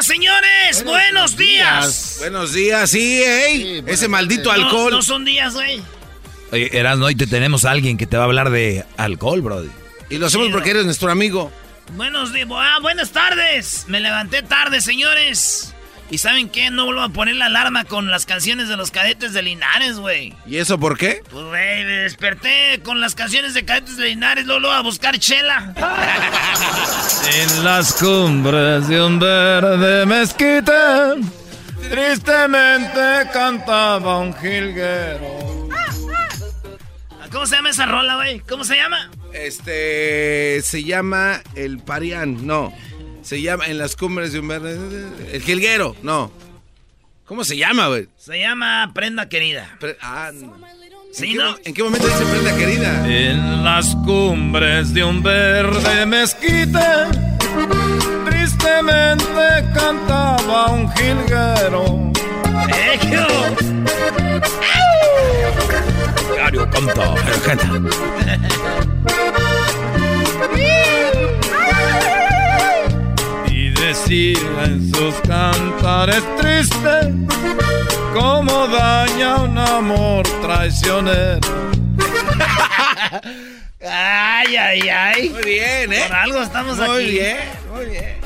días, señores. Buenos, días. Buenos días, sí, ey. Ese maldito alcohol. No, son días, güey. Oye, Erasmo, hoy te tenemos a alguien que te va a hablar de alcohol, brody. Y lo hacemos Sí, porque eres nuestro amigo. Buenos días. Ah, buenas tardes. Me levanté tarde, señores. ¿Y saben qué? No vuelvo a poner la alarma con las canciones de los cadetes de Linares, güey. ¿Y eso por qué? Pues, güey, me desperté con las canciones de cadetes de Linares, luego, a buscar chela. En las cumbres de un verde mezquite, tristemente cantaba un jilguero. ¿Cómo se llama esa rola, güey? ¿Cómo se llama? Este se llama el Parián, no. Se llama en las cumbres de un verde. El jilguero, no. ¿Cómo se llama, güey? Se llama Prenda Querida. Pre- ah, no. Sí, ¿En, qué, ¿no? mo- en qué momento dice prenda querida? En las cumbres de un verde mezquite, tristemente cantaba un jilguero. ¡Ejio! Diario canta, canta. En sus cantares tristes cómo daña un amor traicionero. Ay, ay, ay. Muy bien, ¿eh? Por algo estamos Muy aquí. bien, muy bien.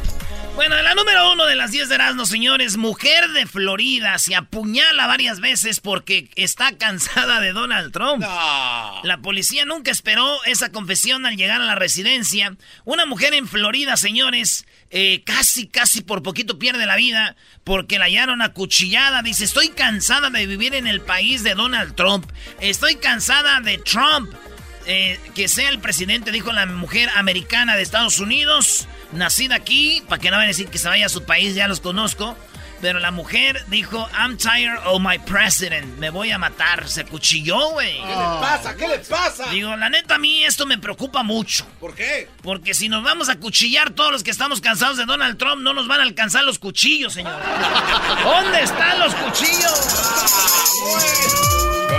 Bueno, la número uno de las 10 de Erasmo, señores. Mujer de Florida se apuñala varias veces porque está cansada de Donald Trump. La policía nunca esperó esa confesión al llegar a la residencia. Una mujer en Florida, señores, eh, casi, casi por poquito pierde la vida porque la hallaron acuchillada. Dice, estoy cansada de vivir en el país de Donald Trump. Estoy cansada de Trump. Eh, que sea el presidente, dijo la mujer americana de Estados Unidos, nacida aquí, para que no vayan a decir que se vaya a su país, ya los conozco. Pero la mujer dijo, I'm tired of my president, me voy a matar. Se cuchilló, güey. ¿Qué le pasa? ¿Qué le pasa? Digo, la neta, a mí esto me preocupa mucho. ¿Por qué? Porque si nos vamos a cuchillar todos los que estamos cansados de Donald Trump, no nos van a alcanzar los cuchillos, señor. ¿Dónde están los cuchillos? En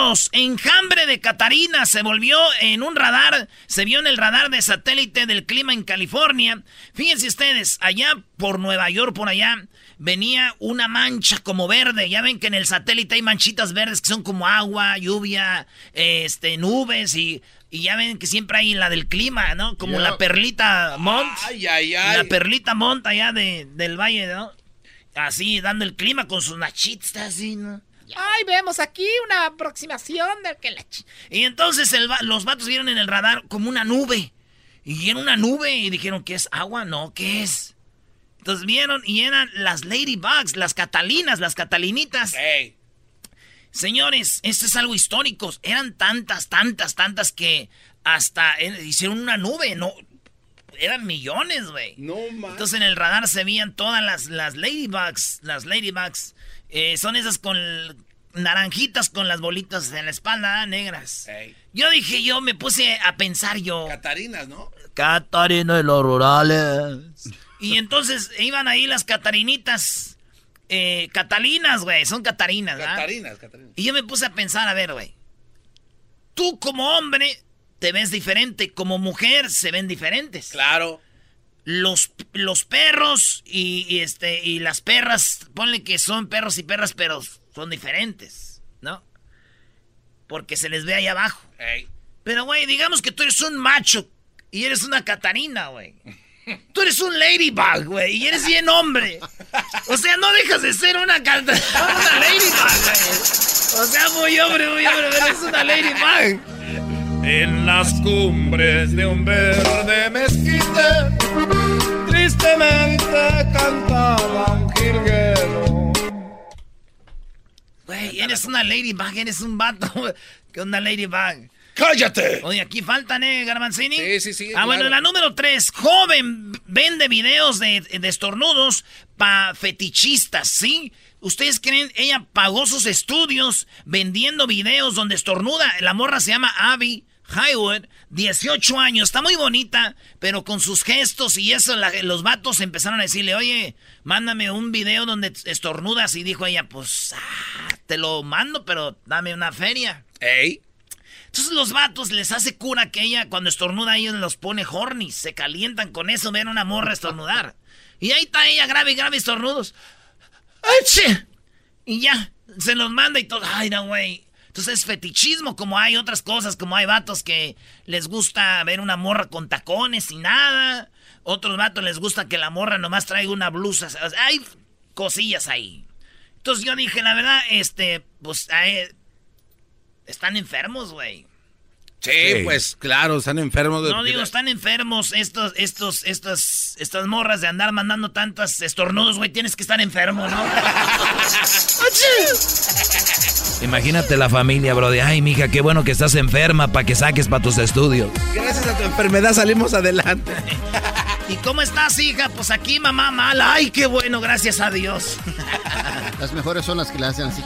2, enjambre de Catarina se volvió en un radar, se vio en el radar de satélite del clima en California. Fíjense ustedes, allá por Nueva York, por allá, venía una mancha como verde. Ya ven que en el satélite hay manchitas verdes que son como agua, lluvia, este, nubes y, y ya ven que siempre hay la del clima, ¿no? Como la perlita Mont. Ay, ay, ay. La perlita Mont allá de, del valle, ¿no? Así, dando el clima con sus nachitas, así, ¿no? Ay, vemos aquí una aproximación de que la Y entonces el va- los vatos vieron en el radar como una nube. Y vieron una nube y dijeron, ¿qué es agua? No, ¿qué es? Entonces vieron y eran las ladybugs, las catalinas, las catalinitas. Señores, esto es algo histórico. Eran tantas, tantas, tantas que hasta eh, hicieron una nube, no. Eran millones, güey. No más. Entonces en el radar se veían todas las, las ladybugs. Las ladybugs eh, son esas con naranjitas con las bolitas en la espalda, ah, negras. Ey. Yo dije, yo me puse a pensar yo. Catarinas, ¿no? Catarina de los rurales. Y entonces iban ahí las catarinitas. Eh, catalinas, güey. Son catarinas, ¿verdad? Catarinas, Catarinas. Y yo me puse a pensar, a ver, güey. Tú como hombre te ves diferente, como mujer se ven diferentes. Claro. Los, los perros y, y este y las perras, ponle que son perros y perras, pero son diferentes, ¿no? Porque se les ve ahí abajo. Pero, güey, digamos que tú eres un macho y eres una catarina, güey. Tú eres un ladybug, güey, y eres bien hombre. O sea, no dejas de ser una, una ladybug, güey. O sea, muy hombre, muy hombre, es una ladybug. En las cumbres de un verde mezquite, tristemente cantaba un jilguero. Güey, eres una ladybug, eres un vato. ¿Qué onda, ladybug? ¡Cállate! Oye, aquí faltan, ¿eh, Garbanzini? Sí, sí, sí. Ah, bueno, la número tres. Joven vende videos de, de estornudos para fetichistas, ¿sí? ¿Ustedes creen? Ella pagó sus estudios vendiendo videos donde estornuda. La morra se llama Abby Highwood, 18 años. Está muy bonita, pero con sus gestos y eso, los vatos empezaron a decirle, oye, mándame un video donde estornudas. Y dijo ella, pues, ah, te lo mando, pero dame una feria. ¡Ey! Entonces los vatos les hace cura que ella cuando estornuda ellos los pone horny, se calientan con eso, ven una morra estornudar. Y ahí está ella grave, grave estornudos. ¡Ache! Y ya, se los manda y todo. Ay, no, güey. Entonces es fetichismo, como hay otras cosas, como hay vatos que les gusta ver una morra con tacones y nada. Otros vatos les gusta que la morra nomás traiga una blusa. hay cosillas ahí. Entonces yo dije, la verdad, este, pues, están enfermos, güey. Sí, pues claro, están enfermos. De... No digo, están enfermos estos, estos, estas, estas morras de andar mandando tantas estornudos, güey. Tienes que estar enfermo, ¿no? Imagínate la familia, bro. De, ay, mija, qué bueno que estás enferma para que saques para tus estudios. Gracias a tu enfermedad salimos adelante. ¿Y cómo estás, hija? Pues aquí, mamá, mala. Ay, qué bueno, gracias a Dios. Las mejores son las que le hacen así.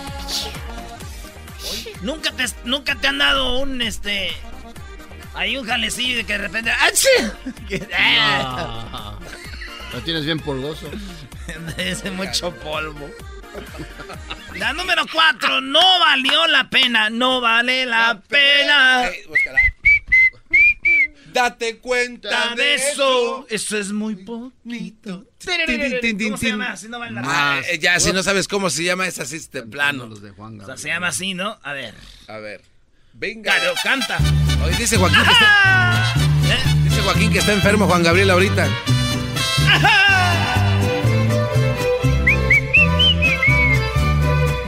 ¿Nunca te, nunca te han dado un, este... Hay un jalecillo de que de repente... ¡Ah, Lo tienes bien polvoso. Ese mucho polvo. La número cuatro, no valió la pena, no vale la, pena. Date cuenta de eso. Eso es muy poquito. ¿Cómo se llama? no ah, eh, ya, si no sabes cómo se llama, es así este plano. Los de Juan o sea, se llama así, ¿no? A ver. A ver. Venga. Claro, canta. Hoy dice Joaquín que está... ¿Eh? Dice Joaquín que está enfermo Juan Gabriel ahorita.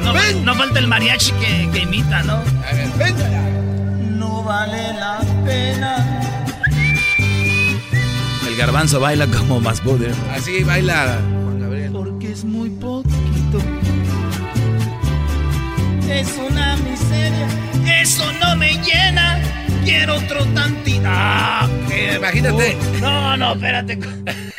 No, no, falta el mariachi que, que imita, ¿no? A ver, venga. No vale la pena garbanzo baila como más poder. Así baila Juan Gabriel. Porque es muy poquito. Es una miseria. Eso no me llena. Quiero otro tantito. Ah, Imagínate. no, no, espérate.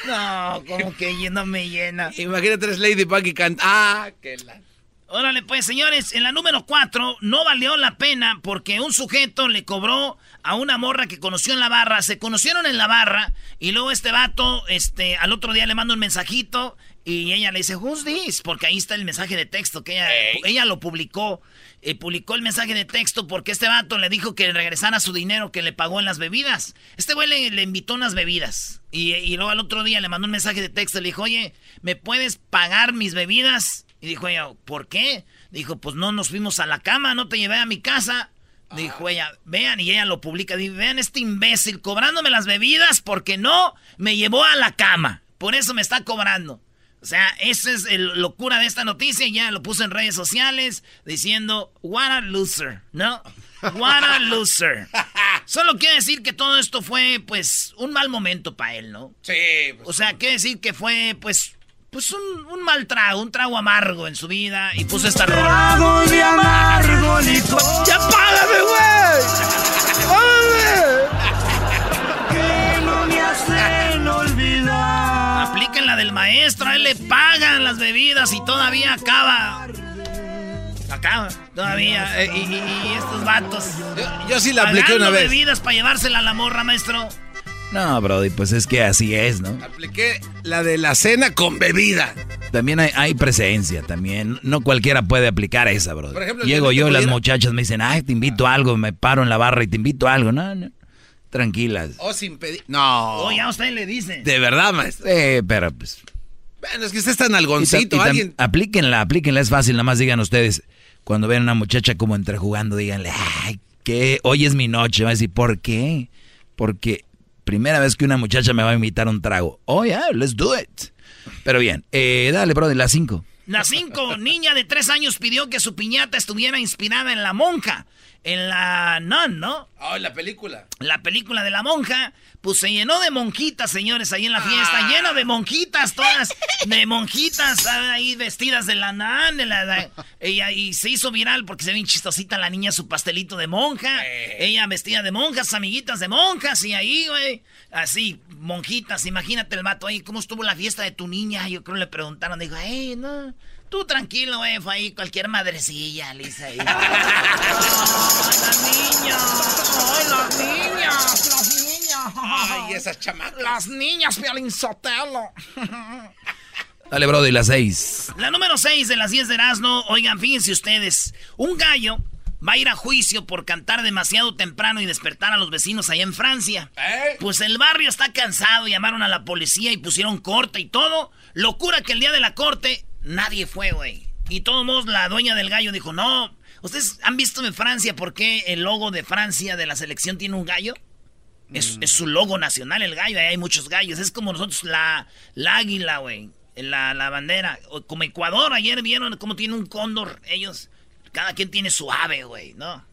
No, como que no me llena. Imagínate eres Ladybug y canta. Ah, que la. Órale, pues, señores, en la número 4 no valió la pena porque un sujeto le cobró a una morra que conoció en la barra. Se conocieron en la barra y luego este vato, este, al otro día le manda un mensajito y ella le dice, Who's this? Porque ahí está el mensaje de texto que ella, ella lo publicó. Eh, publicó el mensaje de texto porque este vato le dijo que regresara su dinero que le pagó en las bebidas. Este güey le, invitó unas bebidas y, y luego al otro día le mandó un mensaje de texto. Le dijo, oye, ¿me puedes pagar mis bebidas? Y dijo ella, ¿por qué? Dijo, pues no nos fuimos a la cama, no te llevé a mi casa. Dijo ella, vean, y ella lo publica, dice, vean este imbécil cobrándome las bebidas porque no me llevó a la cama. Por eso me está cobrando. O sea, esa es la locura de esta noticia. Ya lo puso en redes sociales diciendo, what a loser, ¿no? What a loser. Solo quiere decir que todo esto fue, pues, un mal momento para él, ¿no? Sí. Pues, o sea, quiere decir que fue, pues, pues un, un, mal trago, un trago amargo en su vida y puso esta rola. Trago de amargo ¡Ya págame, güey! Que no me hacen olvidar. Apliquen la del maestro, a él le pagan las bebidas y todavía acaba. Acaba, todavía. Eh, y, estos vatos. Yo, sí la apliqué una vez. bebidas para llevársela a la morra, maestro. No, Brody, pues es que así es, ¿no? Apliqué la de la cena con bebida. También hay, presencia, también. No cualquiera puede aplicar esa, Brody. Por ejemplo, Llego yo y las muchachas me dicen, ay, te invito a algo, me paro en la barra y te invito a algo. No, no. Tranquilas. O sin pedir. No. O ya usted le dice. De verdad, maestro. Eh, pero pues. Bueno, es que usted está en algoncito. ¿alguien? Aplíquenla, aplíquenla, es fácil. Nada más digan ustedes, cuando ven a una muchacha como entrejugando, díganle, ay, que hoy es mi noche. Va a decir, ¿por qué? Porque Primera vez que una muchacha me va a invitar un trago. Oh, yeah, let's do it. Pero bien, eh, dale, bro, de las cinco. La cinco, niña de tres años pidió que su piñata estuviera inspirada en la monja. En la Nun, ¿no? Oh, la película. La película de la monja. Pues se llenó de monjitas, señores, ahí en la fiesta. Ah. Lleno de monjitas, todas. De monjitas ahí vestidas de la Nun. De la, de- ella, y se hizo viral porque se ve bien chistosita la niña, su pastelito de monja. Ella vestida de monjas, amiguitas de monjas. Y ahí, güey. Así, monjitas. Imagínate el vato ahí. ¿Cómo estuvo la fiesta de tu niña? Yo creo le preguntaron. Dijo, hey, no. Tú tranquilo, güey. Fue ahí cualquier madrecilla, Lisa. Ahí. ¡Ay, las niñas! ¡Ay, las niñas! ¡Las niñas! Ay, esas chamacas. Las niñas, Piolín Sotelo. Dale, Brody, las seis. La número 6 de las 10 de Erasmo. Oigan, fíjense ustedes. Un gallo va a ir a juicio por cantar demasiado temprano y despertar a los vecinos allá en Francia. ¿Eh? Pues el barrio está cansado, llamaron a la policía y pusieron corte y todo. Locura que el día de la corte nadie fue, güey. Y todos modos la dueña del gallo dijo, no, ¿ustedes han visto en Francia por qué el logo de Francia de la selección tiene un gallo? Es, es su logo nacional el gallo, ahí hay muchos gallos. Es como nosotros la, la águila, güey. La, la bandera. O Como Ecuador, ayer vieron cómo tiene un cóndor. Ellos, cada quien tiene su ave, güey, ¿no?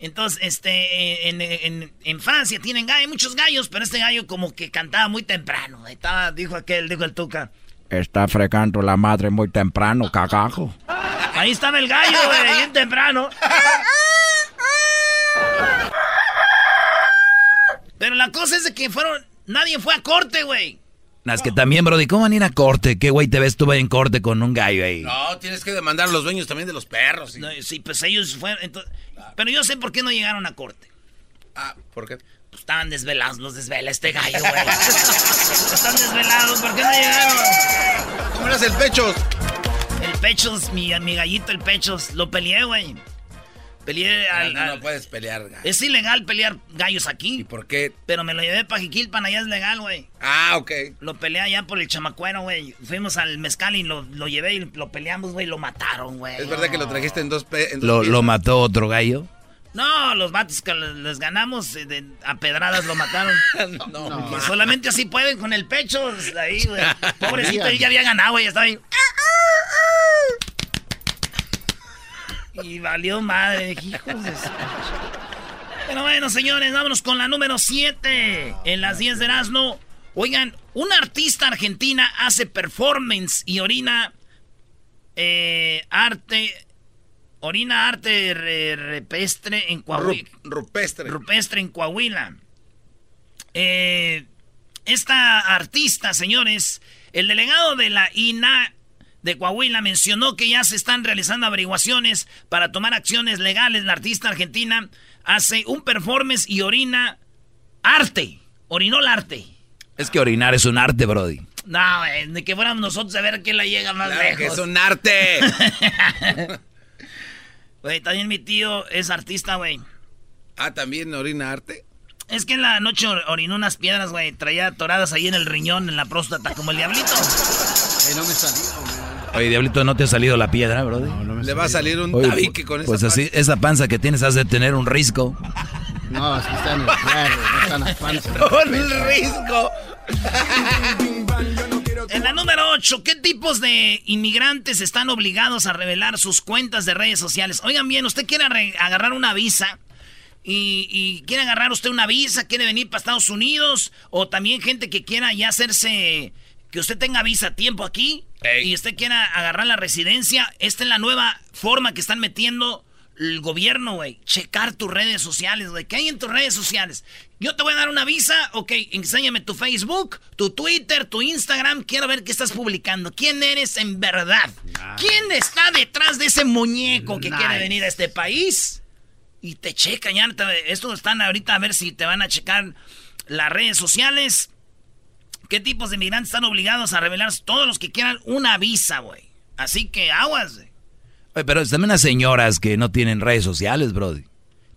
Entonces, este, en, en- en Francia tienen gallos, hay muchos gallos, pero este gallo como que cantaba muy temprano. Estaba, dijo aquel, dijo el Tuca. Está fregando la madre muy temprano, cagajo. Ahí estaba el gallo, güey, bien temprano. Pero la cosa es de que fueron, nadie fue a corte, güey. Es que también, Brody, ¿cómo van a ir a corte? ¿Qué güey te ves tú en corte con un gallo ahí? No, tienes que demandar a los dueños también de los perros. y- No, sí, pues ellos fueron, entonces- pero yo sé por qué no llegaron a corte. Ah, ¿por qué? Pues estaban desvelados, los desvela este gallo, güey. Están desvelados, ¿por qué no llegaron? ¿Cómo eras el pecho? El Pechos, mi, mi gallito, el Pechos, lo peleé, güey. Peleé al... No, no puedes pelear. gallo. Es ilegal pelear gallos ¿Y aquí, por qué? pero me lo llevé para Jiquilpan, allá es legal, güey. Ah, ok. Lo peleé allá por el chamacuero, güey. Fuimos al mezcal y lo, lo llevé y lo peleamos, güey. Lo mataron, güey. Es verdad que lo trajiste en dos... pe- en dos ¿Lo, lo mató otro gallo? No, los vatos que les ganamos eh, de- a pedradas lo mataron. No, Que solamente así pueden con el pecho. Ahí, güey. Pobrecito, él ya había ganado, güey. Estaba ahí. Y valió madre, hijos de Pero bueno, señores, vámonos con la número 7 en las 10 de Erasmo. Oigan, una artista argentina hace performance y orina eh, arte. Orina arte re- repestre en Coahuila. Ru- rupestre. Rupestre en Coahuila. Eh, esta artista, señores, el delegado de la INA de Coahuila mencionó que ya se están realizando averiguaciones para tomar acciones legales. La artista argentina hace un performance y orina arte. Orinó el arte. Es que orinar es un arte, Brody. No, güey, ni que fuéramos nosotros a ver quién la llega más Claro lejos. que es un arte. Güey, también mi tío es artista, güey. ah, también orina arte. Es que en la noche or- orinó unas piedras, güey. Traía atoradas ahí en el riñón, en la próstata, como el diablito. Eh, no me salió, güey. Oye, Diablito, ¿no te ha salido la piedra, Brody? No, no me Le va a salir un Oye, tabique con esa Pues así, panza. esa panza que tienes has de tener un risco. No, es que está en el claro, no está en la panza. Con el En la número 8, ¿qué tipos de inmigrantes están obligados a revelar sus cuentas de redes sociales? Oigan bien, usted quiere agarrar una visa y, y quiere agarrar usted una visa, quiere venir para Estados Unidos o también gente que quiera ya hacerse, que usted tenga visa a tiempo aquí Ey. y usted quiera agarrar la residencia. Esta es la nueva forma que están metiendo el gobierno, güey. Checar tus redes sociales, güey. ¿Qué hay en tus redes sociales? Yo te voy a dar una visa, ok, enséñame tu Facebook, tu Twitter, tu Instagram. Quiero ver qué estás publicando. ¿Quién eres en verdad? ¿Quién está detrás de ese muñeco que quiere venir a este país? Y te checan, ya. te- Estos están ahorita a ver si te van a checar las redes sociales. ¿Qué tipos de inmigrantes están obligados a revelar? Todos los que quieran una visa, güey. Así que aguas, güey. Oye, pero también las señoras que no tienen redes sociales, Brody.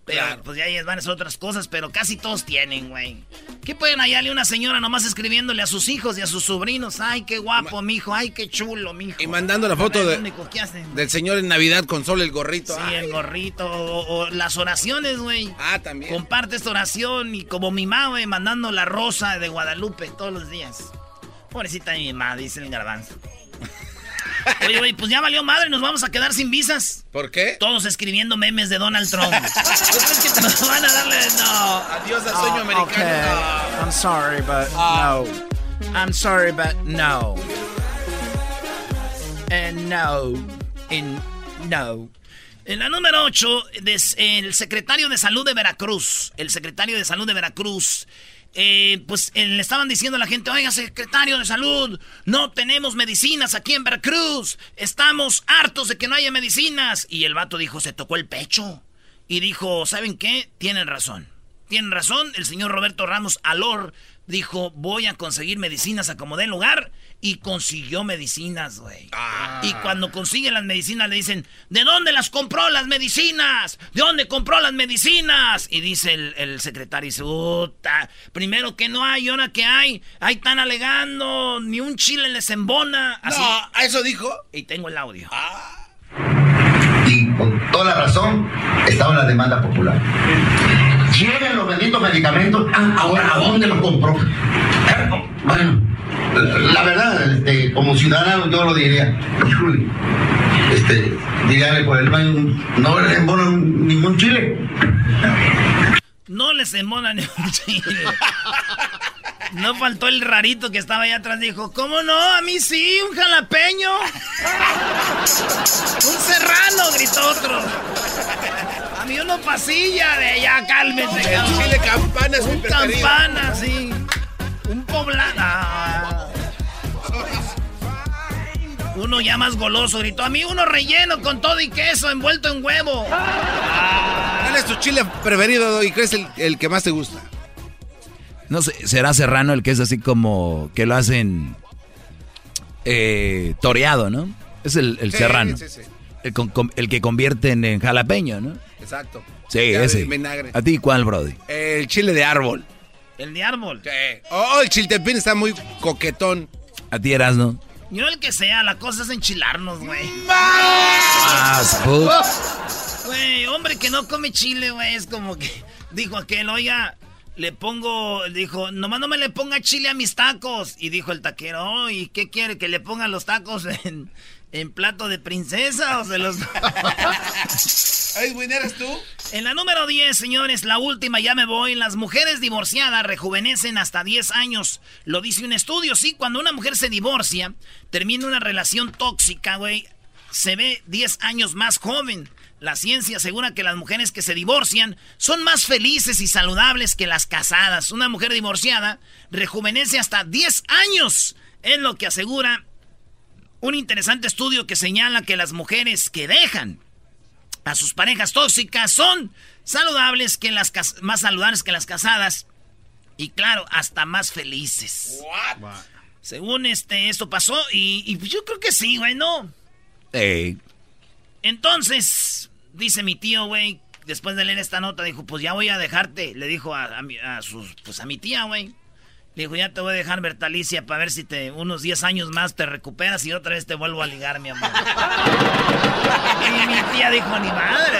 Pero, Claro. pues ya ellas van a hacer otras cosas, pero casi todos tienen, güey. ¿Qué pueden hallarle una señora nomás escribiéndole a sus hijos y a sus sobrinos? Ay, qué guapo, mijo. Ay, qué chulo, mijo. Y mandando la foto de-. Del señor en Navidad con solo el gorrito. Sí, Ay. el gorrito. O, o las oraciones, güey. Ah, también. Comparte esta oración y como mi mamá, güey, mandando la rosa de Guadalupe todos los días. Pobrecita de mi mamá, dice el garbanzo. Oye, güey, pues ya valió madre, nos vamos a quedar sin visas. ¿Por qué? Todos escribiendo memes de Donald Trump. ¿Tú crees que te van a darle? No. Adiós al sueño americano. Okay. I'm sorry, but no. I'm sorry, but no. And no. In no. En la número 8, el secretario de salud de Veracruz. El secretario de salud de Veracruz. Eh, pues eh, le estaban diciendo a la gente, oiga, secretario de salud, no tenemos medicinas aquí en Veracruz. Estamos hartos de que no haya medicinas. Y el vato dijo, se tocó el pecho. Y dijo, ¿saben qué? Tienen razón. Tienen razón. El señor Roberto Ramos Alor dijo, voy a conseguir medicinas a como dé lugar. Y consiguió medicinas, güey. Ah. Y cuando consigue las medicinas le dicen, ¿de dónde las compró las medicinas? ¿De dónde compró las medicinas? Y dice el, el secretario, dice, Uta, primero que no hay, ahora que hay, ahí están alegando, ni un chile les embona. Así. No, ¿a eso dijo? Y tengo el audio. y con toda la razón estaba la demanda popular. Llegan los benditos medicamentos, ah, ahora ¿a dónde los compró? Bueno, la verdad, este, como ciudadano yo lo diría, híjole, este, dígale por el baño, no le embonan ningún chile. No les embona ni un chile. No faltó el rarito que estaba allá atrás. Dijo, ¿cómo no? A mí sí, un jalapeño. Un serrano, gritó otro. A mí uno pasilla de allá, cálmese. El cabrón. chile campana es mi Un preferido. campana, sí. Un poblano. Uno ya más goloso gritó. A mí uno relleno con todo y queso envuelto en huevo. ¿Cuál es tu chile preferido y crees el, el que más te gusta? No sé, será serrano el que es así como que lo hacen eh, toreado, ¿no? Es el, el Sí, serrano. sí, sí. El, con- con- el que convierten en jalapeño, ¿no? Exacto. Sí, Ya de ese. vinagre. ¿A ti cuál, Brody? El chile de árbol. El de árbol. Sí. Oh, el chiltepín está muy coquetón. ¿A ti eras, no? Yo el que sea, la cosa es enchilarnos, güey. Más, put. Güey, hombre que no come chile, güey, es como que dijo aquel, oiga, le pongo, dijo, nomás no me le ponga chile a mis tacos. Y dijo el taquero, "Oh, ¿y qué quiere? ¿Que le pongan los tacos en, en plato de princesa o se los... Ay, güey, ¿eres tú? En la número 10, señores, la última, ya me voy. Las mujeres divorciadas rejuvenecen hasta 10 años. Lo dice un estudio, sí. Cuando una mujer se divorcia, termina una relación tóxica, güey, se ve 10 años más joven. La ciencia asegura que las mujeres que se divorcian son más felices y saludables que las casadas. Una mujer divorciada rejuvenece hasta 10 años. Es lo que asegura un interesante estudio que señala que las mujeres que dejan a sus parejas tóxicas son saludables que las más saludables que las casadas y claro hasta más felices. Según este esto pasó y, y yo creo que sí güey no entonces dice mi tío güey después de leer esta nota dijo pues ya voy a dejarte le dijo a, a sus pues a mi tía güey le dijo ya te voy a dejar Bertalicia para ver si te unos 10 años más te recuperas y otra vez te vuelvo a ligar mi amor Y mi tía dijo, ni madre.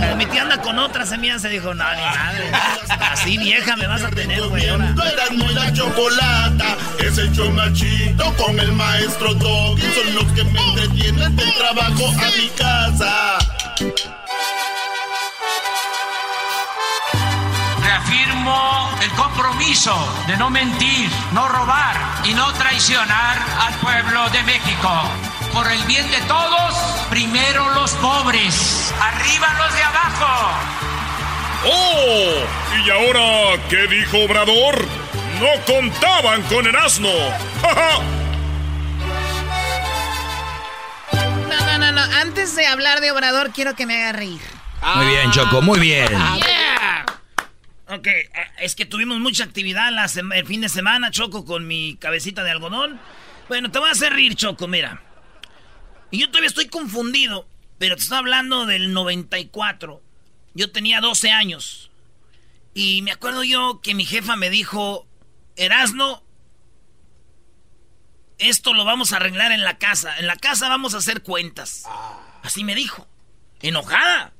Como mi tía anda con otra semilla, se dijo, no, ni madre. Así vieja me vas a tener, güey. ahora". Erasmo y la chocolata es el chido con el maestro Doggy. Son los que me entretienen del trabajo a mi casa. Reafirmo el compromiso de no mentir, no robar y no traicionar al pueblo de México. Por el bien de todos, primero los pobres, arriba los de abajo. ¡Oh! ¿Y ahora qué dijo Obrador? No contaban con el asno. ¡Ja, ja! No, no, no, no. Antes de hablar de Obrador, quiero que me haga reír. Muy bien, Choco, muy bien. Yeah. Ok, eh, es que tuvimos mucha actividad la el fin de semana, Choco, con mi cabecita de algodón. Bueno, te voy a hacer reír, Choco, mira. Y yo todavía estoy confundido, pero te estoy hablando del 94. Yo tenía 12 años. Y me acuerdo yo que mi jefa me dijo, Erasno, esto lo vamos a arreglar en la casa. En la casa vamos a hacer cuentas. Así me dijo. Enojada.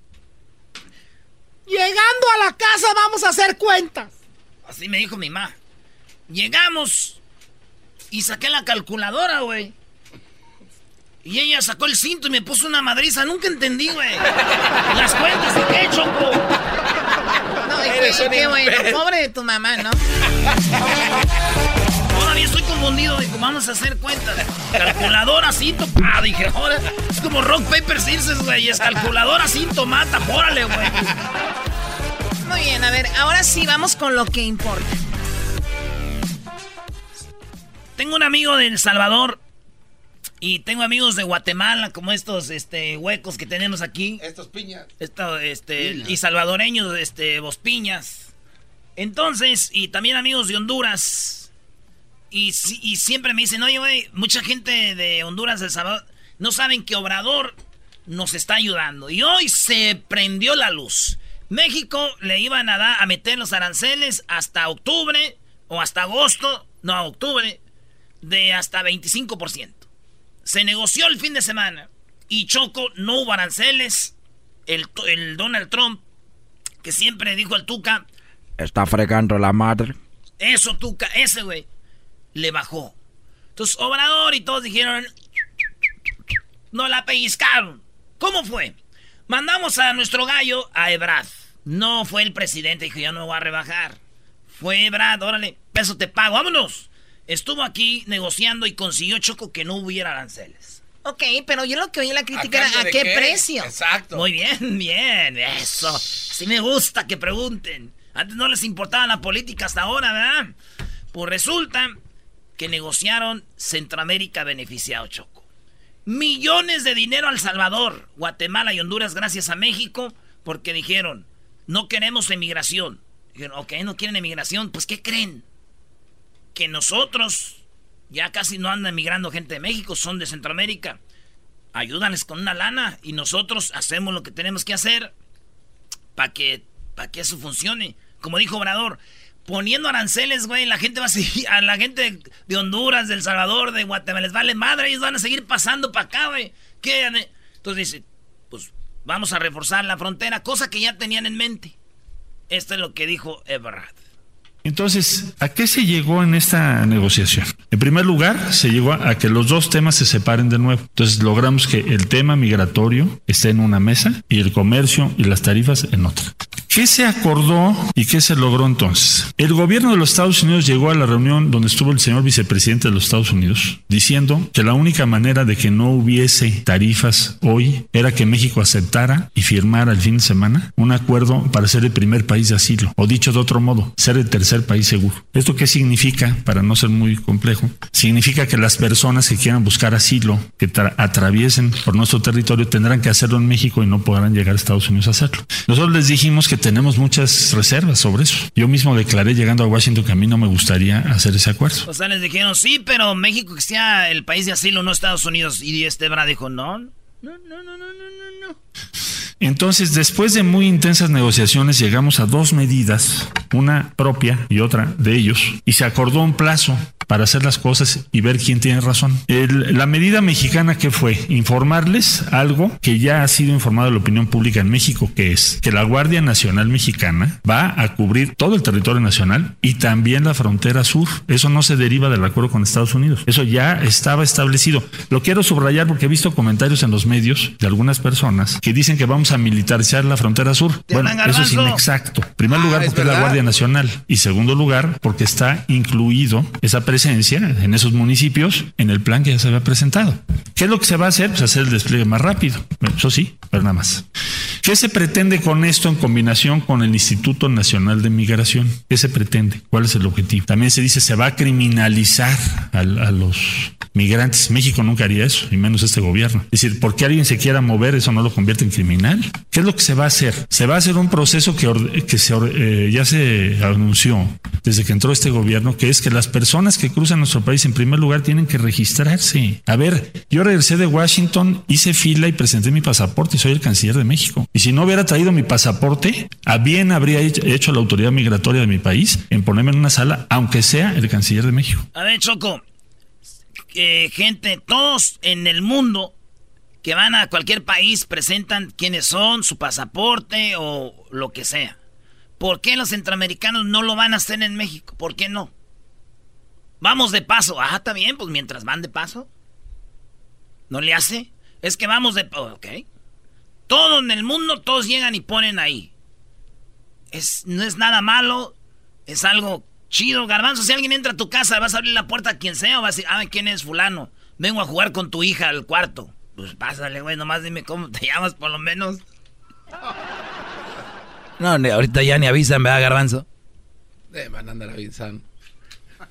Llegando a la casa vamos a hacer cuentas. Así me dijo mi mamá. Llegamos y saqué la calculadora, güey. Y ella sacó el cinto y me puso una madriza. Nunca entendí, güey. Las cuentas de qué, Choco. No, qué, qué bueno. Pobre de tu mamá, ¿no? Estoy confundido. Dijo, vamos a hacer cuentas. Calculadora, cinto. Ah, dije, ahora es como rock, paper, scissors, güey. Es calculadora, cinto, mata. Órale, güey. Muy bien, a ver, ahora sí vamos con lo que importa. Tengo un amigo de El Salvador y tengo amigos de Guatemala, como estos este, huecos que tenemos aquí. Estos piñas. Esto, este, y salvadoreños, este, vos piñas. Entonces, y también amigos de Honduras. Y, y siempre me dicen, oye, güey, mucha gente de Honduras, de El Salvador, no saben que Obrador nos está ayudando. Y hoy se prendió la luz. México le iban a, dar, a meter los aranceles hasta octubre o hasta agosto, no, octubre, de hasta 25%. Se negoció el fin de semana y Choco no hubo aranceles. El, el Donald Trump, que siempre dijo al Tuca. Está fregando la madre. Eso, Tuca, ese güey. Le bajó. Entonces, Obrador y todos dijeron. No la pellizcaron. ¿Cómo fue? Mandamos a nuestro gallo a Ebrad. No fue el presidente, dijo, yo no voy a rebajar. Fue Ebrad, órale, peso te pago, vámonos estuvo aquí negociando y consiguió Choco que no hubiera aranceles. Ok, pero yo lo que oí la crítica era ¿a qué, precio? Exacto. Muy bien, bien, eso. Sí me gusta que pregunten. Antes no les importaba la política hasta ahora, ¿verdad? Pues resulta que negociaron Centroamérica beneficiado Choco. Millones de dinero al Salvador, Guatemala y Honduras gracias a México porque dijeron, no queremos emigración. Dijeron, ok, no quieren emigración, pues ¿qué creen? que nosotros, ya casi no anda emigrando gente de México, son de Centroamérica. Ayúdanos con una lana y nosotros hacemos lo que tenemos que hacer para que, que eso funcione. Como dijo Obrador, poniendo aranceles, güey, la gente va a seguir, a la gente de Honduras, de El Salvador, de Guatemala, les vale madre, ellos van a seguir pasando para acá, güey. Entonces dice, pues vamos a reforzar la frontera, cosa que ya tenían en mente. Esto es lo que dijo Ebrard. Entonces, ¿a qué se llegó en esta negociación? En primer lugar, se llegó a que los dos temas se separen de nuevo. Entonces, logramos que el tema migratorio esté en una mesa y el comercio y las tarifas en otra. ¿Qué se acordó y qué se logró entonces? El gobierno de los Estados Unidos llegó a la reunión donde estuvo el señor vicepresidente de los Estados Unidos diciendo que la única manera de que no hubiese tarifas hoy era que México aceptara y firmara el fin de semana un acuerdo para ser el primer país de asilo, o dicho de otro modo, ser el tercer país seguro. ¿Esto qué significa? Para no ser muy complejo, significa que las personas que quieran buscar asilo, que atraviesen por nuestro territorio, tendrán que hacerlo en México y no podrán llegar a Estados Unidos a hacerlo. Nosotros les dijimos que tenemos muchas reservas sobre eso. Yo mismo declaré llegando a Washington que a mí no me gustaría hacer ese acuerdo. O sea, les dijeron, sí, pero México que sea el país de asilo, no Estados Unidos. Y este Bra dijo, no, no, no, no, no, no, no. Entonces, después de muy intensas negociaciones, llegamos a dos medidas, una propia y otra de ellos, y se acordó un plazo para hacer las cosas y ver quién tiene razón. la medida mexicana que fue informarles algo que ya ha sido informado a la opinión pública en México, que es que la Guardia Nacional Mexicana va a cubrir todo el territorio nacional y también la frontera sur. Eso no se deriva del acuerdo con Estados Unidos. Eso ya estaba establecido. Lo quiero subrayar porque he visto comentarios en los medios de algunas personas que dicen que vamos a militarizar la frontera sur. Bueno, eso es inexacto. En primer ah, lugar, porque es la Guardia Nacional. Y segundo lugar, porque está incluido esa presencia en esos municipios en el plan que ya se había presentado. ¿Qué es lo que se va a hacer? Pues hacer el despliegue más rápido. eso sí, pero nada más. ¿Qué se pretende con esto en combinación con el Instituto Nacional de Migración? ¿Qué se pretende? ¿Cuál es el objetivo? También se dice se va a criminalizar a, a los migrantes. México nunca haría eso, y menos este gobierno. Es decir, porque alguien se quiera mover, eso no lo convierte en criminal. ¿Qué es lo que se va a hacer? Se va a hacer un proceso que, que se, eh, ya se anunció desde que entró este gobierno, que es que las personas que cruzan nuestro país en primer lugar tienen que registrarse. A ver, yo regresé de Washington, hice fila y presenté mi pasaporte y soy el canciller de México. Y si no hubiera traído mi pasaporte, a bien habría hecho la autoridad migratoria de mi país en ponerme en una sala, aunque sea el canciller de México. A ver, Choco, eh, gente, todos en el mundo que van a cualquier país presentan quiénes son, su pasaporte o lo que sea. ¿Por qué los centroamericanos no lo van a hacer en México? ¿Por qué no? Vamos de paso. Ah, está bien, pues mientras van de paso. ¿No le hace? Es que vamos de... Ok. Todo en el mundo, todos llegan y ponen ahí. Es, no es nada malo, es algo chido. Garbanzo, si alguien entra a tu casa, vas a abrir la puerta a quien sea o vas a decir, ah, ¿quién es fulano? Vengo a jugar con tu hija al cuarto. Pues pásale, güey, nomás dime cómo te llamas por lo menos. No, ahorita ya ni avisan, ¿verdad, Garbanzo? Eh, van a andar avisando.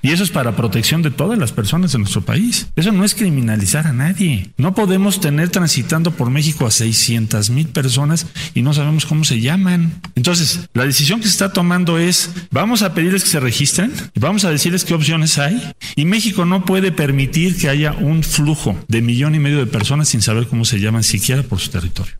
Y eso es para protección de todas las personas de nuestro país. Eso no es criminalizar a nadie. No podemos tener transitando por México a 600 mil personas y no sabemos cómo se llaman. Entonces, la decisión que se está tomando es, vamos a pedirles que se registren, vamos a decirles qué opciones hay y México no puede permitir que haya un flujo de millón y medio de personas sin saber cómo se llaman siquiera por su territorio.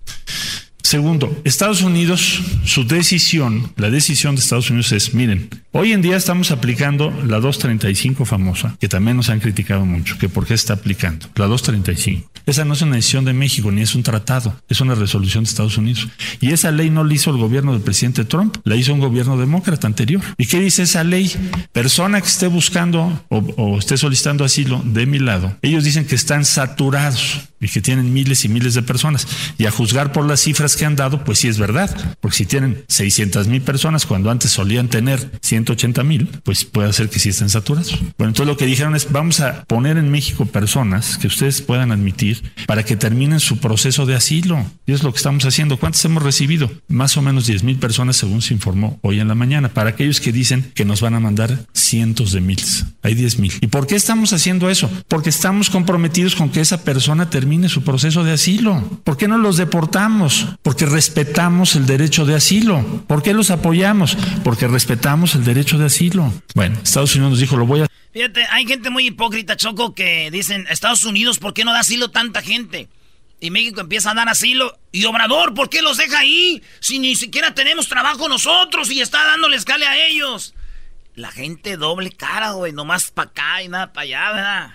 Segundo, Estados Unidos, su decisión, la decisión de Estados Unidos es, miren, hoy en día estamos aplicando la 235 famosa, que también nos han criticado mucho, que por qué está aplicando, la 235. Esa no es una decisión de México ni es un tratado, es una resolución de Estados Unidos. Y esa ley no la hizo el gobierno del presidente Trump, la hizo un gobierno demócrata anterior. ¿Y qué dice esa ley? Persona que esté buscando o, o esté solicitando asilo de mi lado, ellos dicen que están saturados y que tienen miles y miles de personas. Y a juzgar por las cifras que han dado, pues sí es verdad, porque si tienen 600 mil personas cuando antes solían tener 180 mil, pues puede ser que sí estén saturados. Bueno, entonces lo que dijeron es, vamos a poner en México personas que ustedes puedan admitir para que terminen su proceso de asilo. Y es lo que estamos haciendo. ¿Cuántas hemos recibido? Más o menos 10 mil personas, según se informó hoy en la mañana. Para aquellos que dicen que nos van a mandar cientos de miles. Hay 10 mil. ¿Y por qué estamos haciendo eso? Porque estamos comprometidos con que esa persona termine su proceso de asilo. ¿Por qué no los deportamos? Porque respetamos el derecho de asilo. ¿Por qué los apoyamos? Porque respetamos el derecho de asilo. Bueno, Estados Unidos nos dijo, lo voy a... Fíjate, hay gente muy hipócrita, Choco, que dicen, Estados Unidos, ¿por qué no da asilo tanta gente? Y México empieza a dar asilo. Y Obrador, ¿por qué los deja ahí? Si ni siquiera tenemos trabajo nosotros y está dándole escala a ellos. La gente doble cara, güey, nomás para acá y nada para allá, ¿verdad?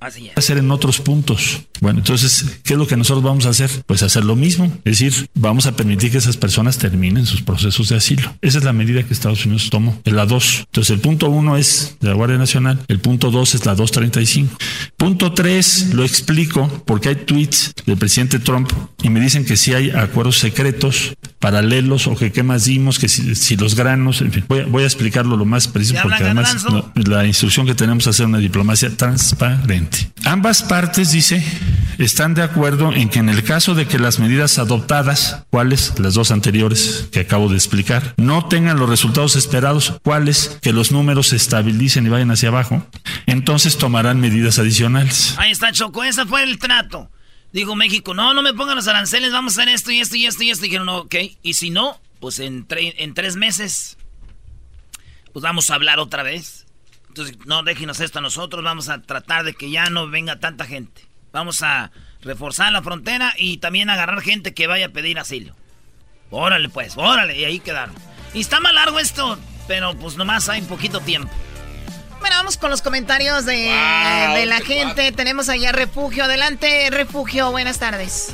Así Hacer en otros puntos. Bueno, entonces, ¿qué es lo que nosotros vamos a hacer? Pues hacer lo mismo. Es decir, vamos a permitir que esas personas terminen sus procesos de asilo. Esa es la medida que Estados Unidos tomó. En la 2. Entonces, el punto 1 es de la Guardia Nacional. El punto 2 es la 235. Punto 3 lo explico porque hay tweets del presidente Trump y me dicen que si hay acuerdos secretos paralelos o que qué más dimos, que si, los granos, en fin, voy, a explicarlo lo más preciso porque además la instrucción que tenemos es hacer una diplomacia transparente. Ambas partes, dice, están de acuerdo en que en el caso de que las medidas adoptadas, cuáles, las dos anteriores que acabo de explicar, no tengan los resultados esperados, cuáles, que los números se estabilicen y vayan hacia abajo, entonces tomarán medidas adicionales. Ahí está, Choco, ese fue el trato. Digo México, no, no me pongan los aranceles, vamos a hacer esto y esto y esto y esto. Dijeron, ok. Y si no, pues en, en tres meses, pues vamos a hablar otra vez. Entonces, no déjenos esto a nosotros, vamos a tratar de que ya no venga tanta gente. Vamos a reforzar la frontera y también agarrar gente que vaya a pedir asilo. Órale pues, órale, y ahí quedaron. Y está más largo esto, pero pues nomás hay poquito tiempo. Bueno, vamos con los comentarios de, de la gente. Tenemos allá Refugio. Adelante, Refugio. Buenas tardes.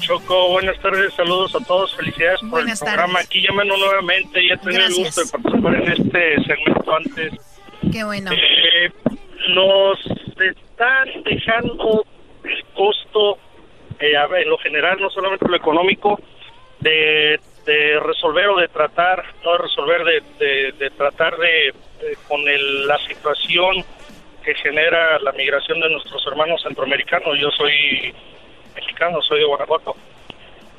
Choco, buenas tardes, saludos a todos, felicidades por el programa. Aquí llamando nuevamente, ya tenía el gusto de participar en este segmento antes. Qué bueno. Eh, nos están dejando el costo, eh, en lo general, no solamente lo económico, de, de resolver o de tratar, no de resolver, de, de tratar de eh, con la situación que genera la migración de nuestros hermanos centroamericanos. Yo soy mexicano, soy de Guanajuato.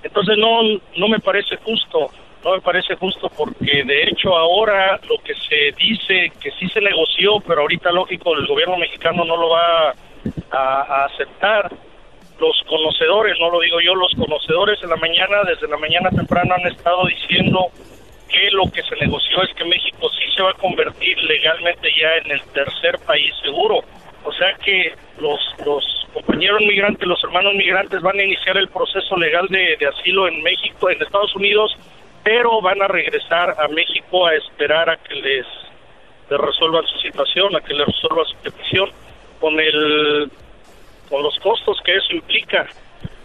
Entonces no, no me parece justo, no me parece justo porque de hecho ahora lo que se dice que sí se negoció, pero ahorita lógico el gobierno mexicano no lo va a, aceptar. Los conocedores, no lo digo yo, los conocedores en la mañana, desde la mañana temprano han estado diciendo que lo que se negoció es que México sí se va a convertir legalmente ya en el tercer país seguro. O sea que los, los compañeros migrantes, los hermanos migrantes van a iniciar el proceso legal de, asilo en México, en Estados Unidos, pero van a regresar a México a esperar a que les, les resuelvan su situación, a que les resuelvan su petición, con, el, con los costos que eso implica.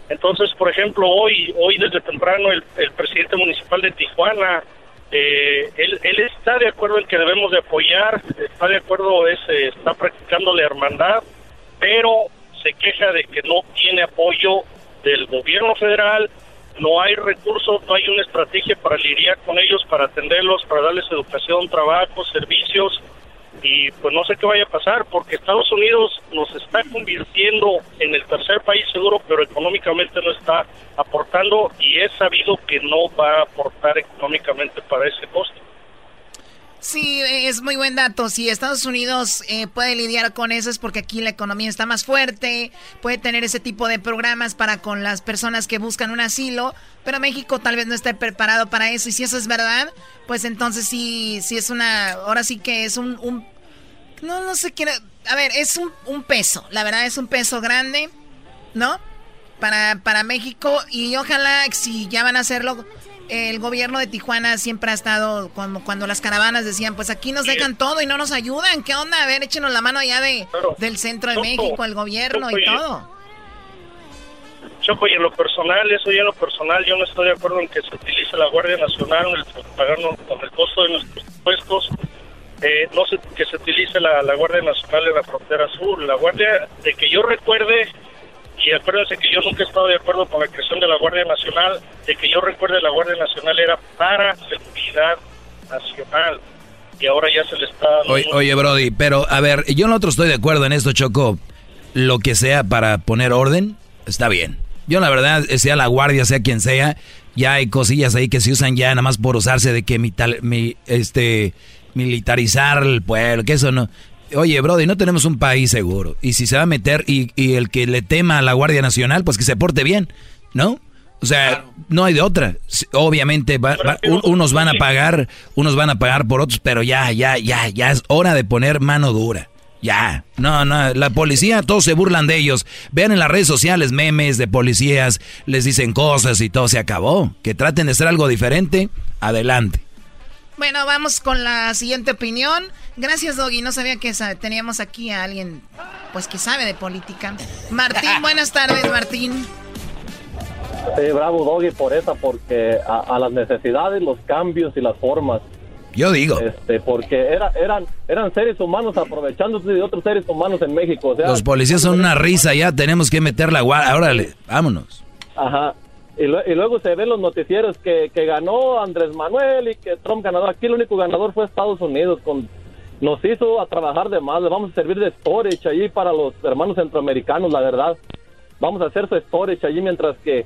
Entonces, por ejemplo, hoy, hoy desde temprano el, el presidente municipal de Tijuana eh, él, está de acuerdo en que debemos de apoyar, está de acuerdo, es, eh, está practicando la hermandad, pero se queja de que no tiene apoyo del gobierno federal, no hay recursos, no hay una estrategia para lidiar con ellos, para atenderlos, para darles educación, trabajo, servicios y pues no sé qué vaya a pasar porque Estados Unidos nos está convirtiendo en el tercer país seguro, pero económicamente no está aportando y es sabido que no va a aportar económicamente para ese costo. Sí, es muy buen dato. Si Estados Unidos eh, puede lidiar con eso es porque aquí la economía está más fuerte, puede tener ese tipo de programas para con las personas que buscan un asilo, pero México tal vez no esté preparado para eso. Y si eso es verdad, pues entonces sí, sí es una, ahora sí que es un, un no, no sé qué, a ver, es un, un peso, la verdad es un peso grande, ¿no? Para, para México y ojalá si ya van a hacerlo el gobierno de Tijuana siempre ha estado cuando, cuando las caravanas decían, pues aquí nos dejan todo y no nos ayudan. ¿Qué onda? A ver, échenos la mano allá de, del centro de México, el gobierno y todo. Choco, y en lo personal, eso ya en lo personal, yo no estoy de acuerdo en que se utilice la Guardia Nacional, el, pagarnos con el costo de nuestros impuestos, eh, no se, que se utilice la, la Guardia Nacional en la frontera sur. La Guardia, de que yo recuerde, y acuérdense que yo nunca he estado de acuerdo con la creación de la Guardia Nacional, de que yo recuerde la Guardia Nacional era para seguridad nacional. Y ahora ya se le está... Oye, oye, Brody, pero a ver, yo no otro estoy de acuerdo en esto, Choco. Lo que sea para poner orden, está bien. Yo la verdad, sea la guardia, sea quien sea, ya hay cosillas ahí que se usan ya nada más por usarse de que mi, mi este militarizar el pueblo, que eso no oye, Brody, no tenemos un país seguro. Y si se va a meter y, el que le tema a la Guardia Nacional, pues que se porte bien, ¿no? O sea, no hay de otra. Obviamente unos van a pagar, unos van a pagar por otros, pero ya, ya, ya, ya es hora de poner mano dura. Ya, no, no, la policía, todos se burlan de ellos. Vean en las redes sociales memes de policías, les dicen cosas y todo se acabó. Que traten de ser algo diferente, adelante. Bueno, vamos con la siguiente opinión. Gracias, Doggy. No sabía que teníamos aquí a alguien, pues, que sabe de política. Martín, buenas tardes, Martín. Sí, bravo, Doggy, por esa, porque a, las necesidades, los cambios y las formas. Yo digo. Este, porque era, eran, eran seres humanos aprovechándose de otros seres humanos en México. los policías son una risa, ya tenemos que meter la guardia. Órale, vámonos. Ajá. Y, luego se ven los noticieros que, que, ganó Andrés Manuel y que Trump ganador. Aquí el único ganador fue Estados Unidos. con Nos hizo a trabajar de más. Le vamos a servir de storage allí para los hermanos centroamericanos, la verdad. Vamos a hacer su storage allí mientras que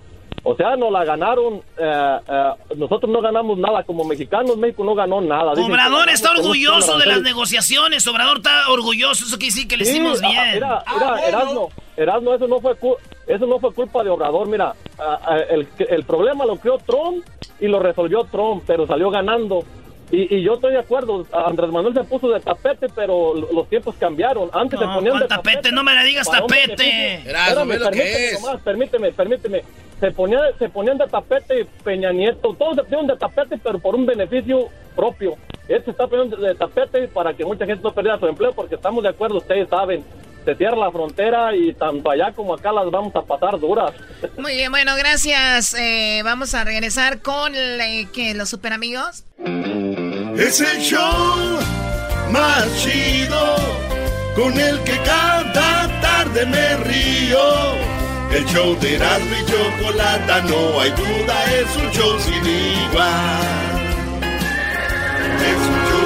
o sea, no la ganaron. Eh, eh, nosotros no ganamos nada como mexicanos. México no ganó nada. Obrador está orgulloso de las negociaciones. Obrador está orgulloso. Eso quiere decir que le hicimos bien. Mira, mira, Erasmo, Erasmo, eso no fue eso no fue culpa de Obrador. Mira, el, el problema lo creó Trump y lo resolvió Trump, pero salió ganando. Y, yo estoy de acuerdo, Andrés Manuel se puso de tapete, pero los tiempos cambiaron. Antes se ponían de tapete. No me la digas tapete. permíteme, permíteme, permíteme. Se, ponía, se ponían de tapete Peña Nieto, todos se ponían de tapete, pero por un beneficio propio. Él se está poniendo de tapete para que mucha gente no perdiera su empleo, porque estamos de acuerdo, ustedes saben, se cierra la frontera y tanto allá como acá las vamos a pasar duras. Muy bien, bueno, gracias. Eh, vamos a regresar con eh, los super amigos. Es el show más chido con el que cada tarde me río. El show de Erasmo y Chocolata, no hay duda, es un show sin igual. Es un show sin igual.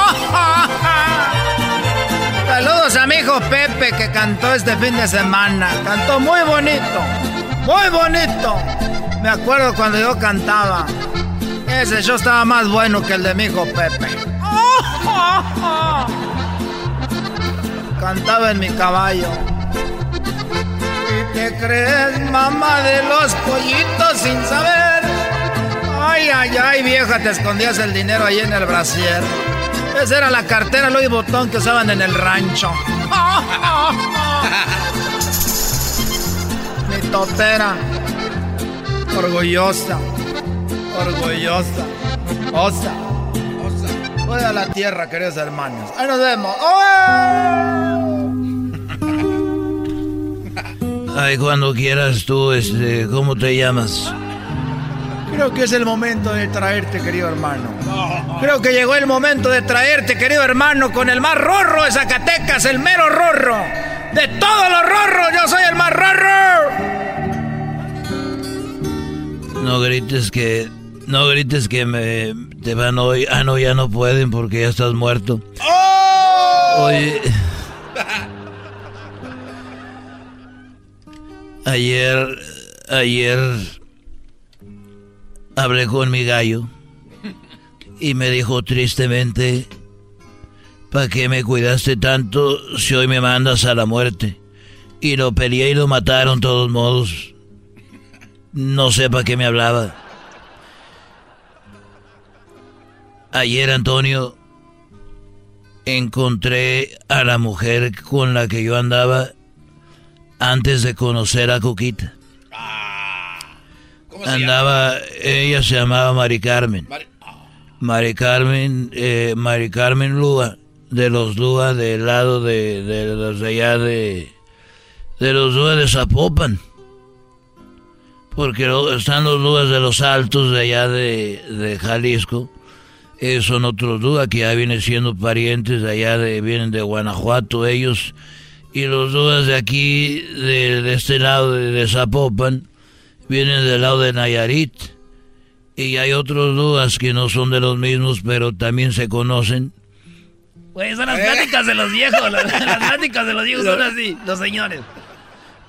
Saludos a mi hijo Pepe que cantó este fin de semana. Cantó muy bonito. Muy bonito. Me acuerdo cuando yo cantaba. Ese show estaba más bueno que el de mi hijo Pepe. Cantaba en mi caballo. ¿Y te crees, mamá de los pollitos sin saber? Ay, ay, ay, vieja, te escondías el dinero ahí en el brasier. Esa era la cartera Louis Botón que usaban en el rancho. Mi totera. orgullosa, orgullosa, osa, osa. Voy a la tierra, queridos hermanos. Ahí nos vemos. Ay, cuando quieras tú, este, ¿cómo te llamas? Creo que es el momento de traerte, querido hermano. Creo que llegó el momento de traerte, querido hermano, con el más rorro de Zacatecas, el mero rorro. De todos los rorros, yo soy el más rorro. No grites que. No grites que me. Te van hoy. Ah, no, ya no pueden porque ya estás muerto. ¡Oh! Oye. Ayer. Ayer. Hablé con mi gallo. Y me dijo tristemente. ¿Para qué me cuidaste tanto si hoy me mandas a la muerte? Y lo peleé y lo mataron todos modos. No sé para qué me hablaba. Ayer, Antonio, encontré a la mujer con la que yo andaba antes de conocer a Coquita. Andaba, ella se llamaba Mari Carmen. Mari Carmen, eh, Mari Carmen Lúa, de los Lúa del lado de, de los de allá de, de los Lúa de Zapopan. Porque están los Lúas de los Altos de allá de, de Jalisco. Esos son otros Lúas que ya vienen siendo parientes de allá, de, vienen de Guanajuato ellos. Y los Lúas de aquí, de, de este lado de, de, Zapopan, vienen del lado de Nayarit. Y hay otros Lúas que no son de los mismos, pero también se conocen. Pues son las pláticas de los viejos, las, las pláticas de los viejos son así, los señores.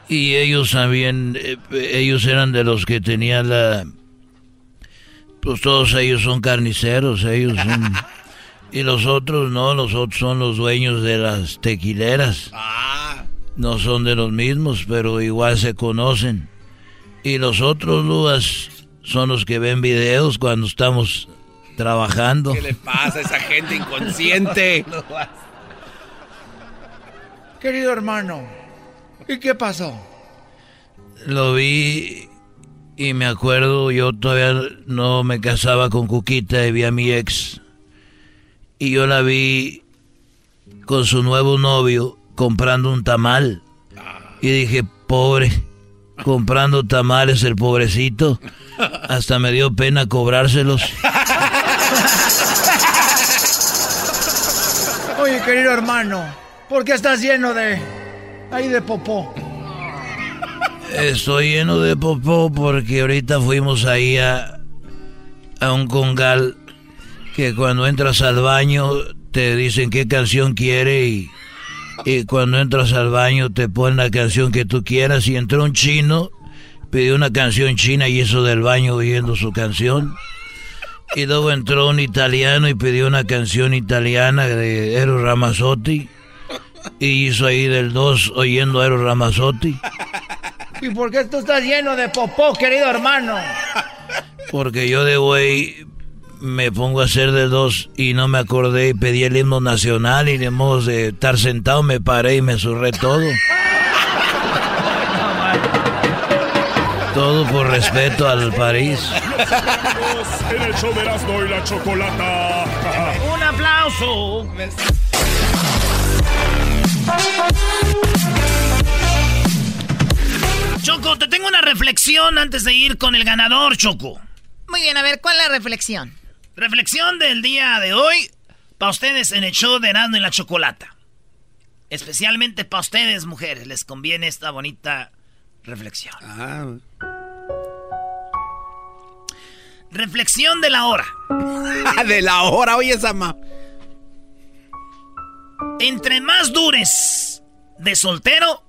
Y ellos también, eh, ellos eran de los que tenían la... Pues todos ellos son carniceros, ellos son... y los otros no, los otros son los dueños de las tequileras. No son de los mismos, pero igual se conocen. Y los otros Luas son los que ven videos cuando estamos trabajando. ¿Qué le pasa a esa gente inconsciente? Querido hermano, ¿y qué pasó? Lo vi y me acuerdo, yo todavía no me casaba con Cuquita y vi a mi ex. Y yo la vi con su nuevo novio comprando un tamal. Y dije, pobre, comprando tamales el pobrecito. Hasta me dio pena cobrárselos. Oye, querido hermano, ¿por qué estás lleno de... ahí de popó? Estoy lleno de popó porque ahorita fuimos ahí a, a un congal que cuando entras al baño te dicen qué canción quiere y, y cuando entras al baño te ponen la canción que tú quieras y entró un chino, pidió una canción china y hizo del baño oyendo su canción. Y luego entró un italiano y pidió una canción italiana de Eros Ramazzotti. Y hizo ahí del 2 oyendo a Eros Ramazzotti. ¿Y por qué tú estás lleno de popó, querido hermano? Porque yo de güey me pongo a hacer de dos y no me acordé y pedí el himno nacional y de modo de estar sentado me paré y me zurré todo. Todo por respeto al París. en el show de Erasmo y la Chocolata. Un aplauso. Choco, te tengo una reflexión antes de ir con el ganador, Choco. Muy bien, a ver, ¿cuál es la reflexión? Reflexión del día de hoy para ustedes en el show de Erasmo y la Chocolata. Especialmente para ustedes, mujeres, les conviene esta bonita reflexión. Ah. Reflexión de la hora. de la hora, oye, Sama. Entre más dures de soltero,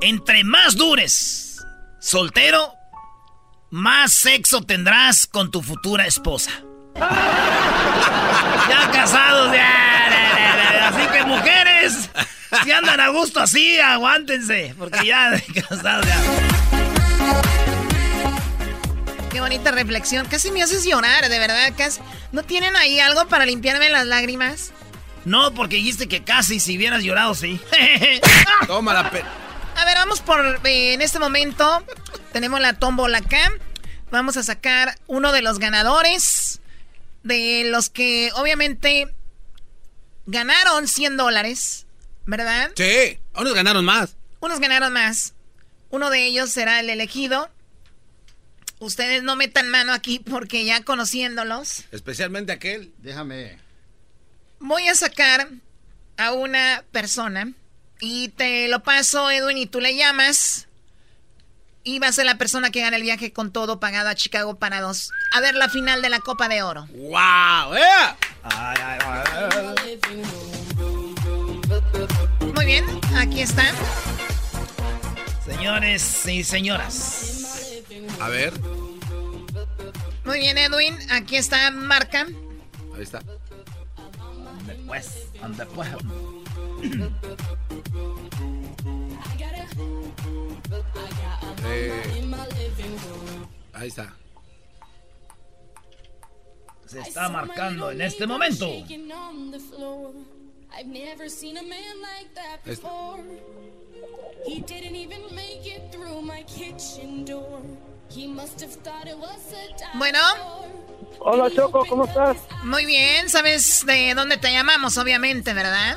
entre más dures soltero, más sexo tendrás con tu futura esposa. ya casados, ya. Así que mujeres, si andan a gusto así, aguántense, porque ya casados ya. Qué bonita reflexión. Casi me haces llorar, de verdad. Casi... ¿No tienen ahí algo para limpiarme las lágrimas? No, porque dijiste que casi si hubieras llorado, sí. Toma la pe... A ver, vamos por. eh, en este momento tenemos la tómbola acá. Vamos a sacar uno de los ganadores. De los que obviamente ganaron 100 dólares. ¿Verdad? Sí, unos ganaron más. Unos ganaron más. Uno de ellos será el elegido. Ustedes no metan mano aquí porque ya conociéndolos, Especialmente aquel. Déjame. voy a sacar a una persona y te lo paso, Edwin, y tú le llamas. Y va a ser la persona que gana el viaje con todo pagado a Chicago para dos. A ver la final de la Copa de Oro. ¡Wow! Muy bien, aquí está. Señores y señoras. A ver, Muy bien, Edwin, aquí está Marca. ahí está. Anda pues. Eh, ahí está. Se está marcando en este momento. He didn't even make it through my kitchen door. He must have thought it was a Bueno. Hola Choco, ¿cómo estás? Muy bien, sabes de dónde te llamamos, obviamente, ¿verdad?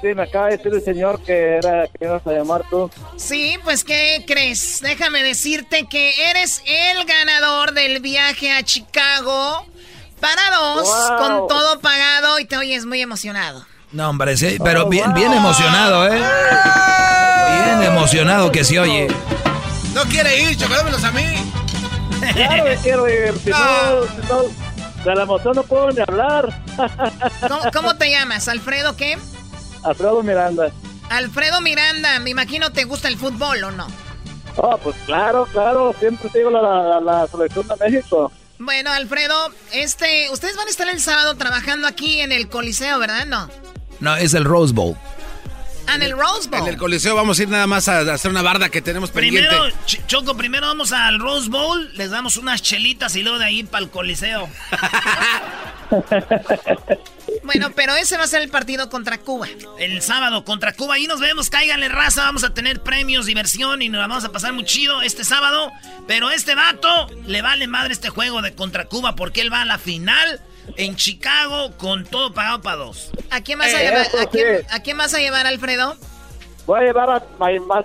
Sí, me acaba de decir el señor que era que ibas a llamar tú. Sí, pues ¿qué crees? Déjame decirte que eres el ganador del viaje a Chicago para dos, Wow. con todo pagado y te oyes muy emocionado. No, hombre, sí, pero bien, bien emocionado, ¿eh? Bien emocionado que se oye. No quiere ir, chocolámelos a mí. Claro que quiero ir. Si no, si no, de la emoción no puedo ni hablar. ¿Cómo, cómo te llamas? ¿Alfredo qué? Alfredo Miranda. Alfredo Miranda, me imagino te gusta el fútbol, ¿o no? Oh, pues claro, claro. Siempre sigo la, la, la selección de México. Bueno, Alfredo, este, ustedes van a estar el sábado trabajando aquí en el Coliseo, ¿verdad? No. No, es el Rose Bowl. Ah, en el Rose Bowl. En el coliseo vamos a ir nada más a hacer una barda que tenemos pendiente. Primero, Ch- Choco, primero vamos al Rose Bowl, les damos unas chelitas y luego de ahí para el Coliseo. Bueno, pero ese va a ser el partido contra Cuba. El sábado contra Cuba, ahí nos vemos, cáiganle raza, vamos a tener premios, diversión y nos la vamos a pasar muy chido este sábado. Pero este vato le vale madre este juego de contra Cuba porque él va a la final en Chicago con todo pagado para dos. ¿A quién vas a Eh, llevar, a quién, sí. a quién vas a llevar, Alfredo? Voy a llevar a my más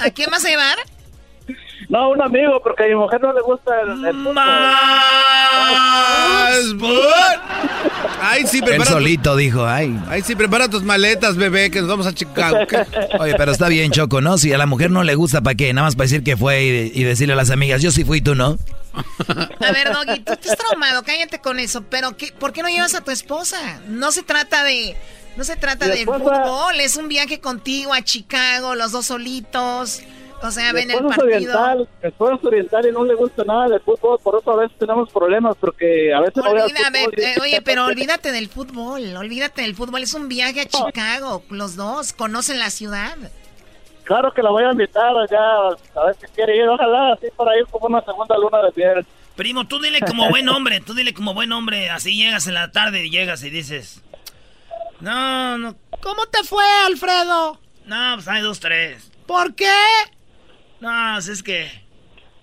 ¿A quién vas a llevar? No, un amigo, porque a mi mujer no le gusta el, el. Más bud. Ay, sí, prepara. solito dijo, ay. Ay, sí, prepara tus maletas, bebé, que nos vamos a Chicago. ¿Qué? Oye, pero está bien, Choco, ¿no? Si a la mujer no le gusta, ¿para qué? Nada más para decir que fue y, y decirle a las amigas, yo sí fui, tú no. A ver, Doggy, tú estás traumado, cállate con eso. Pero ¿qué, ¿por qué no llevas a tu esposa? No se trata de... No se trata Mi de esposa- fútbol, es un viaje contigo a Chicago, los dos solitos. O sea, ven el partido. oriental, esposo es oriental y no le gusta nada del fútbol, por eso a veces tenemos problemas, porque a veces no Olvida- a ver, eh, oye, pero olvídate del fútbol, olvídate del fútbol. Es un viaje a Chicago, los dos conocen la ciudad. Claro que la voy a invitar allá, a ver si quiere ir, ojalá, así para ir como una segunda luna de miel. Primo, tú dile como buen hombre, tú dile como buen hombre, así llegas en la tarde y llegas y dices, no, no, ¿Cómo te fue, Alfredo? no, pues hay dos, tres. ¿Por qué? No, pues es que,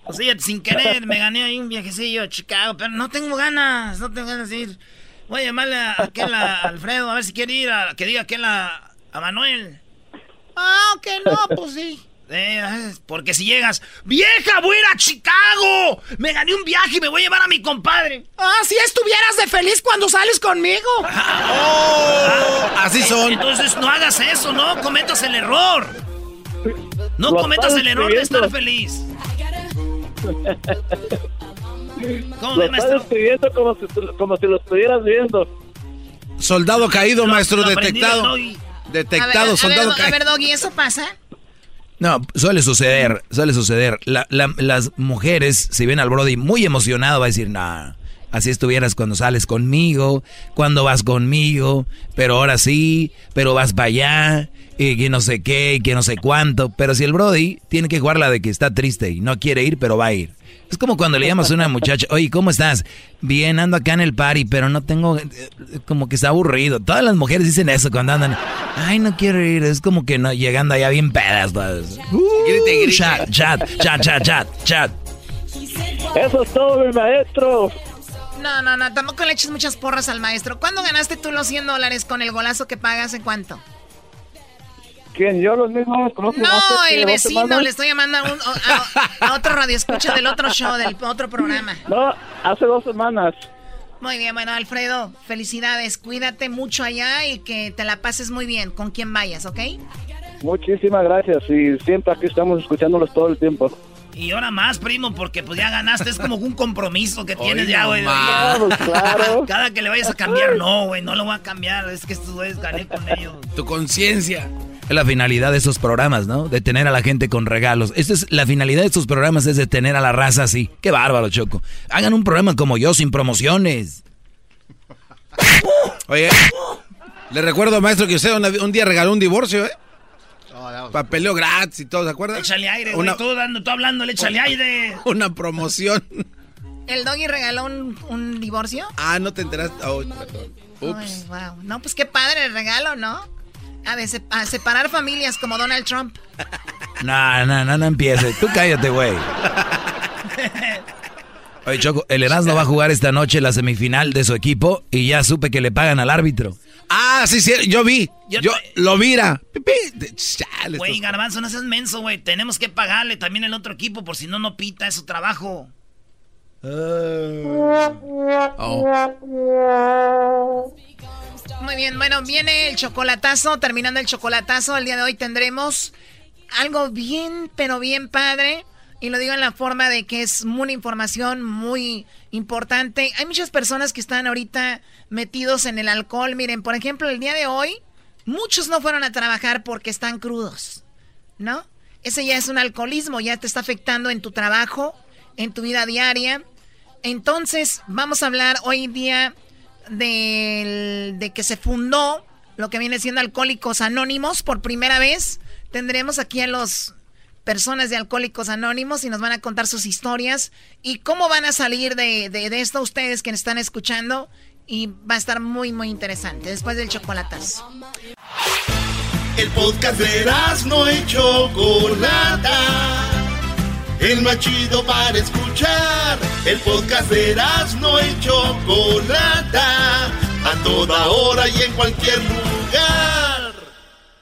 pues sí, sin querer me gané ahí un viajecillo a Chicago, pero no tengo ganas, no tengo ganas de ir. Voy a llamarle a aquel a Alfredo, a ver si quiere ir, a, que diga aquel a, a Manuel. Ah, que no, pues sí. Eh, porque si llegas, vieja, voy a ir a Chicago. Me gané un viaje y me voy a llevar a mi compadre. Ah, si estuvieras de feliz cuando sales conmigo. así son. Entonces no hagas eso, no cometas el error. No Lo cometas el error de estar feliz. ¿Cómo Lo ve, estás escribiendo como si, como si lo estuvieras viendo. Soldado caído, Lo- maestro, lo detectado. Detectado, a ver, soldado ver, a ver, caído. Doggy, ¿eso pasa? No, suele suceder, suele suceder. La- la- las mujeres, si ven al Brody muy emocionado, va a decir, nah, así estuvieras cuando sales conmigo, cuando vas conmigo, pero ahora sí, pero vas para allá, y que no sé qué, y que no sé cuánto. Pero si el Brody tiene que jugar la de que está triste y no quiere ir, pero va a ir. Es como cuando le llamas a una muchacha, oye, ¿cómo estás? Bien, ando acá en el party, pero no tengo, eh, como que está aburrido. Todas las mujeres dicen eso cuando andan, ay, no quiero ir, es como que no, llegando allá bien pedas. Pues. Uh, chat, chat, chat, chat, chat, chat. Eso es todo, mi maestro. No, no, no, tampoco le eches muchas porras al maestro. ¿Cuándo ganaste tú los 100 dólares con el golazo que pagas? ¿En cuánto? ¿Quién? ¿Yo los mismos? ¿Conozco No, el dos vecino, le estoy llamando a, un- a- a otro radio escucha del otro show, del otro programa. No, hace dos semanas. Muy bien, bueno, Alfredo, felicidades. Cuídate mucho allá y que te la pases muy bien con quien vayas, ¿ok? Muchísimas gracias y siempre aquí estamos escuchándolos todo el tiempo. Y ahora más, primo, porque pues ya ganaste, es como un compromiso que tienes Oye, ya, güey. nomás. Claro, claro. Cada que le vayas a cambiar, no, güey, no lo voy a cambiar, es que estos güeyes gané con ellos. Tu conciencia. Es la finalidad de estos programas, ¿no? De tener a la gente con regalos. Esta es la finalidad de estos programas es de tener a la raza así. Qué bárbaro, Choco. Hagan un programa como yo sin promociones. Oye, le recuerdo, maestro, que usted un día regaló un divorcio, ¿eh? Papeleo gratis y todo, ¿se acuerda? Échale aire, güey, Una, tú, dando, tú hablando, échale aire. una promoción. ¿El doggy regaló un, un divorcio? Ah, no te enteraste. Oh, perdón. Ups. Ay, wow. No, pues qué padre el regalo, ¿no? A, se- a separar familias como Donald Trump. No, no, no, no empieces. Tú cállate, güey. Oye, Choco, el Erasmo va a jugar esta noche la semifinal de su equipo y ya supe que le pagan al árbitro. Ah, sí, sí, yo vi. Yo, lo mira. Chale, Güey, Garbanzo, no seas menso, güey. Tenemos que pagarle también el otro equipo, por si no, no pita, es su trabajo. Muy bien, bueno, viene el chocolatazo. Terminando el chocolatazo, el día de hoy tendremos algo bien, pero bien padre. Y lo digo en la forma de que es una información muy importante. Hay muchas personas que están ahorita metidos en el alcohol. Miren, por ejemplo, el día de hoy, muchos no fueron a trabajar porque están crudos, ¿no? Ese ya es un alcoholismo, ya te está afectando en tu trabajo, en tu vida diaria. Entonces, vamos a hablar hoy día del- de que se fundó lo que viene siendo Alcohólicos Anónimos por primera vez. Tendremos aquí a los personas de Alcohólicos Anónimos y nos van a contar sus historias y cómo van a salir de, de- esto ustedes que están escuchando. Y va a estar muy, muy interesante después del chocolatazo. El podcast de no y Chocolata. El más chido para escuchar. El podcast de no y Chocolata. A toda hora y en cualquier lugar.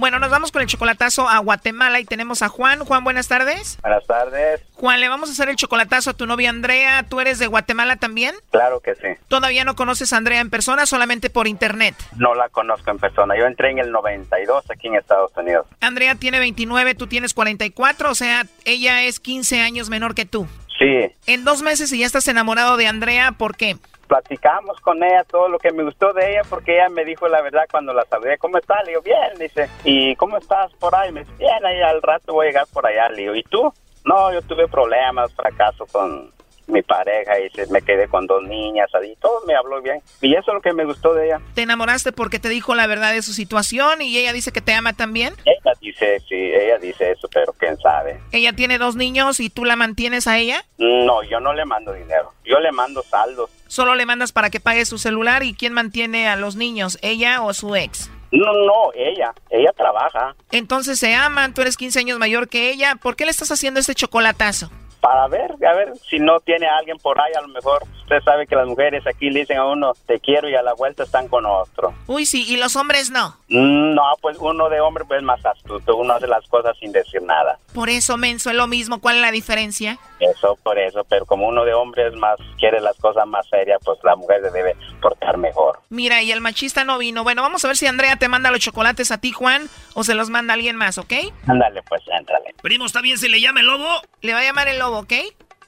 Bueno, nos vamos con el chocolatazo a Guatemala y tenemos a Juan. Juan, buenas tardes. Buenas tardes. Juan, le vamos a hacer el chocolatazo a tu novia Andrea. ¿Tú eres de Guatemala también? Claro que sí. Todavía no conoces a Andrea en persona, solamente por internet. No la conozco en persona. Yo entré en el 92 aquí en Estados Unidos. Andrea tiene 29, tú tienes 44, o sea, ella es 15 años menor que tú. Sí. En dos meses y ya estás enamorado de Andrea, ¿por qué? Platicamos con ella todo lo que me gustó de ella porque ella me dijo la verdad cuando la saludé. ¿Cómo estás? Le digo, bien. Dice, ¿y cómo estás por ahí? Me dice, bien, ahí al rato voy a llegar por allá. Le digo, ¿y tú? No, yo tuve problemas, fracaso con mi pareja y se- me quedé con dos niñas y todo me habló bien. Y eso es lo que me gustó de ella. Te enamoraste porque te dijo la verdad de su situación y ella dice que te ama también. Ella dice, sí, ella dice eso, pero quién sabe. Ella tiene dos niños y tú la mantienes a ella. No, yo no le mando dinero. Yo le mando saldos. Solo le mandas para que pague su celular y quién mantiene a los niños, ella o su ex. No, no, ella. Ella trabaja. Entonces se aman, tú eres 15 años mayor que ella. ¿Por qué le estás haciendo este chocolatazo? Para ver, a ver, si no tiene a alguien por ahí, a lo mejor usted sabe que las mujeres aquí le dicen a uno, te quiero y a la vuelta están con otro. Uy, sí, y los hombres no. Mm, No, pues uno de hombre pues es más astuto, uno hace las cosas sin decir nada. Por eso, menso, es lo mismo. ¿Cuál es la diferencia? Eso por eso, pero como uno de hombre es más, quiere las cosas más serias, pues la mujer se debe portar mejor. Mira, y el machista no vino. Bueno, vamos a ver si Andrea te manda los chocolates a ti, Juan, o se los manda alguien más, ¿ok? Ándale, pues, éntrale. Primo, ¿está bien si le llama el lobo? Le va a llamar el lobo, ¿ok?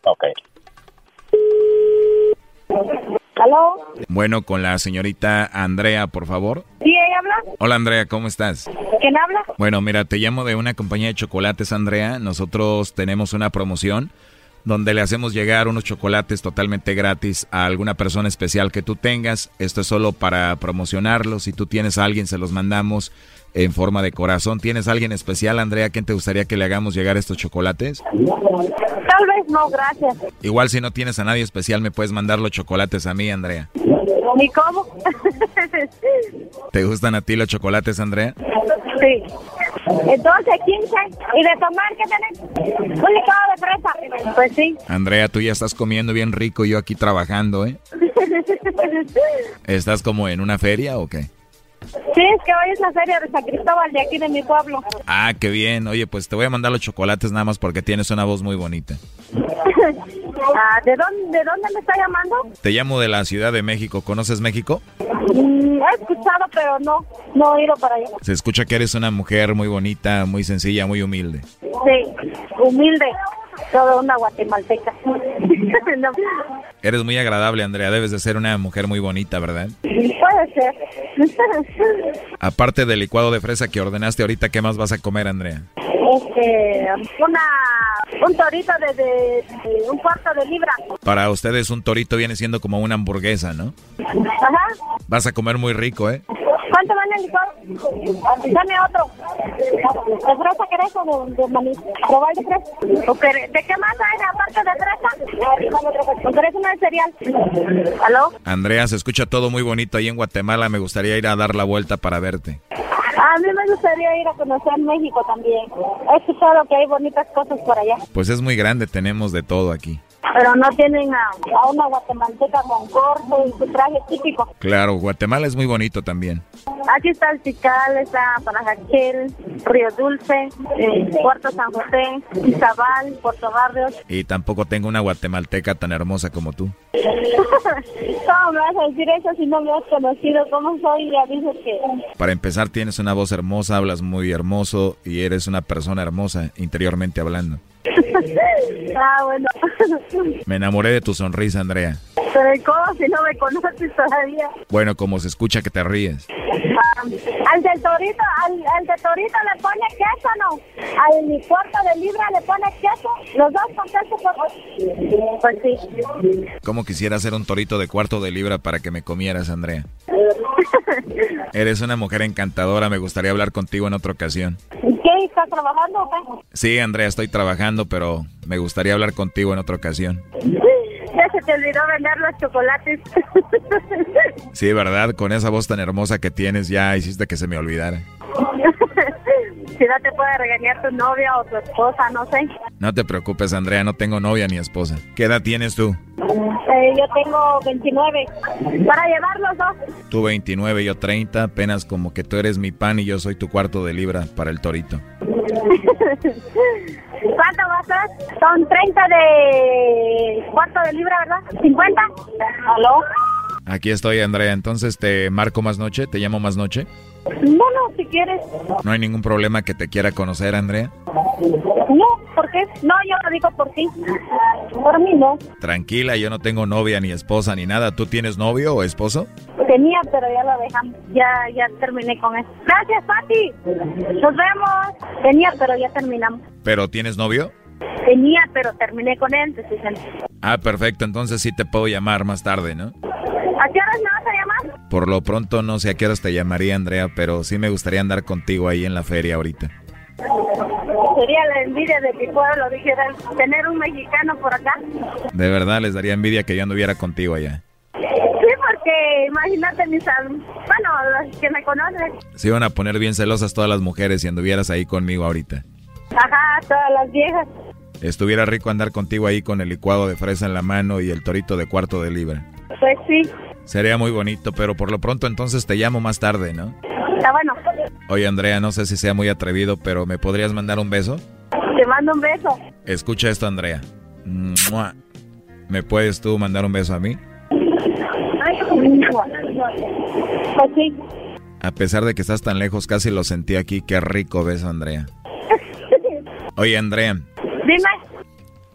Ok. ¿Aló? Bueno, con la señorita Andrea, por favor. ¿Sí, ella habla? Hola Andrea, ¿cómo estás? ¿Quién habla? Bueno, mira, te llamo de una compañía de chocolates, Andrea. Nosotros tenemos una promoción donde le hacemos llegar unos chocolates totalmente gratis a alguna persona especial que tú tengas. Esto es solo para promocionarlos. Si tú tienes a alguien, se los mandamos en forma de corazón. ¿Tienes a alguien especial, Andrea, quién te gustaría que le hagamos llegar estos chocolates? Tal vez no, gracias. Igual si no tienes a nadie especial, me puedes mandar los chocolates a mí, Andrea. ¿Y cómo? ¿Te gustan a ti los chocolates, Andrea? sí. Entonces, 15. ¿Y de tomar qué tenés? Un licuado de fresa. Pues sí. Andrea, tú ya estás comiendo bien rico, yo aquí trabajando, ¿eh? ¿Estás como en una feria o qué? Sí, es que hoy es la feria de San Cristóbal de aquí de mi pueblo. Ah, qué bien. Oye, pues te voy a mandar los chocolates nada más porque tienes una voz muy bonita. Ah, ¿de, dónde, ¿De dónde me está llamando? Te llamo de la Ciudad de México. ¿Conoces México? Mm, he escuchado, pero no, no he ido para allá. Se escucha que eres una mujer muy bonita, muy sencilla, muy humilde. Sí, humilde. Toda una guatemalteca. No. Eres muy agradable, Andrea. Debes de ser una mujer muy bonita, ¿verdad? Puede ser. Aparte del licuado de fresa que ordenaste ahorita, ¿qué más vas a comer, Andrea? Este, una, un torito de, de- de un cuarto de libra. Para ustedes un torito viene siendo como una hamburguesa, ¿no? Ajá. Vas a comer muy rico, ¿eh? ¿Cuánto vale el licuado? Dame otro. ¿De fresa querés o de, de maní? ¿Probar de fresa? ¿O querés- ¿De qué más hay aparte de fresa? ¿O querés una de cereal? ¿Aló? Andrea, se escucha todo muy bonito ahí en Guatemala. Me gustaría ir a dar la vuelta para verte. A mí me gustaría ir a conocer México también. He escuchado que hay bonitas cosas por allá. Pues es muy grande, tenemos de todo aquí. Pero no tienen a, a una guatemalteca con corte y su traje típico. Claro, Guatemala es muy bonito también. Aquí está el Chical, está Panajaquel, Río Dulce, eh, Puerto San José, Izabal, Puerto Barrios. Y tampoco tengo una guatemalteca tan hermosa como tú. ¿Cómo me vas a decir eso si no me has conocido? ¿Cómo soy? Ya dices que... Para empezar, tienes una voz hermosa, hablas muy hermoso y eres una persona hermosa interiormente hablando. ah, bueno. Me enamoré de tu sonrisa, Andrea. Pero ¿cómo si no me conoces todavía? Bueno, como se escucha que te ríes. Ah, al del torito, al, al de torito le pone queso, ¿no? Al cuarto de libra le pone queso. Los dos con queso, por Pues sí. ¿Cómo quisiera hacer un torito de cuarto de libra para que me comieras, Andrea? Eres una mujer encantadora, me gustaría hablar contigo en otra ocasión. ¿Qué? ¿Estás trabajando o qué? Sí, Andrea, estoy trabajando, pero me gustaría hablar contigo en otra ocasión. Ya se te olvidó vender los chocolates. Sí, ¿verdad? Con esa voz tan hermosa que tienes ya hiciste que se me olvidara. si no te puede regañar tu novia o tu esposa, no sé. No te preocupes, Andrea, no tengo novia ni esposa. ¿Qué edad tienes tú? Eh, yo tengo 29. Para llevar los dos. Tú 29, yo 30, apenas como que tú eres mi pan y yo soy tu cuarto de libra para el torito. ¿Cuánto va a? Son 30 de cuarto de libra, ¿verdad? ¿50? ¿Aló? Aquí estoy, Andrea. Entonces te marco más noche, te llamo más noche. No, no, si quieres. No hay ningún problema que te quiera conocer, Andrea. No, ¿por qué? No, yo lo digo por ti. Por mí no. Tranquila, yo no tengo novia ni esposa ni nada. ¿Tú tienes novio o esposo? Tenía, pero ya lo dejamos. Ya, ya terminé con eso. Gracias, Pati. Nos vemos. Tenía, pero ya terminamos. ¿Pero tienes novio? Tenía, pero terminé con él. diciendo. Ah, perfecto. Entonces sí te puedo llamar más tarde, ¿no? ¿A qué horas llamar? Por lo pronto no sé a qué horas te llamaría, Andrea, pero sí me gustaría andar contigo ahí en la feria ahorita. Sería la envidia de mi pueblo, dijeran, tener un mexicano por acá. De verdad les daría envidia que yo anduviera contigo allá. Sí, porque imagínate mis bueno, los que me conocen. Se iban a poner bien celosas todas las mujeres si anduvieras ahí conmigo ahorita. Ajá, todas las viejas. Estuviera rico andar contigo ahí con el licuado de fresa en la mano y el torito de cuarto de libra. Pues sí, Sería muy bonito, pero por lo pronto entonces te llamo más tarde, ¿no? está bueno. Oye, Andrea, no sé si sea muy atrevido, pero ¿me podrías mandar un beso? Te mando un beso. Escucha esto, Andrea. ¡Mua! ¿Me puedes tú mandar un beso a mí? Pues sí. A pesar de que estás tan lejos, casi lo sentí aquí. Qué rico beso, Andrea. Oye, Andrea, Dime.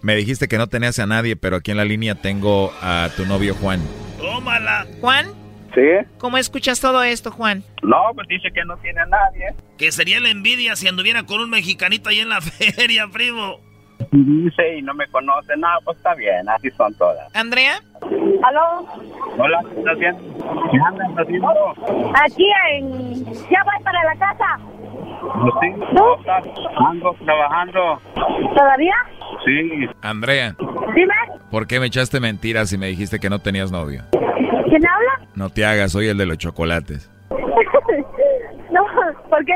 Me dijiste que no tenías a nadie, pero aquí en la línea tengo a tu novio Juan. Tómala. ¿Juan? ¿Sí? ¿Cómo escuchas todo esto, Juan? No, pues dice que no tiene a nadie. Que sería la envidia si anduviera con un mexicanito ahí en la feria, primo. Dice y no me conoce. No, pues está bien, así son todas. ¿Andrea? ¿Aló? Hola, ¿qué estás haciendo? ¿Qué andas haciendo? Aquí en... Ya voy para la casa. Pues sí, ¿cómo estás? Ando trabajando. ¿Todavía? Sí. Andrea, Dime. ¿por qué me echaste mentiras y me dijiste que no tenías novio? ¿Quién habla? No te hagas, soy el de los chocolates. no, ¿por qué?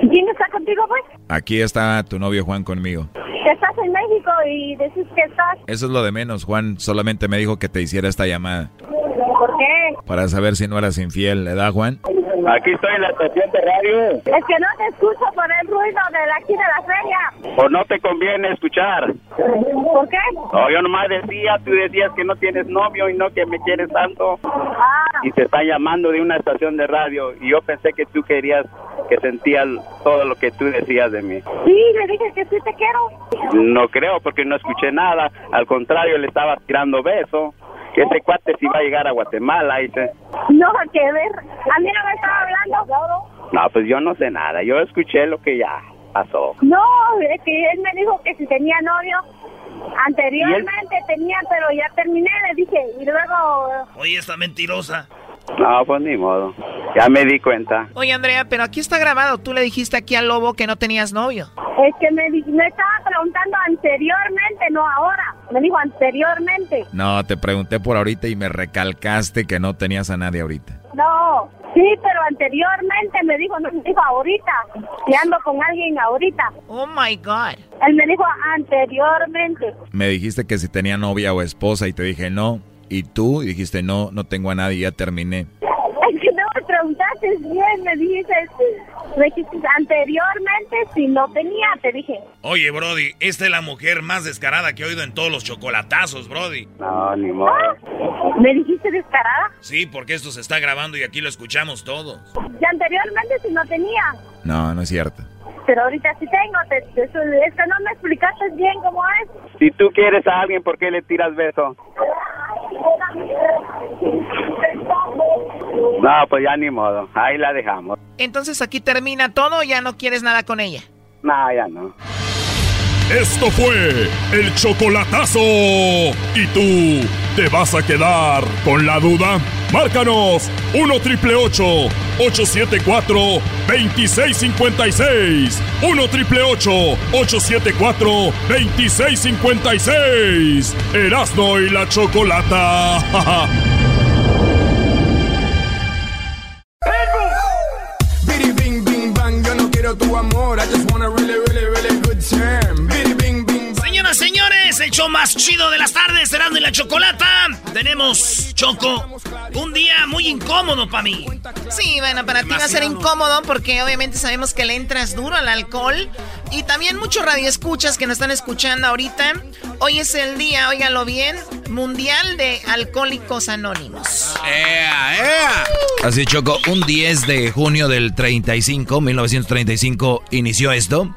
¿Quién está contigo, pues? Aquí está tu novio Juan conmigo. Estás en México y decís que estás... Eso es lo de menos, Juan. Solamente me dijo que te hiciera esta llamada. ¿Por qué? Para saber si no eras infiel, ¿verdad, Juan? Aquí estoy en la estación de radio. Es que no te escucho por el ruido de la aquí de la feria. ¿O no te conviene escuchar? ¿Por qué? No, yo nomás decía, tú decías que no tienes novio y no que me quieres tanto. Ah, Y te están llamando de una estación de radio. Y yo pensé que tú querías, que sentías todo lo que tú decías de mí. sí, le dije que sí te quiero. No creo, porque no escuché nada. Al contrario, le estaba tirando beso. Que ese cuate sí va a llegar a Guatemala, dice. No, que ver. A mí no me estaba hablando. No, pues yo no sé nada. Yo escuché lo que ya pasó. No, es que él me dijo que si tenía novio. Anteriormente tenía, pero ya terminé, le dije. Y luego... Oye, esta mentirosa. No, pues ni modo. Ya me di cuenta. Oye, Andrea, pero aquí está grabado. Tú le dijiste aquí al lobo que no tenías novio. Es que me, di- me estaba preguntando anteriormente, no ahora. Me dijo anteriormente. No, te pregunté por ahorita y me recalcaste que no tenías a nadie ahorita. No, sí, pero anteriormente me dijo, no me dijo ahorita. Y ando con alguien ahorita. Oh my God. Él me dijo anteriormente. Me dijiste que si tenía novia o esposa y te dije no. Y tú y dijiste no, no tengo a nadie, ya terminé. Es que no me preguntaste bien, me dices. Me dijiste anteriormente si no tenía, te dije. Oye, Brody, esta es la mujer más descarada que he oído en todos los chocolatazos, Brody. No, ni modo. ¿Me dijiste descarada? Sí, porque esto se está grabando y aquí lo escuchamos todos. Y anteriormente si no tenía. No, no es cierto. Pero ahorita sí tengo. Te, te- es que no me explicaste bien cómo es. Si tú quieres a alguien, ¿por qué le tiras beso? No, pues ya ni modo. Ahí la dejamos. Entonces aquí termina todo, ya no quieres nada con ella. No, ya no. Esto fue el chocolatazo. ¿Y tú te vas a quedar con la duda? Márcanos 1 triple 874 2656. 1 triple 874 2656. Erasno y la chocolata. Bing bing bang, yo no quiero tu amor. I just want a really, really, really good time. Señores, el show más chido de las tardes, Serando y la Chocolata. Tenemos, Choco, un día muy incómodo para mí. Sí, bueno, para ti va a ser incómodo porque obviamente sabemos que le entras duro al alcohol. Y también muchos radioescuchas que nos están escuchando ahorita. Hoy es el día, óigalo bien, Mundial de Alcohólicos Anónimos. Así Choco, un 10 de junio del 35, 1935, inició esto.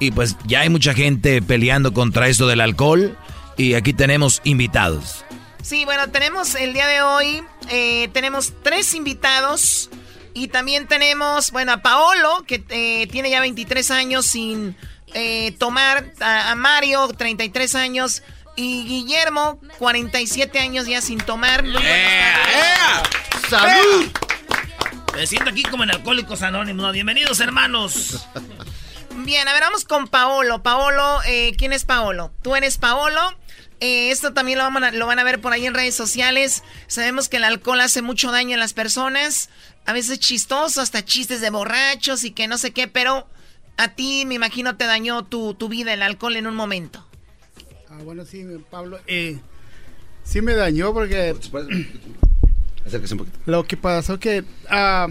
Y pues ya hay mucha gente peleando contra esto del alcohol. Y aquí tenemos invitados. Sí, bueno, tenemos el día de hoy, eh, tenemos tres invitados y también tenemos, bueno, a Paolo, que eh, tiene ya 23 años sin eh, tomar, a, a Mario, 33 años, y Guillermo, 47 años ya sin tomar. ¡Salud! Me siento aquí como en Alcohólicos Anónimos. Bienvenidos, hermanos. Bien, a ver, vamos con Paolo. Paolo, eh, ¿quién es Paolo? Tú eres Paolo. Eh, esto también lo, vamos a- lo van a ver por ahí en redes sociales. Sabemos que el alcohol hace mucho daño a las personas. A veces chistoso, hasta chistes de borrachos y que no sé qué, pero a ti me imagino te dañó tu, tu vida el alcohol en un momento. Ah, bueno, sí, Pablo. Eh, sí me dañó porque Acérquese un poquito. lo que pasó que ah,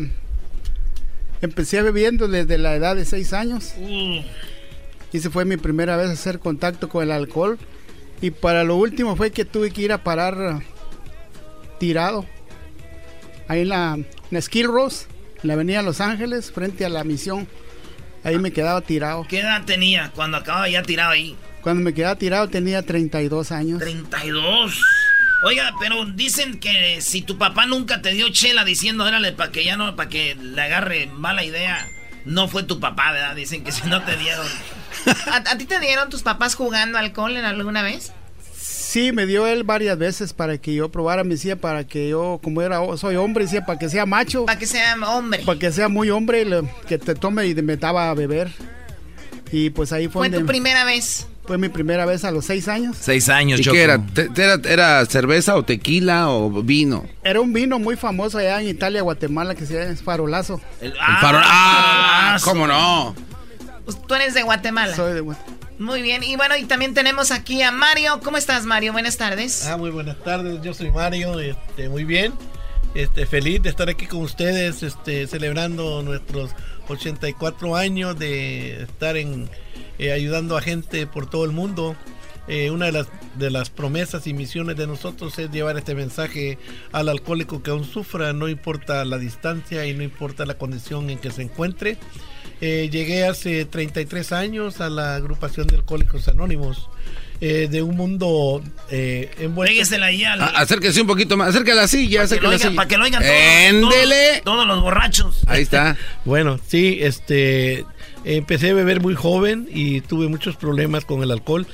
empecé bebiendo desde la edad de 6 años. Y esa fue mi primera vez hacer contacto con el alcohol. Y para lo último fue que tuve que ir a parar tirado. Ahí en la, en la Skill Rose, en la avenida Los Ángeles, frente a la misión. Ahí me quedaba tirado. ¿Qué edad tenía cuando acababa ya tirado ahí? Cuando me quedaba tirado tenía 32 años. 32. Oiga, pero dicen que si tu papá nunca te dio chela diciendo, órale, para que ya no, para que le agarre mala idea, no fue tu papá, ¿verdad? Dicen que si no te dieron. ¿A, a ti te dieron tus papás jugando alcohol en alguna vez? Sí, me dio él varias veces para que yo probara, me decía para que yo, como era, soy hombre, decía para que sea macho. Para que sea hombre. Para que sea muy hombre, que te tome y me daba a beber. Y pues ahí fue ¿Fue donde- tu primera vez? Fue mi primera vez a los seis años. Seis años, ¿Y Choco. qué era? Te- te era? ¿Era cerveza o tequila o vino? Era un vino muy famoso allá en Italia, Guatemala, que se llama Farolazo. El, farol- ¡Ah! ¿Cómo no? Pues tú eres de Guatemala. Soy de Guatemala. Muy bien. Y bueno, y también tenemos aquí a Mario. ¿Cómo estás, Mario? Buenas tardes. Ah, muy buenas tardes, yo soy Mario, este, muy bien, este, feliz de estar aquí con ustedes, este, celebrando nuestros 84 años de estar en, eh, ayudando a gente por todo el mundo. Eh, una de las, promesas y misiones de nosotros es llevar este mensaje al alcohólico que aún sufra, no importa la distancia y no importa la condición en que se encuentre. Eh, llegué hace 33 años a la agrupación de Alcohólicos Anónimos. Eh, de un mundo eh, envuelto. Péguesela ahí al- acérquese un poquito más, acerca la silla, Para que, acerca lo la oigan, silla. para que lo oigan todos, ¡Éndele! todos, todos los borrachos. Ahí está. Bueno, sí, este, empecé a beber muy joven y tuve muchos problemas con el alcohol.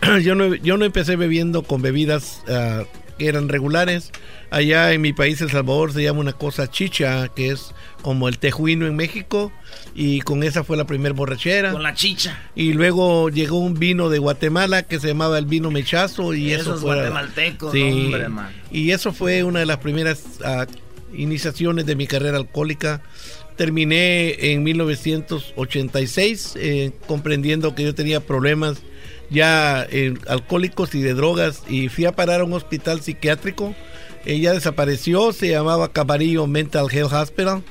Yo no, yo no empecé bebiendo con bebidas ah, que eran regulares. Allá en mi país, El Salvador, se llama una cosa chicha, que es como el tejuino en México. Y con esa fue la primera borrachera. Con la chicha. Y luego llegó un vino de Guatemala que se llamaba el vino mechazo. Y eso fue, guatemaltecos, Sí. hombre, man. Y eso fue una de las primeras ah, iniciaciones de mi carrera alcohólica. Terminé en 1986 eh, comprendiendo que yo tenía problemas ya eh, alcohólicos y de drogas y fui a parar a un hospital psiquiátrico. Ella desapareció, se llamaba Camarillo Mental Health Hospital.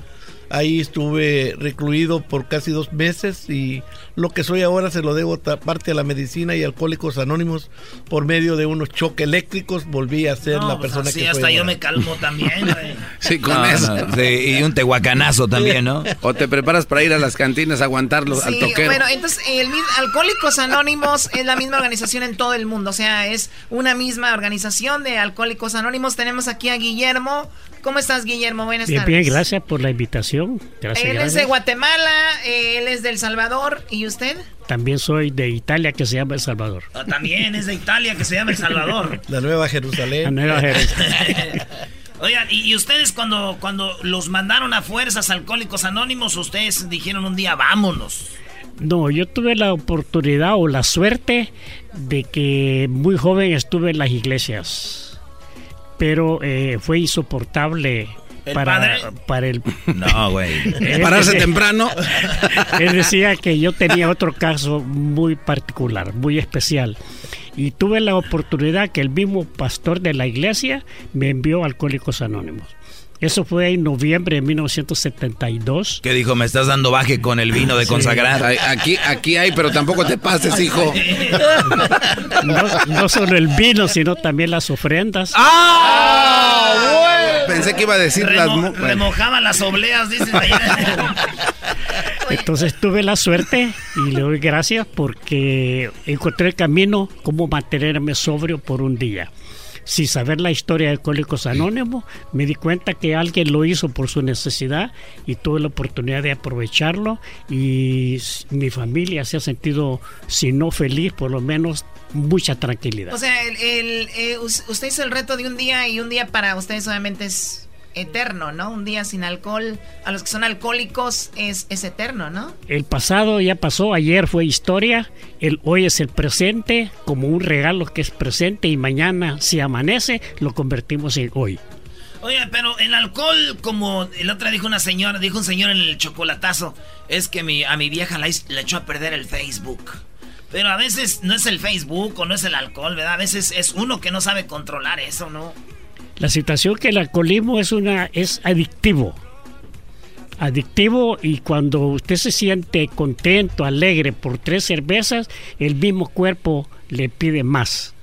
Ahí estuve recluido por casi dos meses y lo que soy ahora se lo debo parte a la medicina y Alcohólicos Anónimos por medio de unos choques eléctricos. Volví a ser No, la pues persona así que hasta soy yo ahora. me calmo también, güey. Sí, con No, eso. no, sí, y un tehuacanazo también, ¿no? O te preparas para ir a las cantinas a aguantarlo al Sí, toquero. bueno, entonces el Alcohólicos Anónimos es la misma organización en todo el mundo, o sea, es una misma organización de Alcohólicos Anónimos. Tenemos aquí a Guillermo. ¿Cómo estás, Guillermo? Buenas Bien, tardes. bien, gracias por la invitación. Gracias, Él es de Guatemala, eh, él es de El Salvador, ¿y usted? También soy de Italia, que se llama El Salvador. Ah, También es de Italia, que se llama El Salvador. La Nueva Jerusalén. La Nueva Jerusalén. Oigan, y, y ustedes cuando, cuando los mandaron a fuerzas alcohólicos anónimos, ustedes dijeron un día, vámonos. No, yo tuve la oportunidad o la suerte de que muy joven estuve en las iglesias, pero eh, fue insoportable ¿El para, padre? para el... No, güey. Pararse temprano. Él decía que yo tenía otro caso muy particular, muy especial. Y tuve la oportunidad que el mismo pastor de la iglesia me envió a Alcohólicos Anónimos. Eso fue en noviembre de 1972. ¿Qué dijo? Me estás dando baje con el vino de Sí. consagrar. Ay, Aquí, aquí hay, pero tampoco te pases, hijo. No, no solo el vino, sino también las ofrendas. Pensé que iba a decir las... Remo- bueno. remojaba las obleas, dicen allá. Entonces tuve la suerte y le doy gracias porque encontré el camino cómo mantenerme sobrio por un día. Sin saber la historia de Alcohólicos Anónimos, me di cuenta que alguien lo hizo por su necesidad y tuve la oportunidad de aprovecharlo y mi familia se ha sentido, si no feliz, por lo menos mucha tranquilidad. O sea, el, el, eh, us- usted hizo el reto de un día y un día para ustedes obviamente es eterno, ¿no? Un día sin alcohol, a los que son alcohólicos es, es eterno, ¿no? El pasado ya pasó, ayer fue historia, el hoy es el presente, como un regalo que es presente y mañana si amanece lo convertimos en hoy. Oye, pero el alcohol, como el otro dijo una señora, dijo un señor en el chocolatazo, es que mi, a mi vieja la, le echó a perder el Facebook. Pero a veces no es el Facebook o no es el alcohol, ¿verdad? A veces es uno que no sabe controlar eso, ¿no? La situación que el alcoholismo es una es adictivo. Adictivo y cuando usted se siente contento, alegre por tres cervezas, el mismo cuerpo le pide más.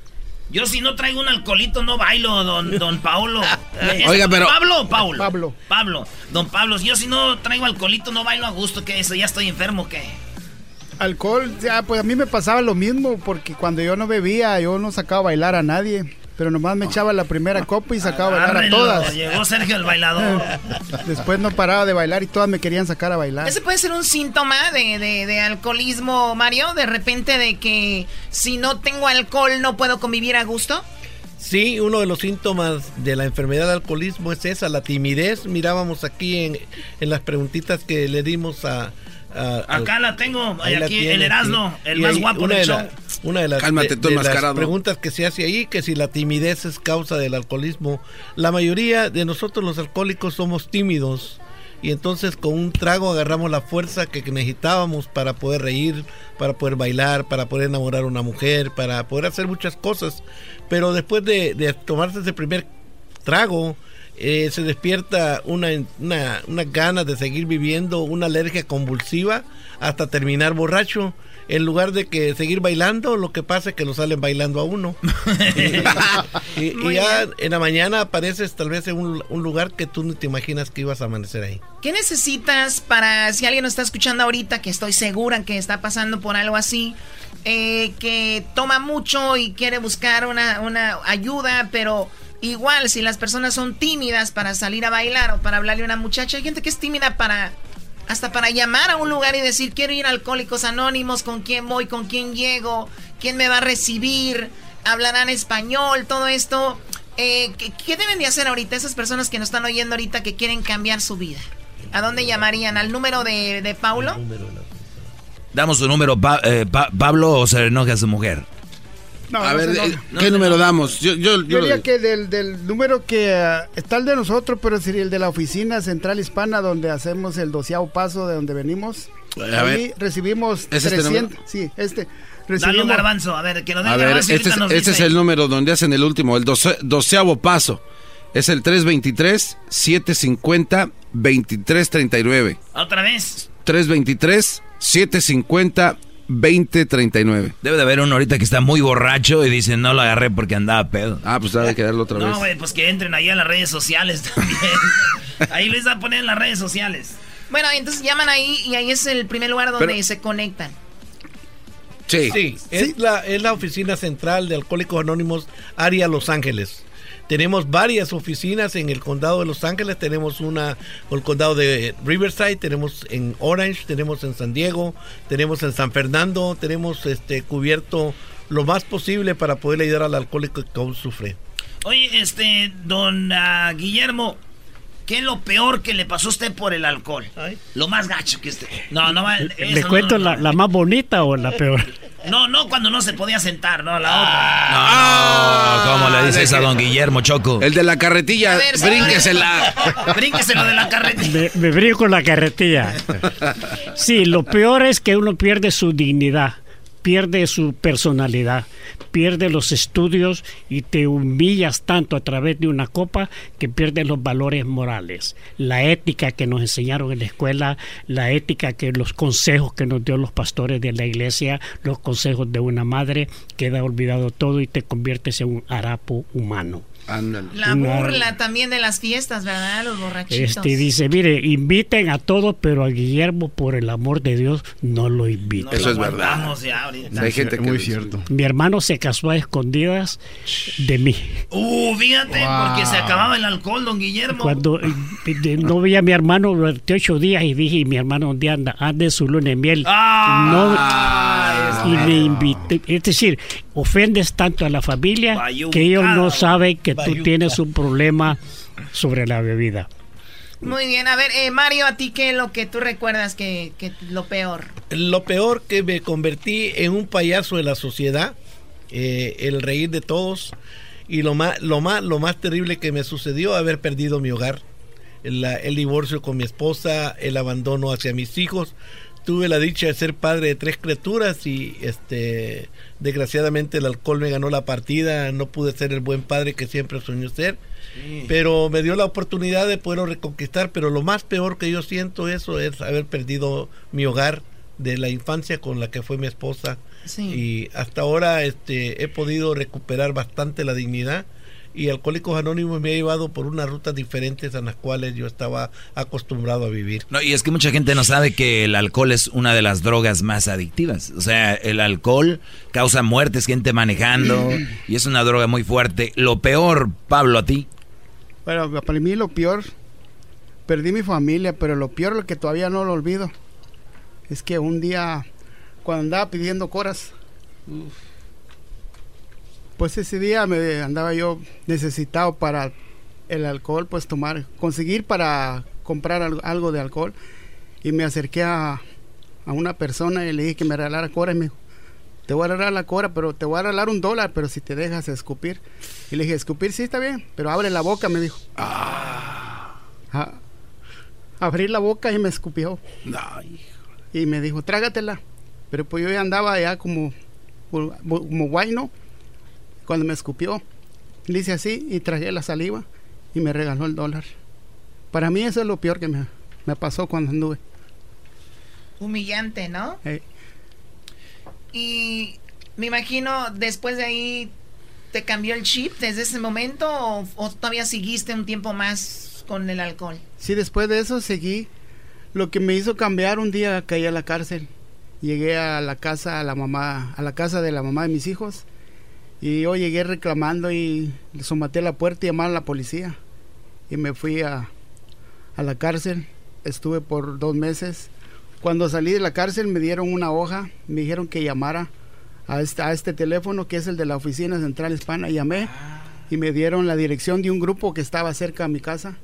Yo si no traigo un alcoholito no bailo, don, don Paulo. ¿Es Oiga, pero- ¿Pablo o Paulo? Pablo. Pablo. Don Pablo, yo si no traigo alcoholito no bailo a gusto, ¿qué eso? ¿Ya estoy enfermo o qué? Alcohol, ya, pues a mí me pasaba lo mismo, porque cuando yo no bebía, yo no sacaba a bailar a nadie. Pero nomás me echaba la primera copa y sacaba a bailar a todas. Llegó Sergio el bailador. Después no paraba de bailar y todas me querían sacar a bailar. Ese puede ser un síntoma de, de- de alcoholismo, Mario, de repente de que si no tengo alcohol no puedo convivir a gusto. Sí, uno de los síntomas de la enfermedad de alcoholismo es esa, la timidez. Mirábamos aquí en, en las preguntitas que le dimos a... a- Acá al- la tengo, Ahí la aquí tiene, el Erasmo, sí. el Y más ahí guapo del de show. la- una de las, Cálmate de- de las preguntas que se hace ahí, que si la timidez es causa del alcoholismo. La mayoría de nosotros los alcohólicos somos tímidos y entonces con un trago agarramos la fuerza que que necesitábamos para poder reír, para poder bailar, para poder enamorar a una mujer, para poder hacer muchas cosas. Pero después de, de tomarse ese primer trago, eh, se despierta una, una, una ganas de seguir viviendo, una alergia convulsiva hasta terminar borracho. En lugar de que seguir bailando, lo que pasa es que lo salen bailando a uno. y, ya en la mañana apareces tal vez en un, un lugar que tú no te imaginas que ibas a amanecer ahí. ¿Qué necesitas para, si alguien nos está escuchando ahorita, que estoy segura que está pasando por algo así, eh, que toma mucho y quiere buscar una, una ayuda, pero igual si las personas son tímidas para salir a bailar o para hablarle a una muchacha, hay gente que es tímida para, hasta para llamar a un lugar y decir, quiero ir a Alcohólicos Anónimos, con quién voy, con quién llego, quién me va a recibir, hablarán español, todo esto. Eh, ¿qué, deben de hacer ahorita esas personas que nos están oyendo ahorita que quieren cambiar su vida? ¿A dónde llamarían? ¿Al número de, de Paulo? Damos su número, eh, Pa- Pablo, o se enoja a su mujer. No, a no ver, sé, eh, no. ¿qué número damos? Yo, yo, Yo yo- diría que del, del número que ah, está el de nosotros, pero sería el de la oficina central hispana donde hacemos el doceavo paso de donde venimos. A Ahí ver. recibimos ¿Es este 300. número? sí, este. Dale un Recibimos, garbanzo, a ver, que nos dé A ver, este, es, este es dice. el número donde hacen el último, el doce- doceavo paso. Es el 323-750-2339. Otra vez. 323-750-2039. Debe de haber uno ahorita que está muy borracho y dice, no lo agarré porque andaba pedo. Ah, pues debe que darlo otra No, vez. güey, pues que entren ahí a las redes sociales también. ahí les va a poner en las redes sociales. Bueno, entonces llaman ahí y ahí es el primer lugar donde Pero- se conectan. Sí. Es, La, es la oficina central de Alcohólicos Anónimos, área Los Ángeles. Tenemos varias oficinas en el condado de Los Ángeles, tenemos una en el condado de Riverside, tenemos en Orange, tenemos en San Diego, tenemos en San Fernando, tenemos este cubierto lo más posible para poder ayudar al alcohólico que aún sufre. Oye, este, don ah, Guillermo, ¿qué es lo peor que le pasó a usted por el alcohol? Lo más gacho que usted. No, no, eso ¿Le no, cuento no, La, la más bonita o la peor? No, no, cuando no se podía sentar, no, la otra. Ah, No, ¿cómo le dices a don Guillermo Choco? El de la carretilla, ver, brínquesela. Brínqueselo de la carretilla. Me, me brinco la carretilla. Sí, lo peor es que uno pierde su dignidad, pierde su personalidad, pierde los estudios y te humillas tanto a través de una copa que pierdes los valores morales, la ética que nos enseñaron en la escuela, la ética que los consejos que nos dio los pastores de la iglesia, los consejos de una madre, queda olvidado todo y te conviertes en un harapo humano. Ándale. La Una- burla también de las fiestas, ¿verdad? Los borrachitos. Este dice, mire, inviten a todos, pero a Guillermo, por el amor de Dios, no lo inviten. Eso es verdad. Ya. Hay gente que Muy cierto. Mi hermano se casó a escondidas de mí. Uh, fíjate, porque se acababa el alcohol, don Guillermo. Cuando eh, no veía a mi hermano durante ocho días y dije, mi hermano, ¿dónde anda? Anda en su luna de miel. Ah, no, y me invité. Es decir, ofendes tanto a la familia Bayucado. que ellos no saben que tú tienes un problema sobre la bebida. Muy bien, a ver, eh, Mario, ¿a ti qué es lo que tú recuerdas que, que lo peor? Lo peor que me convertí en un payaso de la sociedad, eh, el reír de todos y lo más, lo más, lo más terrible que me sucedió haber perdido mi hogar, el, el divorcio con mi esposa, el abandono hacia mis hijos. Tuve la dicha de ser padre de tres criaturas y este desgraciadamente el alcohol me ganó la partida, no pude ser el buen padre que siempre soñé ser. Pero me dio la oportunidad de poderlo reconquistar, pero lo más peor que yo siento eso es haber perdido mi hogar de la infancia con la que fue mi esposa. Sí. y hasta ahora este he podido recuperar bastante la dignidad y Alcohólicos Anónimos me ha llevado por unas rutas diferentes a las cuales yo estaba acostumbrado a vivir. No, y es que mucha gente no sabe que el alcohol es una de las drogas más adictivas. O sea, el alcohol causa muertes, gente manejando, y es una droga muy fuerte. Lo peor, Pablo, a ti. Bueno, para mí lo peor, perdí mi familia, pero lo peor, lo que todavía no lo olvido, es que un día, cuando andaba pidiendo coras, pues ese día me andaba yo necesitado para el alcohol, pues tomar, conseguir para comprar al- algo de alcohol. Y me acerqué a, a una persona y le dije que me regalara cora y me dijo, te voy a regalar la cora, pero te voy a regalar un dólar, pero si te dejas escupir. Y le dije, escupir sí está bien, pero abre la boca, me dijo. Ah, abrí la boca y me escupió. Y me dijo, trágatela. Pero pues yo ya andaba ya como, como guayno cuando me escupió. Le hice así y tragué la saliva y me regaló el dólar. Para mí eso es lo peor que me, me pasó cuando anduve. Humillante, ¿no? Y me imagino después de ahí te cambió el chip desde ese momento o, o todavía seguiste un tiempo más con el alcohol. Sí, después de eso seguí. Lo que me hizo cambiar un día caí a la cárcel. Llegué a la casa a la mamá, a la casa de la mamá de mis hijos y yo llegué reclamando y somaté la puerta y llamaron a la policía y me fui a, a la cárcel. Estuve por dos meses. Cuando salí de la cárcel me dieron una hoja, me dijeron que llamara a este, a este teléfono que es el de la oficina central hispana. Llamé y me dieron la dirección de un grupo que estaba cerca de mi casa.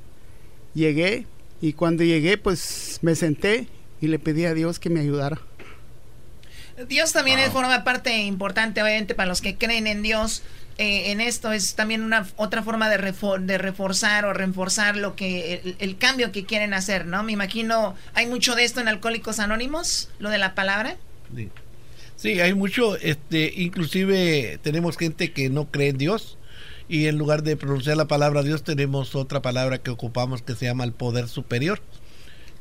Llegué y cuando llegué pues me senté y le pedí a Dios que me ayudara. Dios también es- forma parte importante, obviamente, para los que creen en Dios. eh, en esto es también una otra forma de, refor- de reforzar o reforzar lo que el, el cambio que quieren hacer, ¿no? Me imagino, hay mucho de esto en Alcohólicos Anónimos, lo de la palabra. Sí. Sí, hay mucho, este, inclusive tenemos gente que no cree en Dios y en lugar de pronunciar la palabra Dios tenemos otra palabra que ocupamos que se llama el poder superior,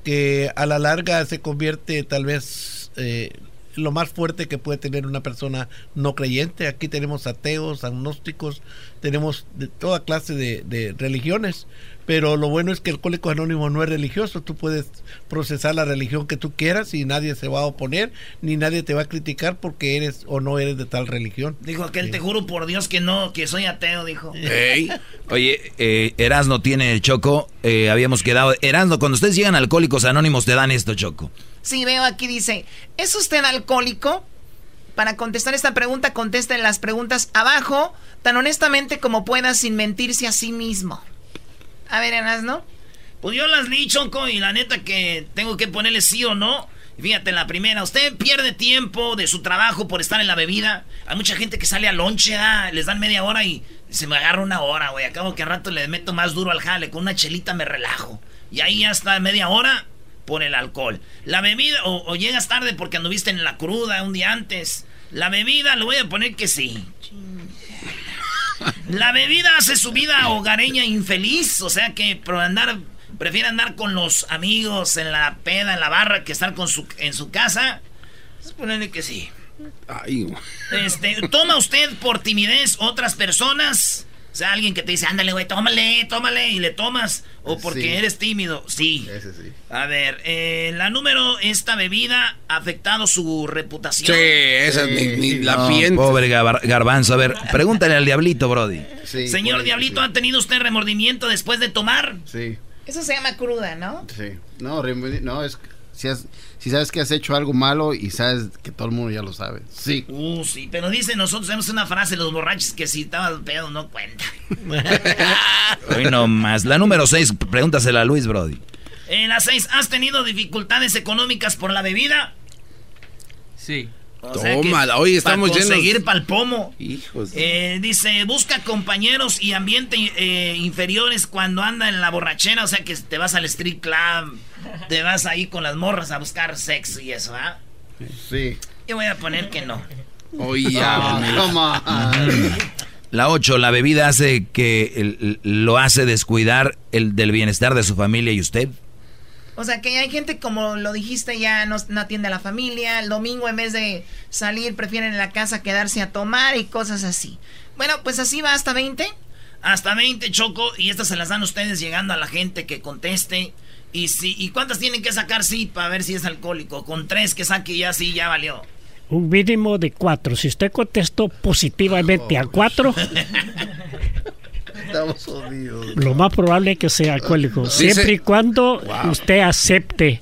que a la larga se convierte tal vez eh, lo más fuerte que puede tener una persona no creyente. Aquí tenemos ateos, agnósticos, tenemos de toda clase de, de religiones, pero lo bueno es que el Alcohólico Anónimo no es religioso, tú puedes procesar la religión que tú quieras y nadie se va a oponer, ni nadie te va a criticar porque eres o no eres de tal religión. Dijo aquel, te juro por Dios que no, que soy ateo, dijo. Oye, eh, Erasno tiene el Choco. eh, habíamos quedado. Erasno, cuando ustedes llegan a Alcohólicos Anónimos, te dan esto, Choco. Sí, veo aquí dice, ¿es usted alcohólico? Para contestar esta pregunta, contesten las preguntas abajo, tan honestamente como pueda, sin mentirse a sí mismo. A ver, Enas, ¿no? Pues yo las leí, Choco, y la neta que tengo que ponerle sí o no. Fíjate, la primera, usted pierde tiempo de su trabajo por estar en la bebida. Hay mucha gente que sale a lonche, ah, les dan media hora y se me agarra una hora, güey. Acabo que al rato le meto más duro al jale, con una chelita me relajo. Y ahí ya está media hora por el alcohol. La bebida, o, o llegas tarde porque anduviste en la cruda un día antes. La bebida, le voy a poner que sí. La bebida hace su vida hogareña infeliz, o sea que por andar, prefiere andar con los amigos en la peda, en la barra, que estar con su, en su casa. Pues ponerle que sí. Este, ¿toma usted por timidez otras personas? O sea, alguien que te dice, ándale, güey, tómale, tómale, y le tomas. O porque Sí. eres tímido. Sí. Ese sí. A ver, eh, la número, esta bebida ha afectado su reputación. Sí, esa la No, piensa. Pobre Garbanzo. A ver, pregúntale al Diablito, Brody. Señor Diablito, ¿ha tenido usted remordimiento después de tomar? Sí, Eso se llama cruda, ¿no? sí. No, no, es si, has- si sabes que has hecho algo malo y sabes que todo el mundo ya lo sabe. Sí. Uh, sí, pero dice, nosotros tenemos una frase, los borrachos, que si estaba pedo no cuenta. Hoy no más. La número 6, pregúntasela a Luis, Brody. En la 6, ¿has tenido dificultades económicas por la bebida? Sí. O sea Tómala, oye, estamos para llenos. conseguir pa'l pomo. Hijos. Eh, dice, busca compañeros y ambiente eh, inferiores cuando anda en la borrachera, o sea que te vas al street club, te vas ahí con las morras a buscar sexo y eso, ¿ah? Sí. Yo voy a poner que no. Oye, on. La 8, la bebida hace que el- lo hace descuidar el del bienestar de su familia y usted. O sea, que hay gente, como lo dijiste, ya no, no atiende a la familia. El domingo, en vez de salir, prefieren en la casa quedarse a tomar y cosas así. Bueno, pues así va hasta 20. Hasta 20, Choco, y estas se las dan ustedes llegando a la gente que conteste. Y, si, ¿Y cuántas tienen que sacar sí para ver si es alcohólico? Con tres que saque ya sí, ya valió. Un mínimo de cuatro. Si usted contestó positivamente a cuatro, Estamos jodidos. lo más probable es que sea alcohólico. Dice- Siempre y cuando Wow. usted acepte,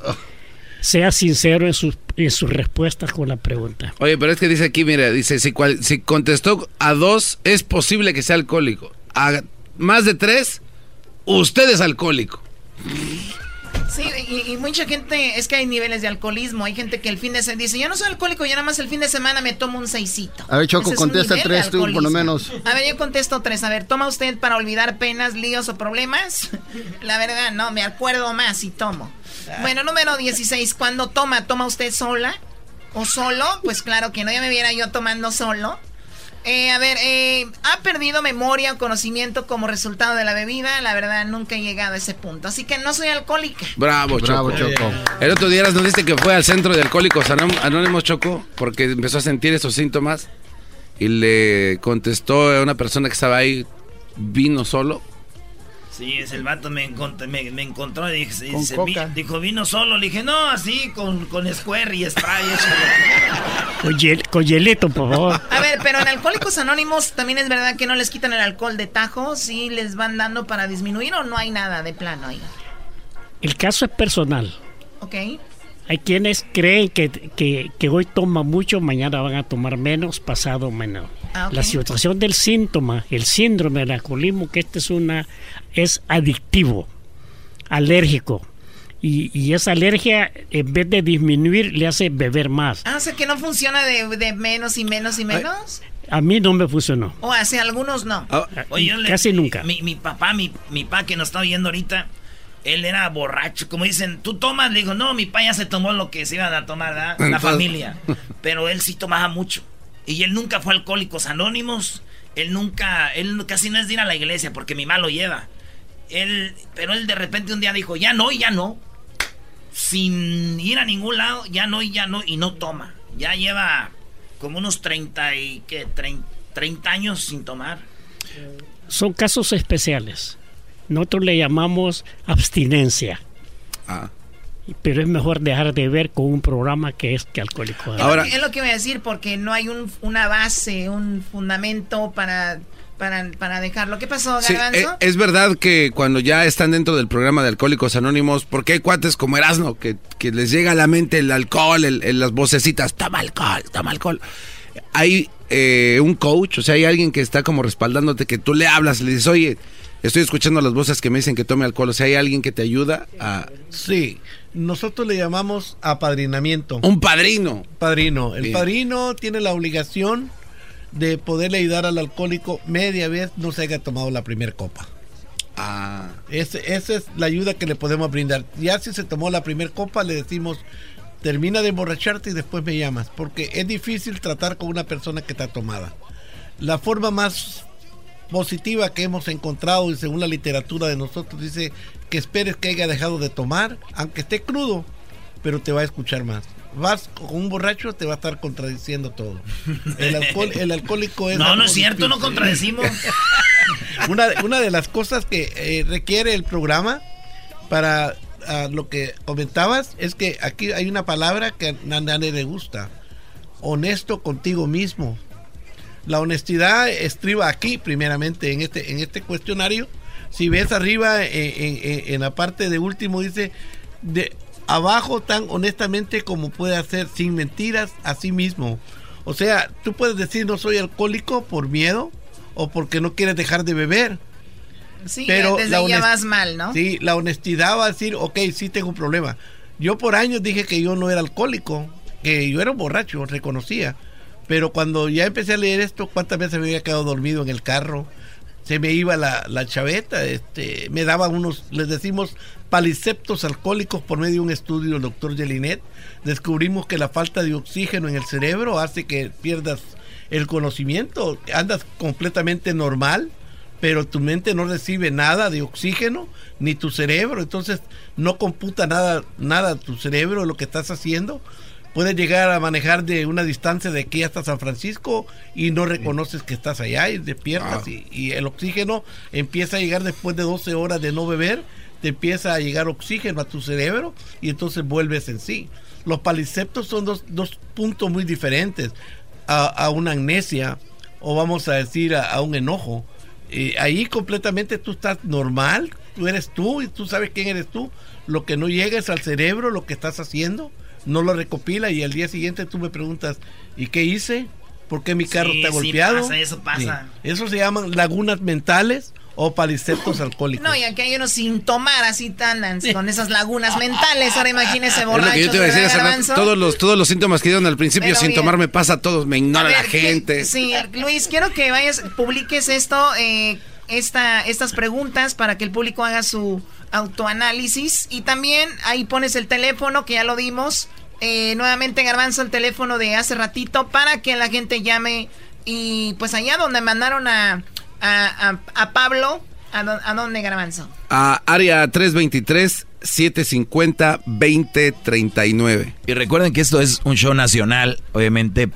sea sincero en sus, en sus respuestas con la pregunta. Oye, pero es que dice aquí, mira, dice, si, cual- si contestó a dos, es posible que sea alcohólico. A más de tres, usted es alcohólico. Sí, y, y mucha gente, es que hay niveles de alcoholismo. Hay gente que el fin de semana dice, yo no soy alcohólico, yo nada más el fin de semana me tomo un seisito. A ver, Choco, Ese contesta tres tú, por lo menos. A ver, yo contesto tres. A ver, ¿toma usted para olvidar penas, líos o problemas? La verdad, no, me acuerdo más y tomo. Bueno, número 16, ¿cuándo toma? ¿Toma usted sola o solo? Pues claro que no, ya me viera yo tomando solo. Eh, a ver, eh, ¿ha perdido memoria o conocimiento como resultado de la bebida? La verdad, nunca he llegado a ese punto. Así que no soy alcohólica. Bravo, Bravo, Choco. Choco. El otro día nos dice que fue al centro de alcohólicos Anón- anónimos, Choco, porque empezó a sentir esos síntomas y le contestó a una persona que estaba ahí, vino solo. Sí, es el vato me, encont- me, me encontró y dice, Con dice, coca. "Vi- dijo, vino solo. Le dije, no, así, con, con square y spray. échale". Con, hiel- con hielito, por favor. A ver, pero en Alcohólicos Anónimos también es verdad que no les quitan el alcohol de tajo, sí les van dando para disminuir o no hay nada de plano ahí. El caso es personal. ¿Ok? Hay quienes creen que, que, que hoy toman mucho, mañana van a tomar menos, pasado menos. Ah. La situación del síntoma, el síndrome del alcoholismo, que este es una es adictivo, alérgico. Y, y esa alergia, en vez de disminuir, le hace beber más. Ah, o sea que no funciona de, de menos y menos y menos. A mí no me funcionó. O hacia algunos no. Oye, yo le- Casi nunca. Mi, mi papá, mi, mi papá que nos está oyendo ahorita, él era borracho. Como dicen, ¿tú tomas? Le digo, no, mi papá ya se tomó lo que se iban a tomar, ¿verdad? La Entonces- familia. Pero él sí tomaba mucho. Y él nunca fue Alcohólicos Anónimos. Él nunca, él casi no es de ir a la iglesia porque mi mamá lo lleva. Él, pero él de repente un día dijo, ya no y ya no. Sin ir a ningún lado, ya no y ya no. Y no toma. Ya lleva como unos 30 y, ¿qué? 30, 30 años sin tomar. Son casos especiales. Nosotros le llamamos abstinencia. Ah. Pero es mejor dejar de ver con un programa que es que alcohólico. Es lo que- es lo que voy a decir, porque no hay un, una base, un fundamento para, para, para dejarlo. ¿Qué pasó, Sí, Garbanzo? eh, es verdad que cuando ya están dentro del programa de Alcohólicos Anónimos, porque hay cuates como Erasmo que, que les llega a la mente el alcohol, el- el- las vocecitas, toma alcohol, toma alcohol. Hay eh, un coach, o sea, hay alguien que está como respaldándote, que tú le hablas, le dices, oye, estoy escuchando las voces que me dicen que tome alcohol, o sea, hay alguien que te ayuda a... Sí, nosotros le llamamos apadrinamiento. Un padrino. Padrino. El Bien. padrino tiene la obligación de poderle ayudar al alcohólico media vez no se haya tomado la primera copa. Ah. Ese- esa es la ayuda que le podemos brindar. Ya si se tomó la primera copa, le decimos, termina de emborracharte y después me llamas. Porque es difícil tratar con una persona que está tomada. La forma más positiva que hemos encontrado y según la literatura de nosotros dice que esperes que haya dejado de tomar, aunque esté crudo, pero te va a escuchar más. Vas con un borracho, te va a estar contradiciendo todo. El, alcohol, el alcohólico es... No, no es cierto, no contradecimos. una, una de las cosas que eh, requiere el programa para ah, lo que comentabas es que aquí hay una palabra que a nadie le gusta. Honesto contigo mismo. La honestidad estriba aquí, primeramente, en este, en este cuestionario. Si ves arriba, en, en- en la parte de último, dice, de abajo tan honestamente como puede hacer, sin mentiras, a sí mismo. O sea, tú puedes decir no soy alcohólico por miedo o porque no quieres dejar de beber. sí, pero desde la ya vas mal, ¿no? Sí, la honestidad va a decir, ok, sí tengo un problema. Yo por años dije que yo no era alcohólico, que yo era un borracho, reconocía. Pero cuando ya empecé a leer esto, ¿cuántas veces me había quedado dormido en el carro? Se me iba la, la chaveta, este, me daban unos, les decimos, paliceptos alcohólicos por medio de un estudio del doctor Jelinet. Descubrimos que la falta de oxígeno en el cerebro hace que pierdas el conocimiento, andas completamente normal, pero tu mente no recibe nada de oxígeno, ni tu cerebro, entonces no computa nada, nada tu cerebro lo que estás haciendo. Puedes llegar a manejar de una distancia de aquí hasta San Francisco y no reconoces que estás allá y despiertas y, y el oxígeno empieza a llegar después de 12 horas de no beber, te empieza a llegar oxígeno a tu cerebro y entonces vuelves en sí. Los paliceptos son dos, dos puntos muy diferentes a, a una amnesia o vamos a decir a, a un enojo. Eh, ahí completamente tú estás normal, tú eres tú y tú sabes quién eres tú. Lo que no llega es al cerebro, lo que estás haciendo, no lo recopila y al día siguiente tú me preguntas, ¿y qué hice? ¿Por qué mi carro Sí, está sí golpeado? pasa, eso pasa. Sí. Eso se llaman lagunas mentales o paliceptos alcohólicos. No, y aquí hay unos sin tomar así tan con esas lagunas mentales. Ahora imagínese Es lo borrachos. que yo te iba a decir ¿verdad, hace rato. Garbanzo? Todos los, todos los síntomas que dieron al principio Pero sin bien. tomar me pasa a todos. Me ignora A la ver, ¿qué- gente. Sí, Luis, quiero que vayas, publiques esto, eh, esta, estas preguntas para que el público haga su autoanálisis. Y también ahí pones el teléfono, que ya lo dimos. Eh, nuevamente, Garbanzo, el teléfono de hace ratito para que la gente llame. Y pues allá donde mandaron a, a, a- a Pablo, ¿a, dó- ¿a dónde, Garbanzo? A área 323-750-2039. Y recuerden que esto es un show nacional, obviamente,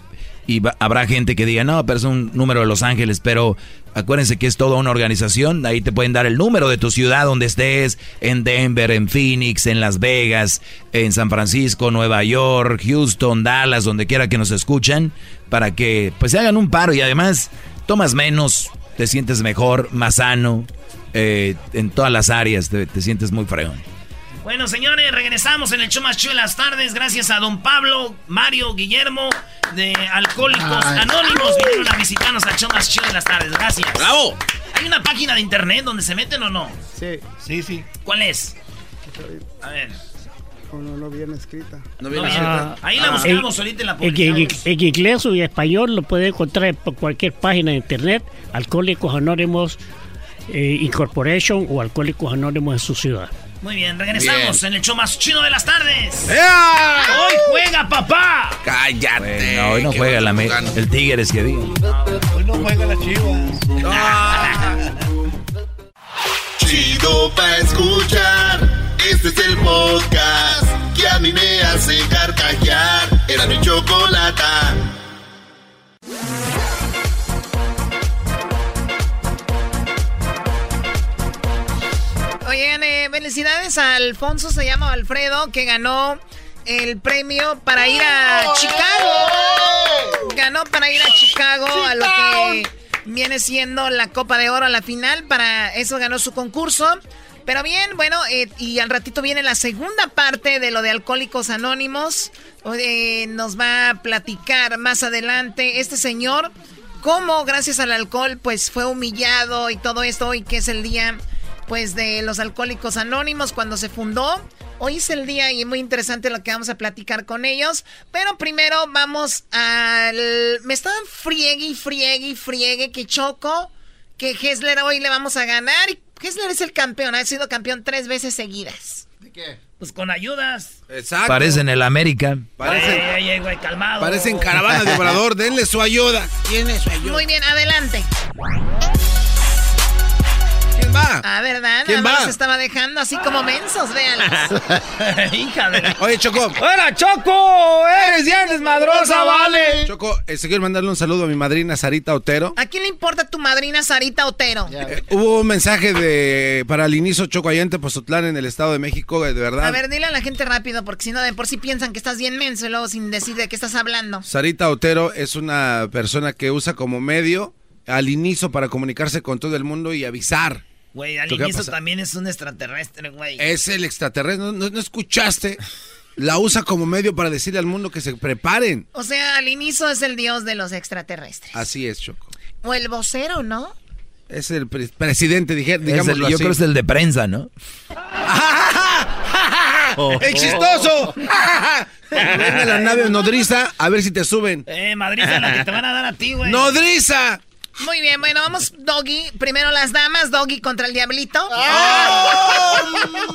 y va- habrá gente que diga, no, pero es un número de Los Ángeles, pero acuérdense que es toda una organización, ahí te pueden dar el número de tu ciudad donde estés, en Denver, en Phoenix, en Las Vegas, en San Francisco, Nueva York, Houston, Dallas, donde quiera que nos escuchan, para que pues se hagan un paro y además tomas menos, te sientes mejor, más sano, eh, en todas las áreas te, te sientes muy fregón. Bueno, señores, regresamos en el show más chido de las tardes. Gracias a don Pablo, Mario, Guillermo de Alcohólicos Ay. Anónimos. Vinieron a visitarnos al show más chido de las tardes. Gracias. ¡Bravo! ¿Hay una página de internet donde se meten o no? Sí. Sí, sí. ¿Cuál es? A ver. No, no viene escrita. No viene escrita. Ahí la Ah, buscamos en- ahorita y la en, en- publicamos. en inglés o en español lo puede encontrar por cualquier página de internet, Alcohólicos Anónimos eh, Incorporation o Alcohólicos Anónimos en su ciudad. Muy bien, regresamos en el show más chido de las tardes. ¡Ea! ¡Hoy juega papá! Cállate. No, hoy no juega la el Tigres que diga. Hoy no juega la chivas. Chido pa' escuchar. Este es el podcast que a mí me hace carcajear. Era mi chocolata. Oigan, eh, felicidades a Alfonso, se llama Alfredo, que ganó el premio para ir a Chicago. Ganó para ir a Chicago a lo que viene siendo la Copa de Oro a la final. Para eso ganó su concurso. Pero bien, bueno, eh, y al ratito viene la segunda parte de lo de Alcohólicos Anónimos. Eh, nos va a platicar más adelante este señor cómo gracias al alcohol pues fue humillado y todo esto hoy que es el día pues de los alcohólicos anónimos cuando se fundó. Hoy es el día y es muy interesante lo que vamos a platicar con ellos. Pero primero vamos al... Me estaban friegue y friegue y friegue que Choco, que Hessler hoy le vamos a ganar. Y Hessler es el campeón, ha sido campeón tres veces seguidas. ¿De qué? Pues con ayudas. Exacto. Parecen el América. Parecen, Ey, ey, güey, calmado. parecen caravana de obrador. Denle su ayuda. Tiene su ayuda. Muy bien, adelante. ¿Quién va? Ah, ¿verdad? ¿Quién Nada más va? se estaba dejando así como mensos, véanlos. Hija de... Oye, Choco. ¡Hola, Choco! ¡Eres ya desmadrosa, vale! Choco, este, quiero mandarle un saludo a mi madrina Sarita Otero. ¿A quién le importa tu madrina Sarita Otero? Eh, hubo un mensaje de para el inicio Choco allá en Tepozotlán, en el Estado de México, eh, de verdad. A ver, dile a la gente rápido, porque si no, de por sí piensan que estás bien menso y luego sin decir de qué estás hablando. Sarita Otero es una persona que usa como medio al inicio para comunicarse con todo el mundo y avisar. Güey, al inicio también es un extraterrestre, güey. Es el extraterrestre, ¿no, no- no escuchaste? La usa como medio para decirle al mundo que se preparen. O sea, al inicio es el dios de los extraterrestres. Así es, Choco. O el vocero, ¿no? Es el pre- presidente, dije, digámoslo yo así. creo que es el de prensa, ¿no? ¡El chistoso! Venga la nave nodriza, a ver si te suben. Eh, Madrid es la que te van a dar a ti, güey. ¡Nodriza! Muy bien, bueno, vamos, Doggy. Primero las damas, Doggy contra el diablito.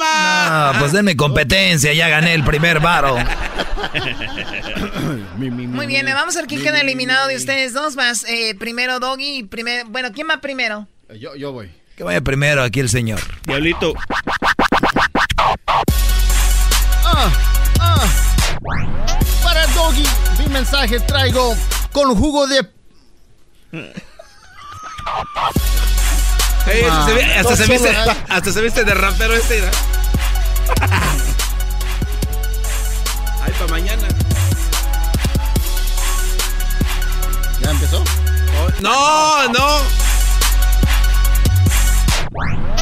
Ah, pues denme competencia, ya gané el primer varo. Muy bien, vamos a ver quién queda eliminado de ustedes dos. Más eh, primero Doggy y primero. Bueno, ¿quién va primero? Yo, yo voy. Que vaya primero aquí el señor. Diablito. Ah, ah. Para mensaje traigo con jugo de... Ey, Ah, se ve- hasta, no se viste, hasta se viste de rapero este. ¿no? Ay, para mañana. ¿Ya empezó? No, no.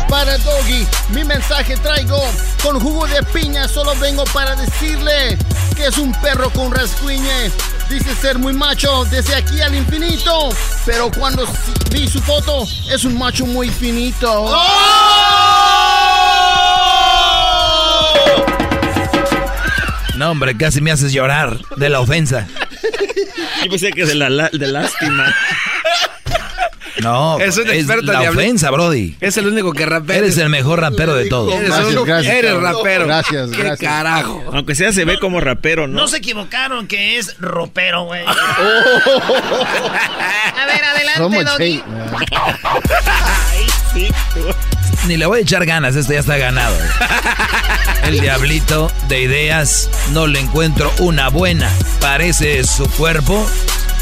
Para Doggy, mi mensaje traigo con jugo de piña. Solo vengo para decirle que es un perro con rascuñe. Dice ser muy macho desde aquí al infinito. Pero cuando vi su foto, es un macho muy finito. No, hombre, casi me haces llorar de la ofensa. Yo pensé que de la- de lástima. No, Es un experto la diablo. ofensa, Brody. Es el único que rapea. Eres el mejor rapero de todos. Eres, Gracias, un- gracias, eres rapero. Gracias, ¿Qué gracias. carajo? Aunque sea, se ve como rapero, ¿no? No se equivocaron que es ropero, güey. A ver, adelante, Somos Doggy. hate, Ni le voy a echar ganas, esto ya está ganado. El diablito de ideas no le encuentro una buena. Parece su cuerpo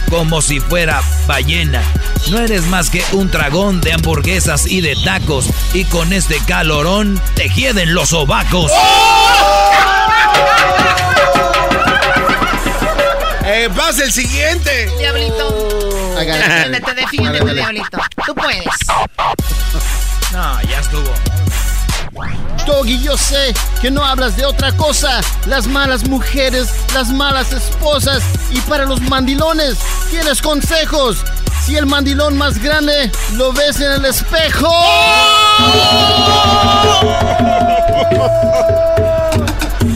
como si fuera ballena. No eres más que un dragón de hamburguesas y de tacos. Y con este calorón te hieden los sobacos. Eh, pasa el siguiente. Diablito. Haga- Defiéndete, defiéndete. Diablito. Tú puedes. No, ya estuvo. Doggy, yo sé que no hablas de otra cosa. Las malas mujeres, las malas esposas. Y para los mandilones, tienes consejos. Si el mandilón más grande lo ves en el espejo.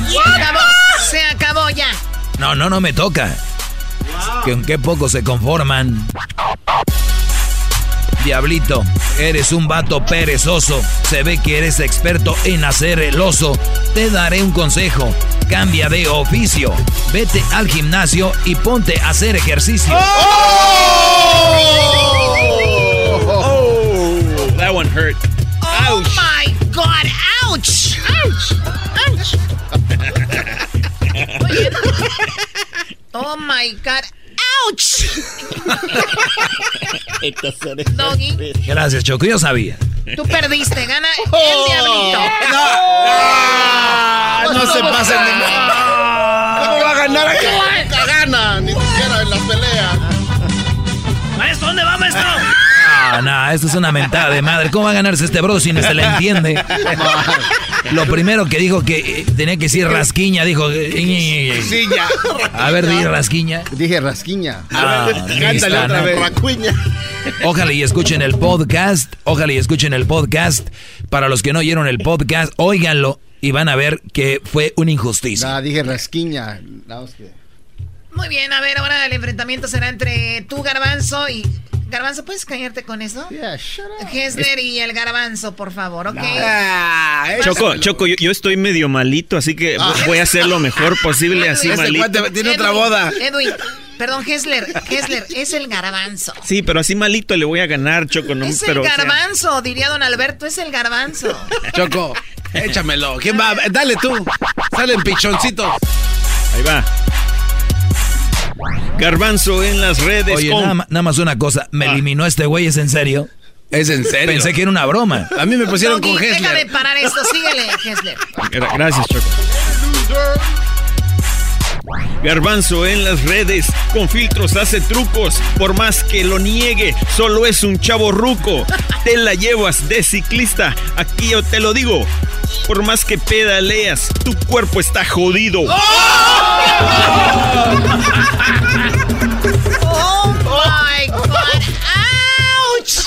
Se acabó. Se acabó ya. No, no, no me toca. Que en qué poco se conforman. Diablito, eres un vato perezoso. Se ve que eres experto en hacer el oso. Te daré un consejo. Cambia de oficio. Vete al gimnasio y ponte a hacer ejercicio. Oh, that one hurt. Oh my God. Ouch. Ouch. Ouch. Oh my God. Ouch. Doggy, Gracias, Choco. Yo sabía. tú perdiste. Gana el diablito. Ah, no se pasen de ¿Cómo va a ganar aquí? Nunca gana, ni siquiera en las peleas. Maestro, ¿dónde va, maestro? Ah, no, esto es una mentada de madre. ¿Cómo va a ganarse este bro si no se le entiende? Lo primero que dijo que eh, tenía que decir rasquiña, dijo. eh, Sí, ya. A ver, di rasquiña. Dije rasquiña. Ah, Cántale otra ¿no? vez. Racuña. Ojalá y escuchen el podcast. Ojalá y escuchen el podcast. Para los que no oyeron el podcast, óiganlo y van a ver que fue una injusticia. No, dije rasquiña. No, Muy bien, a ver, ahora el enfrentamiento será entre tú, Garbanzo, y... Garbanzo, ¿puedes callarte con eso? Yeah, shut up. Hessler y el Garbanzo, por favor, ¿ok? Ah, Choco, Choco, yo, yo estoy medio malito, así que voy a hacer lo mejor posible así malito. cuate tiene otra boda. Edwin, perdón, Hessler, Hessler, es el Garbanzo. Sí, pero así malito le voy a ganar, Choco. No, Es el pero, o sea, garbanzo, diría don Alberto, es el garbanzo. Choco, échamelo. ¿Quién va? Dale tú. Salen pichoncitos. ahí va. Garbanzo en las redes. Oye, con- nada, nada más una cosa. Me eliminó este güey, ¿es en serio? ¿Es en serio? Pensé que era una broma. A mí me pusieron Doggy, con Hessler. parar esto, síguele, Hessler. Gra- Gracias, Choco. Garbanzo en las redes, con filtros hace trucos, por más que lo niegue, solo es un chavo ruco. Te la llevas de ciclista, aquí yo te lo digo. Por más que pedaleas, tu cuerpo está jodido. Oh my God, ouch.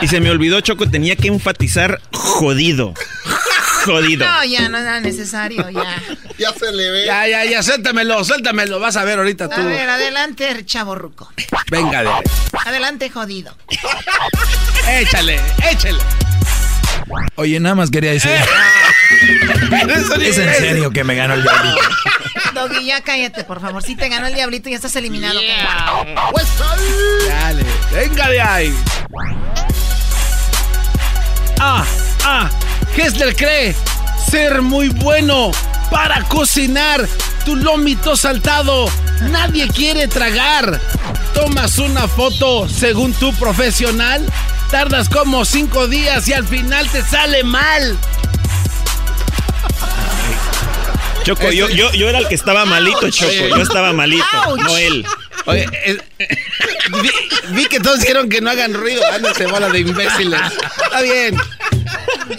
Y se me olvidó, Choco, tenía que enfatizar jodido. Jodido. No, ya no era necesario, ya. Ya se le ve. Ya, ya, ya, suéltamelo, suéltamelo. Vas a ver ahorita tú. A ver, adelante, chavo ruco. Venga, de. Adelante, jodido. Échale, échale. Oye, nada más quería decir. Ni Es en serio que me ganó el diablito. Doggy, ya cállate, por favor. Si te ganó el diablito, ya estás eliminado. cabrón. Pues. Dale. Venga de ahí. Ah, ah. Hessler cree ser muy bueno para cocinar, tu lomito saltado. Nadie quiere tragar. Tomas una foto según tu profesional. Tardas como cinco días y al final te sale mal. Choco, yo, yo, yo era el que estaba malito, Choco. Yo estaba malito, no él. Oye, eh, vi, vi que todos dijeron que no hagan ruido. Ándase, bola de imbéciles. Está bien.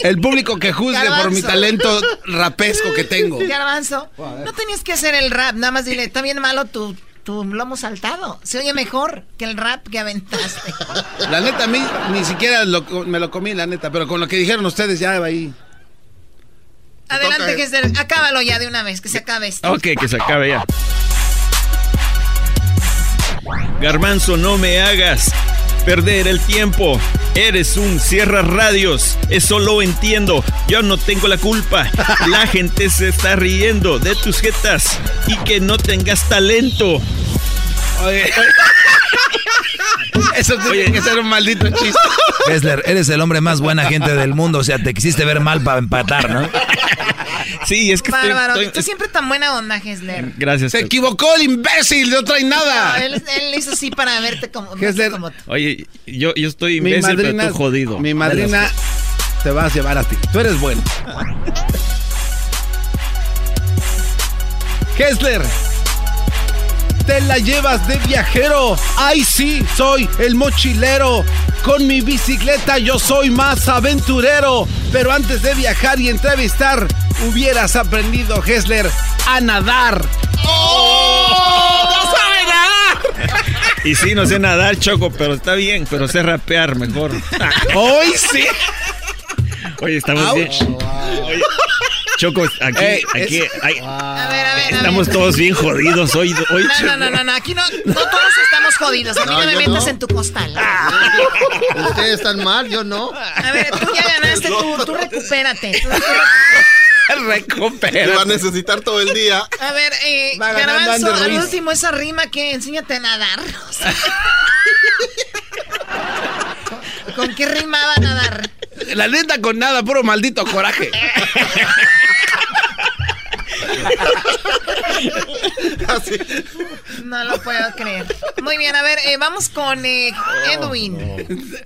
El público que juzgue por mi talento rapesco que tengo. Garbanzo, no tenías que hacer el rap, nada más dile, está bien malo tu, tu lomo saltado. Se oye mejor que el rap que aventaste. La neta, a mí ni siquiera lo- me lo comí, la neta. Pero con lo que dijeron ustedes, ya va ahí. Adelante, Gester, acábalo ya de una vez, que se acabe esto. Ok, que se acabe ya. Garbanzo, no me hagas perder el tiempo. Eres un cierra radios. Eso lo entiendo. Yo no tengo la culpa. La gente se está riendo de tus jetas y que no tengas talento. Oye. Eso tiene que ser un maldito chiste. Hessler, eres el hombre más buena gente del mundo. O sea, te quisiste ver mal para empatar, ¿no? Sí, es que estoy- Bárbaro, estoy- tú siempre tan buena onda, Gessler. Gracias. Se equivocó el imbécil, no trae nada. No, él, él hizo así para verte como, Gessler, como tú. Oye, yo, yo estoy Mi imbécil, madrina, pero tú jodido. mi madrina te vas a llevar a ti. Tú eres bueno. Kessler, te la llevas de viajero. Ay, sí, soy el mochilero. Con mi bicicleta yo soy más aventurero. Pero antes de viajar y entrevistar, hubieras aprendido, Hessler, a nadar. ¡Oh! ¡No sabe nadar! Y sí, no sé nadar, Choco, pero está bien, pero sé rapear mejor. Hoy sí. Oye, estamos Ouch. bien. Oye, Choco, aquí, Ey, aquí, es- hay- A ver, a ver, a estamos ver. todos bien jodidos hoy. hoy No, no, no, no, no, aquí no, no todos estamos jodidos. A mí no, No, me metas no. en tu costal. Ustedes están mal, yo no. A ver, tú ya ganaste, tú, tú recupérate. Tú- Recupera. Te va a necesitar todo el día. A ver, eh, Garbanzo, al Ruiz. último esa rima que enséñate a nadar. O sea, ¿Con qué rimaba nadar? La neta con nada, puro maldito coraje. No lo puedo creer. Muy bien, a ver, eh, vamos con eh, Edwin.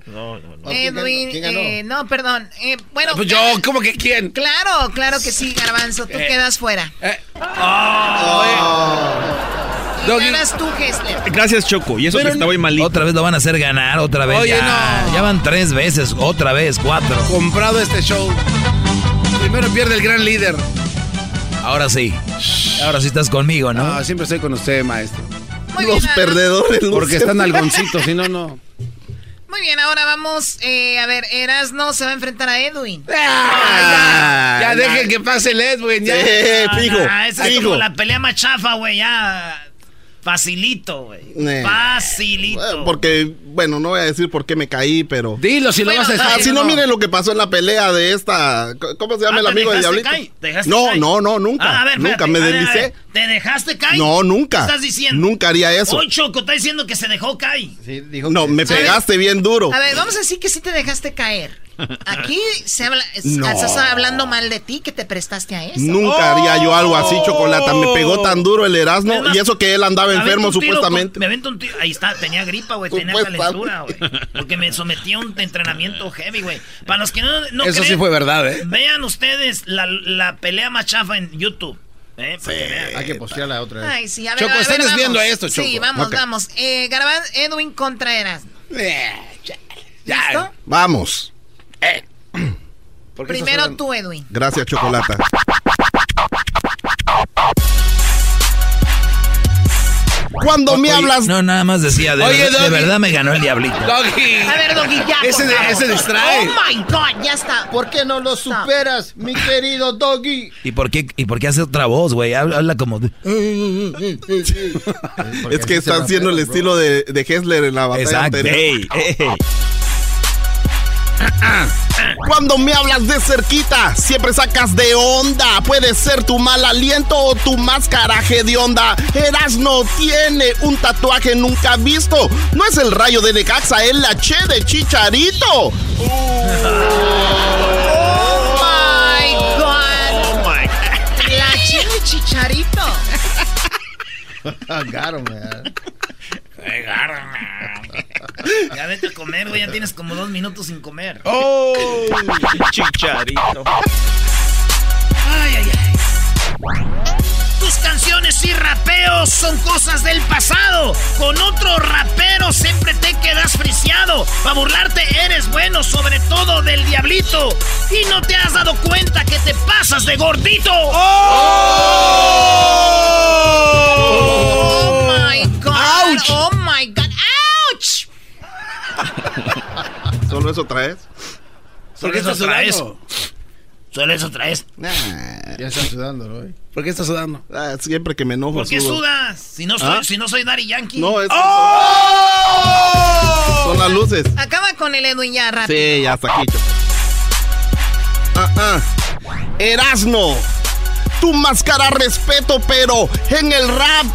No, no, no. Edwin, ¿Quién ganó? eh, no, perdón. Eh, bueno, Pues yo, ¿cómo que quién? claro, claro que sí, Garbanzo, tú Eh. quedas fuera. Doggy. Ganas tú, Gessler. Gracias, Choco. Y eso Pero que estaba muy malito. Otra vez lo van a hacer ganar, otra vez. Oye, ya, no. ya van tres veces, otra vez, cuatro. Comprado este show. Primero pierde el gran líder. Ahora sí. Ahora sí estás conmigo, ¿no? No, siempre estoy con usted, maestro. Muy bien, ah, perdedores. Porque están algoncitos, si no, no. Muy bien, ahora vamos, eh, a ver, Erasno se va a enfrentar a Edwin. Ah, ya dejen que pase el Edwin, ya. Eh, fijo, Ah, esa es como la pelea más chafa, güey, ya. Facilito, güey. Eh. Facilito. Porque, bueno, no voy a decir por qué me caí, pero. Dilo si lo Bueno, vas a decir. Ah, si no, miren lo que pasó en la pelea de esta. ¿Cómo se llama Ah, el ¿te amigo de dejaste Diablito? caer? ¿Te dejaste No, caer? no, no, nunca. Ah, a ver, nunca espérate, me a deslicé. ver, ¿Te dejaste caer? No, nunca. ¿Qué estás diciendo? Nunca haría eso. Hoy Choco está diciendo que se dejó caer. Sí, dijo No, que- me pegaste bien duro. A ver, vamos a decir que sí te dejaste caer. Aquí se habla, No. estás hablando mal de ti que te prestaste a eso. Nunca haría yo algo así, Chocolata. Me pegó tan duro el Erasmo y eso que él andaba enfermo tiro supuestamente. con- me aventó un tiro. Ahí está, tenía gripa, güey. Tenía calentura, güey. Porque me sometí a un entrenamiento heavy, güey. Para los que no, no Eso sí creen, fue verdad, ¿eh? Vean ustedes la, la pelea más chafa en YouTube. ¿eh? Para que vean. Hay que postearla otra vez. Ay, sí, a ver, Choco, a ver, están vamos. desviando esto, Sí, Choco. vamos, Ok. vamos. Eh, Garban- Edwin contra Erasmo. Eh, ya, ya. ¿Listo? Vamos. ¿Por qué estás Primero tú, Edwin. Gracias, Chocolata. Cuando me hablas No, nada más decía, de, Oye, verdad, de verdad me ganó el diablito. Doggy. A ver, Doggy, ya. Ese, distrae. Oh my God, ya está. ¿Por qué no lo superas, mi querido Doggy? ¿Y por qué, y por qué hace otra voz, güey? Habla, habla como... de- es que está haciendo el estilo de, de Hessler en la batalla Exacto. anterior. Cuando me hablas de cerquita, siempre sacas de onda. Puede ser tu mal aliento o tu mascaraje de onda. Erasno tiene un tatuaje nunca visto. No es el rayo de Necaxa, es la che de Chicharito. Oh my God. Oh my. La chile chicharito. Got him, man. Ya vete a comer, güey. Ya tienes como dos minutos sin comer. ¡Oh! Chicharito. Ay, ay, ay. Tus canciones y rapeos son cosas del pasado. Con otro rapero siempre te quedas friseado. Para burlarte eres bueno, sobre todo del diablito. Y no te has dado cuenta que te pasas de gordito. ¡Oh! my God. Oh my God. ¿Solo eso traes? ¿Por qué estás sudando? Solo eso traes. Ya está sudando, ¿no? ¿Por qué estás sudando? Ah, siempre que me enojo ¿Por qué sudo. sudas? Si no soy, ¿Ah? si no soy Daddy Yankee. No, es- ¡Oh! Son las luces. Acaba con el Edwin ya rápido. Sí, ya está aquí. Ah, ah. Erasno. Tu máscara respeto, pero en el rap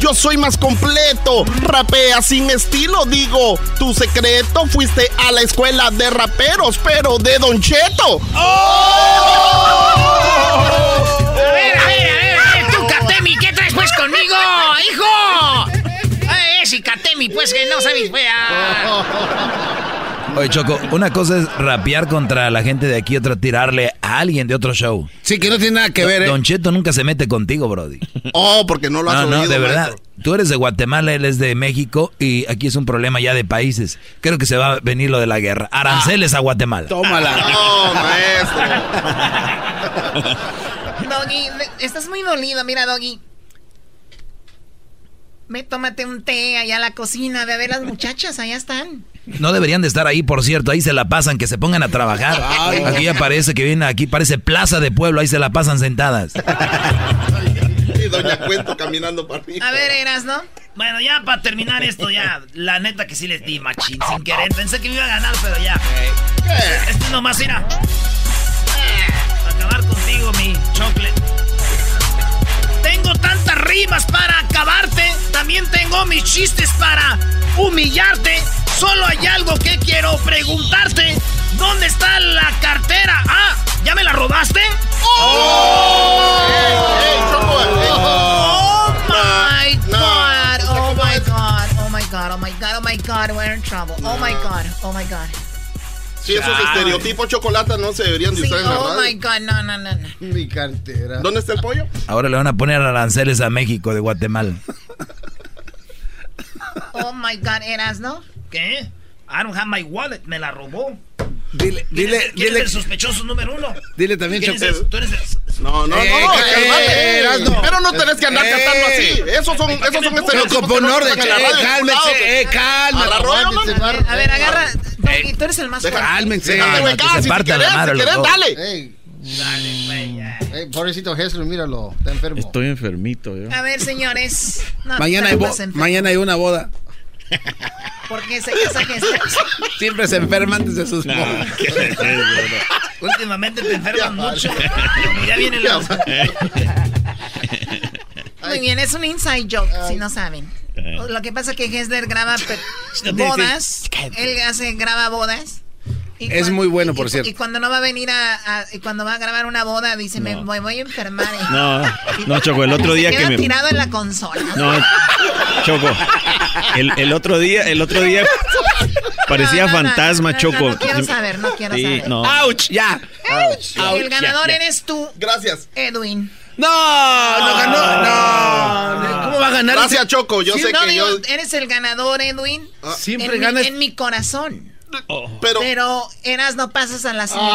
yo soy más completo. Rapea sin estilo, digo. Tu secreto fuiste a la escuela de raperos, pero de Don Cheto. A ver, a ver, a ver, a ver, tú, Katemi, ¿qué traes pues conmigo, hijo? Ay, ese Katemi, pues que no sabes, pues. Oye, Choco, una cosa es rapear contra la gente de aquí, otra tirarle a alguien de otro show. Sí, que no tiene nada que ver, ¿eh? Don Cheto nunca se mete contigo, Brody. Oh, porque no lo has No, no, oído, de verdad. maestro. Tú eres de Guatemala, él es de México y aquí es un problema ya de países. Creo que se va a venir lo de la guerra. Aranceles a Guatemala. Tómala. No, maestro. Doggy, estás muy dolido, mira, Doggy. Ve, tómate un té allá a la cocina, ve a ver las muchachas, allá están. No deberían de estar ahí, por cierto. Ahí se la pasan, que se pongan a trabajar. Aquí ya parece que viene, aquí parece plaza de pueblo, ahí se la pasan sentadas. Y Doña Cuento caminando para arriba. A ver, Eras, ¿no? Bueno, ya para terminar esto, ya. La neta que sí les di, machín, sin querer. Pensé que me iba a ganar, pero ya. Este es nomás, mira. Para acabar contigo, mi chocolate. Tengo tantas rimas para acabarte. También tengo mis chistes para humillarte. Solo hay algo que quiero preguntarte. ¿Dónde está la cartera? Ah, ¿ya me la robaste? ¡Oh! Oh my god! Oh my god! Oh my god! Oh my god! Oh my god! We're in trouble. Oh my god! Oh my god! Sí, esos estereotipos chocolates no se deberían de Sí, usar en la oh radio. my god! No, no, no, no. Mi cartera. ¿Dónde está el pollo? Ahora le van a poner aranceles a México de Guatemala. Oh my god, Eras, ¿no? ¿Qué? I don't have my wallet. Me la robó. Dile, ¿Quién dile, es- quién es dile, el sospechoso número uno? dile también, ¿Quién es Choco. tú eres el- No, no, Eh, no, eh, cálmate. Erasno. Pero no tenés que andar Eh. cantando así. Esos son, esos son estereotipos Choco, no eh, cálmese, eh, calma. A ver, agarra. Doggy, tú eres el más fuerte. Cálmense. Déjate, güey, casi, si querés, loco. dale. Ey. Ey, pobrecito Jesús, míralo. Está enfermo. Estoy enfermito yo. A ver, señores. No, hay, mañana hay una boda. ¿Por qué se casa Jesús? Siempre se enferma antes de sus bodas. Últimamente te enfermas mucho. Como ya viene la... Muy bien, es un inside joke, si no saben. Lo que pasa es que Hessler graba bodas. Él hace, graba bodas. Y Es muy bueno, y- por y- cierto. Y cuando no va a venir a, a- y cuando va a grabar una boda, dice, me voy, voy a enfermar. eh". No, no, Choco, el otro Se día queda que me... tirado en la consola. No, Choco, el, el otro día, el otro día parecía No, no, no, fantasma, no, no, Choco. No, quiero saber, no quiero Sí, saber. no. ¡Auch! ¡Ya! Y el ganador ya, ya. eres tú, Gracias. Edwin. ¡No! ¡No ganó! ¡No! ¿Cómo va a ganar? Gracias, Choco. Yo Sí, sé no, que digo, yo... eres el ganador, Edwin. Siempre en, ganas. mi, en mi corazón. Pero... Pero eras no pasas a la siguiente.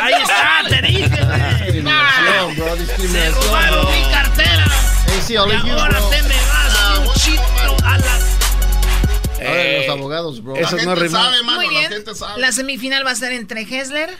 Ahí está, te dije, güey. Discriminación, bro, Se discriminación. robaron mi cartera. Y ahora te me vas un chito a la... Ahora los abogados, bro. Eso La no gente sabe, mano, Muy la bien. gente sabe. La semifinal va a ser entre Hessler,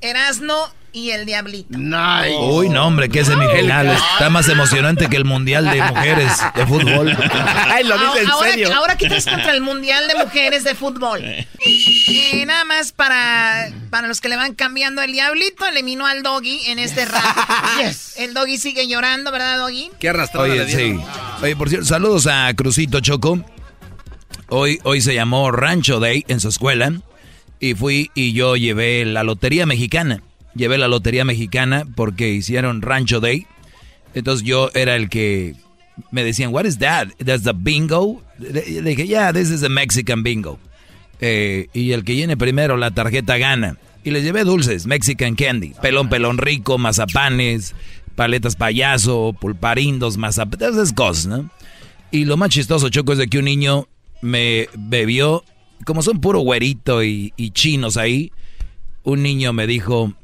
Erasno y el Diablito. Nice. Uy, no, hombre, qué semifinal. Está más emocionante que el Mundial de Mujeres de Fútbol. Ay, lo dice en ahora, serio. ahora que estás contra el Mundial de Mujeres de Fútbol. Eh, nada más para, para los que le van cambiando el Diablito, eliminó al Doggy en este rap. El Doggy sigue llorando, ¿verdad, Doggy? Qué arrastrada le Oye, sí. Oye, por cierto, saludos a Crucito Choco. Hoy, hoy se llamó Rancho Day en su escuela. Y fui y yo llevé la lotería mexicana. Llevé la lotería mexicana porque hicieron Rancho Day. Entonces yo era el que me decían, what is that? That's the bingo. Le dije, yeah, this is a Mexican bingo. Eh, y el que llene primero la tarjeta gana. Y les llevé dulces, Mexican candy, pelón, pelón rico, mazapanes, paletas payaso, pulparindos, mazapanes, esas cosas, ¿no? Y lo más chistoso, Choco, es de que un niño me bebió, como son puro güerito y chinos ahí, un niño me dijo,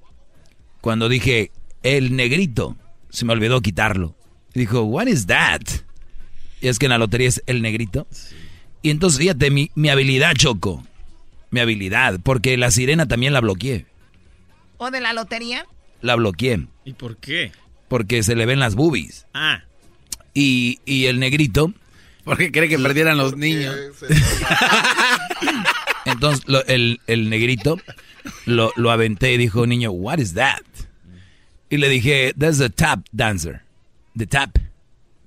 cuando dije, el negrito, se me olvidó quitarlo. Dijo, what is that? Y es que en la lotería es el negrito. Y entonces, fíjate, mi, mi habilidad, Choco. Mi habilidad, porque la sirena también la bloqueé. ¿O de la lotería? La bloqueé. ¿Y por qué? Porque se le ven las boobies. Ah. Y, y el negrito. Porque cree que perdieran los niños. Entonces lo- el, el negrito lo, lo aventé y dijo, niño, what is that? Y le dije, that's the tap dancer. The tap.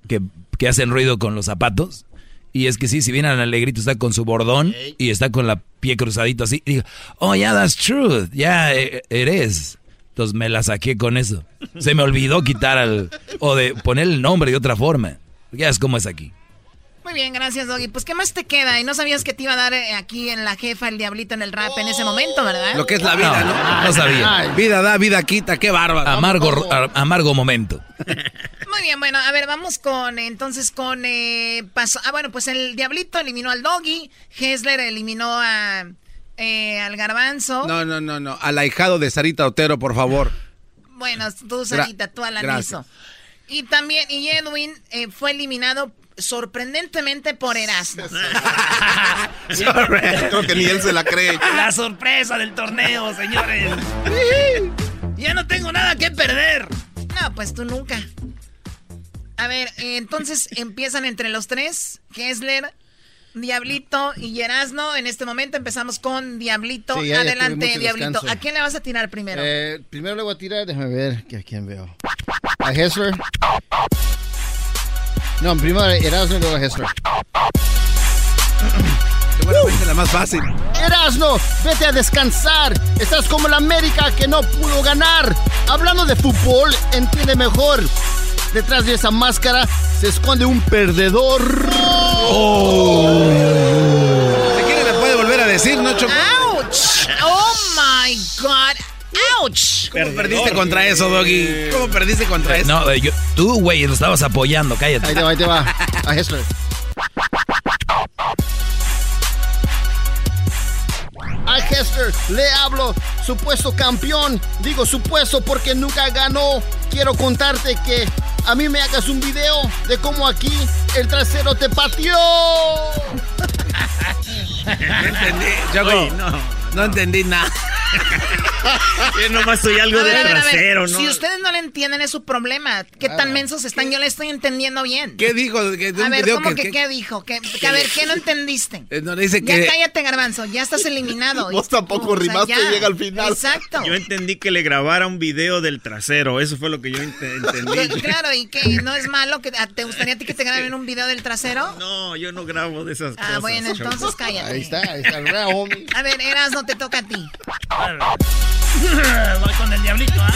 Que, que hacen ruido con los zapatos. Y es que sí, si viene al negrito está con su bordón y está con la pie cruzadito así. Y digo, oh, yeah, that's true. Yeah, eh, it is. Entonces me la saqué con eso. Se me olvidó quitar al... O de poner el nombre de otra forma. Ya es como es aquí. Muy bien, gracias, Doggy. Pues, ¿qué más te queda? Y no sabías que te iba a dar eh, aquí en la jefa el diablito en el rap en ese momento, ¿verdad? Lo que es la vida, ¿no? No, no sabía. Vida da, vida quita, qué bárbaro. Amargo, a- amargo momento. Muy bien, bueno, a ver, vamos con, entonces, con, eh, paso- ah, bueno, pues el Diablito eliminó al Doggy, Hessler eliminó a, eh, al Garbanzo. No, no, no, no. Al ahijado de Sarita Otero, por favor. Bueno, tú, Sarita, tú al gracias. aniso. Y también, y Edwin eh, fue eliminado sorprendentemente por Erasmo. Creo que ni él se la cree. La sorpresa del torneo, señores. ya no tengo nada que perder. No, pues tú nunca. A ver, entonces empiezan entre los tres, Kessler, Diablito y Erasmo. En este momento empezamos con Diablito. Sí, ya- ya Adelante, Diablito. descanso. ¿A quién le vas a tirar primero? Eh, primero le voy a tirar, déjame ver que a quién veo. A Hessler. No, primero a Erasmo y luego a Hessler. Seguramente la más fácil. Erasmo, vete a descansar. Estás como la América que no pudo ganar. Hablando de fútbol, entiende mejor. Detrás de esa máscara se esconde un perdedor. Si quiere le puede volver a decir, ¿no, Choco? ¡Ouch! ¡Oh, my God! ¡Ouch! ¿Cómo perdiste contra eso, Doggy? ¿Cómo perdiste contra eso? No, yo- tú, güey, lo estabas apoyando, cállate. Ahí te va, ahí te va. A Hessler. A Hester le hablo, supuesto campeón. Digo supuesto porque nunca ganó. Quiero contarte que a mí me hagas un video de cómo aquí el trasero te pateó. No entendí, Choco. Oye, no. No entendí nada. Yo nomás soy algo ver, de trasero, ¿no? Si ustedes no le entienden, es su problema. ¿Qué tan mensos están? Yo le estoy entendiendo bien. ¿Qué dijo? De A ver, video ¿cómo que, que, qué dijo? Que, que a ver, ¿qué no entendiste? Eh, no, dice Ya que... cállate, Garbanzo, ya estás eliminado. Vos tampoco O sea, rimaste y llega al final. Exacto. Yo entendí que le grabara un video del trasero. Eso fue lo que yo ente- entendí. Claro, y que no es malo que ¿te gustaría a ti que te graben un video del trasero? No, yo no grabo de esas cosas. Ah, bueno, Choco. entonces cállate. Ahí está, ahí está el homie. A ver, Eras, no te toca a ti. Voy con el diablito, ¿ah?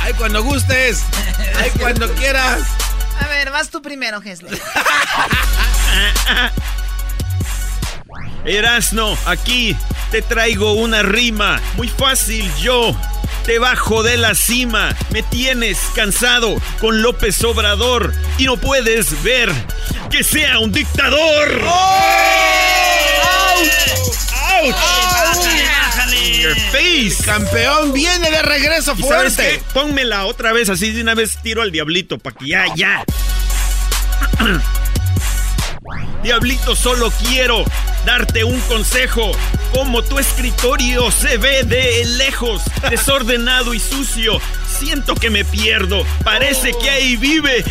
¡Ay, cuando gustes! ¡Ay, cuando quieras! A ver, vas tú primero, Gesler. Erasno, aquí te traigo una rima. Muy fácil, yo. Te bajo de la cima, me tienes cansado con López Obrador y no puedes ver que sea un dictador. ¡Auch! Bájale, bájale. Your face. ¡Campeón viene de regreso ¿Y sabes fuerte! qué? Pónmela otra vez, así de una vez tiro al diablito, para que ya, ya. Diablito, solo quiero darte un consejo. Como tu escritorio se ve de lejos, desordenado y sucio, siento que me pierdo. Parece que ahí vive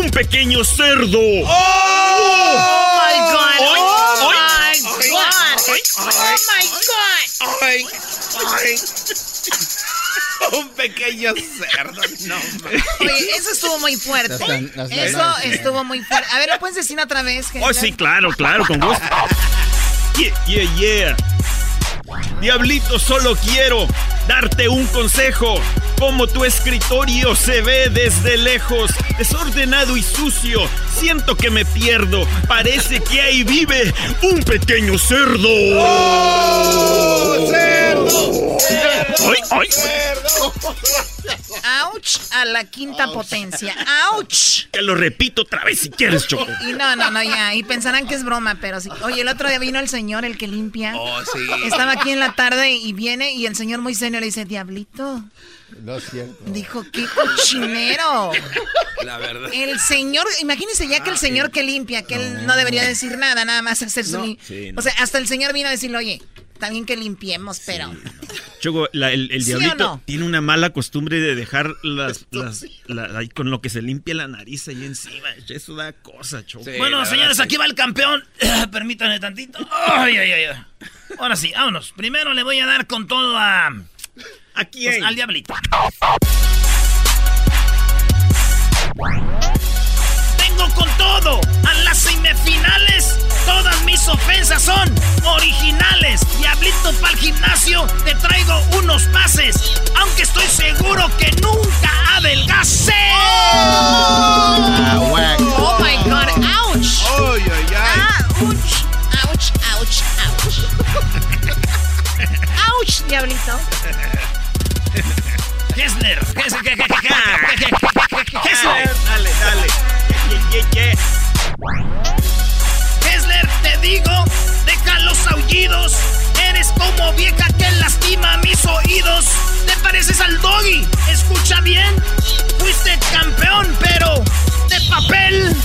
un pequeño cerdo. Oh my God. Oy, Oh my oy, Oh my God. Ay, ay. un pequeño cerdo. No, Oye, eso estuvo muy fuerte. Eso estuvo muy fuerte. A ver, ¿lo puedes decir otra vez? Oh, sí, claro, claro, con gusto. Yeah, yeah, yeah. Diablito, solo quiero darte un consejo. Como tu escritorio se ve desde lejos, desordenado y sucio, siento que me pierdo. Parece que ahí vive un pequeño cerdo. ¡Oh, cerdo! ¡Ay, ay! ¡Auch! A la quinta potencia. ¡Auch! Te lo repito otra vez si quieres, Choco. Y no, no, no, ya. Y pensarán que es broma, pero sí. Oye, el otro día vino el señor, el que limpia. Oh, sí. Estaba aquí en la tarde y viene y el señor muy serio le dice, Diablito. No es cierto. Dijo, qué cochinero. La verdad. El señor, imagínense ya que el señor que limpia, que él no debería decir nada, nada más hacer su... No, sí, no. O sea, hasta el señor vino a decirle, oye, también que limpiemos, pero... Choco, la- el, ¿Sí diablito no? tiene una mala costumbre de dejar las, las- la- ahí con lo que se limpia la nariz ahí encima. Eso da cosa, Choco. bueno, señores, aquí va el campeón. Permítanme tantito. Ay, ay, ay, ay. Ahora sí, vámonos. Primero le voy a dar con todo a. ¿A quién? al diablito. Vengo con todo. A las semifinales, todas mis ofensas son originales. Diablito para el gimnasio, te traigo unos pases. Aunque estoy seguro que nunca adelgacé. Oh my god, ouch. Ay, ay, ay. Ouch, ouch, que- que- que- Kessler. Dale, dale. Ye, ye, ye. Kessler, te digo, deja los aullidos. Eres como vieja que lastima mis oídos. Te pareces al doggy, escucha bien. Fuiste campeón, pero de papel.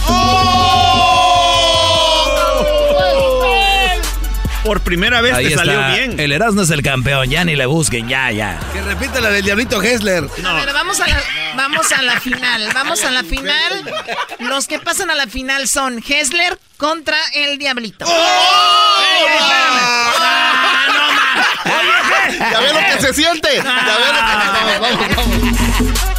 Por primera vez Ahí te está. salió bien. El Erasmo es el campeón, ya ni le busquen, ya, ya. Que repita la del diablito Hessler. A ver, vamos a, la, vamos a la final. Vamos a la final. Los que pasan a la final son Hessler contra el Diablito. Ya ve lo que se siente. Ya ve lo que Vamos, vamos,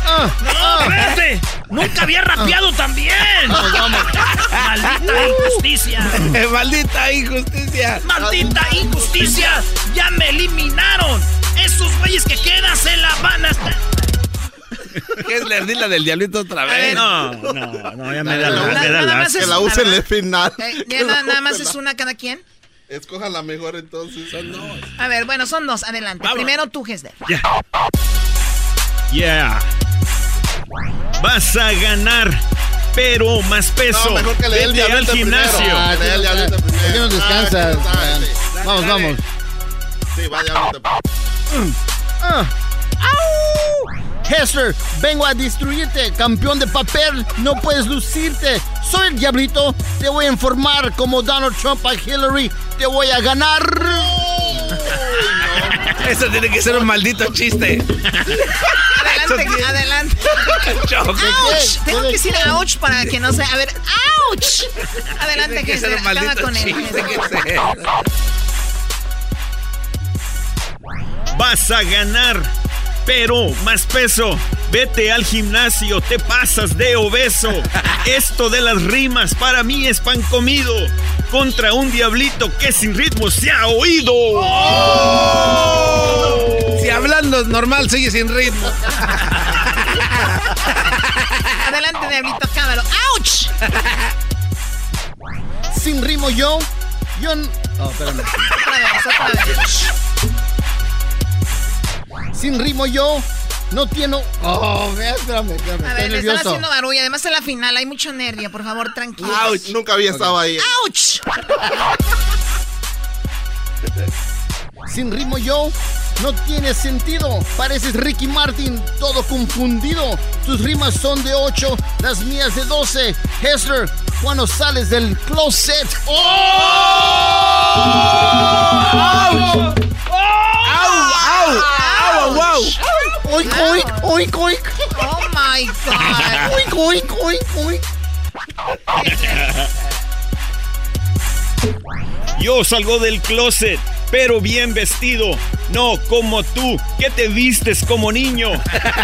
vamos. ¡No, espérate! ¡Nunca había rapeado tan bien! ¡Maldita injusticia! Maldita injusticia. ¡Maldita injusticia! ¡Ya me eliminaron! ¡Esos güeyes que quedan se la van a... Hessler, di la del diablito otra vez. No, no, no, ya me da, Nada- la- me da nada la- más es- Que la usen en el final. Eh, ya na- nada más es una cada quien. Escojan la mejor entonces. Son dos. A ver, bueno, son dos. Adelante. Primero tú, Hessler. Yeah. Vas a ganar, pero más peso. No, mejor que le Vete al gimnasio. Ah. Ah, dale, dale, Vamos, vamos. Sí, va diablito. Ah. Vengo a destruirte, campeón de papel, no puedes lucirte. Soy el diablito, te voy a informar como Donald Trump a Hillary, te voy a ganar. Eso tiene que ser un maldito chiste. Adelante, adelante. Choco. ¡Auch! Tengo que decir ouch para que no se... A ver, ¡ouch! Adelante, Tiene que ser un maldito con él. chiste. que sea. Vas a ganar, pero más peso. Vete al gimnasio, te pasas de obeso. Esto de las rimas para mí es pan comido. Contra un diablito que sin ritmo se ha oído. Si hablando normal sigue sin ritmo. Adelante, Diablito, cámalo. ¡Auch! Sin rimo yo, yo... Oh, espérame. Otra vez, otra vez. Sin rimo yo, no tiene... Oh, vea, espérame, espérame, A estoy ver, le están haciendo barullo. Además, en la final hay mucho nervio. Por favor, tranquilo. Ouch, nunca había estado ahí. ¡Auch! Sin ritmo yo, no tiene sentido. Pareces Ricky Martin, todo confundido. Tus rimas son de 8, las mías de 12. Hessler, cuando sales del closet. ¡Oh! ¡Auch! ¡Au! Oink, oink, oink, oink. Oh my God. Oink, oink, oink, oink. Yo salgo del closet pero bien vestido. No como tú, que te vistes como niño.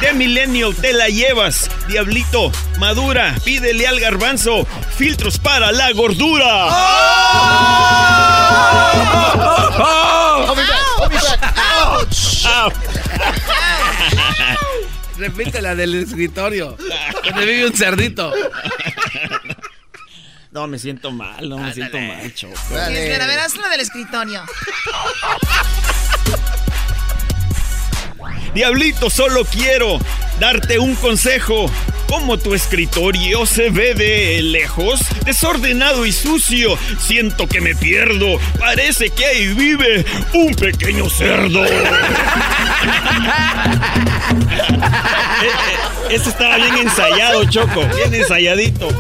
De milenio te la llevas, diablito, madura, pídele al garbanzo filtros para la gordura. Repite la del escritorio. Donde vive un cerdito. No, me siento mal, no me siento mal, Choco. Espera, a ver, haz la del escritorio. Diablito, solo quiero darte un consejo. Como tu escritorio se ve de lejos, desordenado y sucio, siento que me pierdo. Parece que ahí vive un pequeño cerdo. Ese estaba bien ensayado, Choco. Bien ensayadito.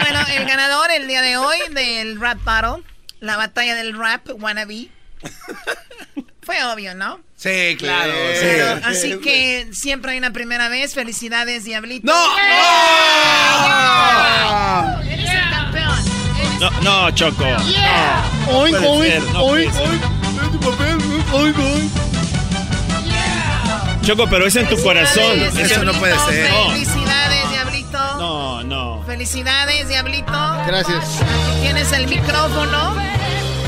Bueno, el ganador el día de hoy del rap battle, la batalla del rap wannabe, fue obvio, ¿no? Sí, claro. Sí. Así que siempre hay una primera vez. Felicidades, Diablito. ¡No! ¡Yeah! Eres el campeón. No, no, Choco. Yeah. No, Oink, no oink, ser, no oink. Oink. Choco, pero es en tu corazón. Eso no puede ser. No. Felicidades, Diablito. No, no. Felicidades, Diablito. Gracias. Aquí tienes el micrófono.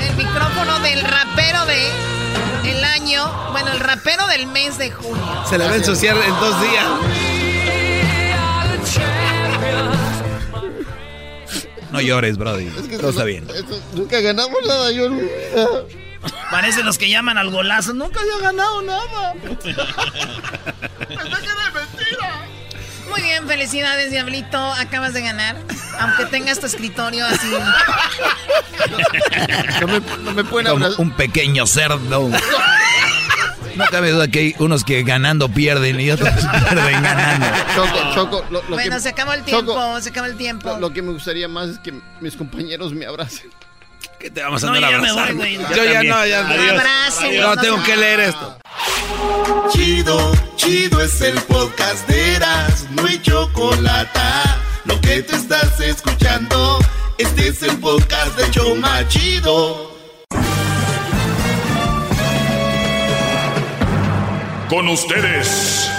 El micrófono del rapero de el año. Bueno, el rapero del mes de junio. Se la va a ensuciar en dos días. No llores, Brody. Todo está bien. Nunca ganamos nada, yo. Parecen los que llaman al golazo. Nunca había ganado nada. Muy bien, felicidades, Diablito. Acabas de ganar. Aunque tengas tu escritorio así. No me, no me pueden Como hablar. un pequeño cerdo. No cabe duda que hay unos que ganando pierden y otros pierden ganando. Choco, Choco, lo, lo bueno, que, se acabó el tiempo. Choco, se acabó el tiempo. lo, lo que me gustaría más es que mis compañeros me abracen. ¿Qué te vamos a No, andar ya me voy, abrazando? güey. Yo Yo ya no, ya Adiós. No, no tengo que leer esto. Chido, chido es el podcast de Eras, no hay chocolate. Lo que te estás escuchando, este es el podcast de Choma Chido. Con ustedes.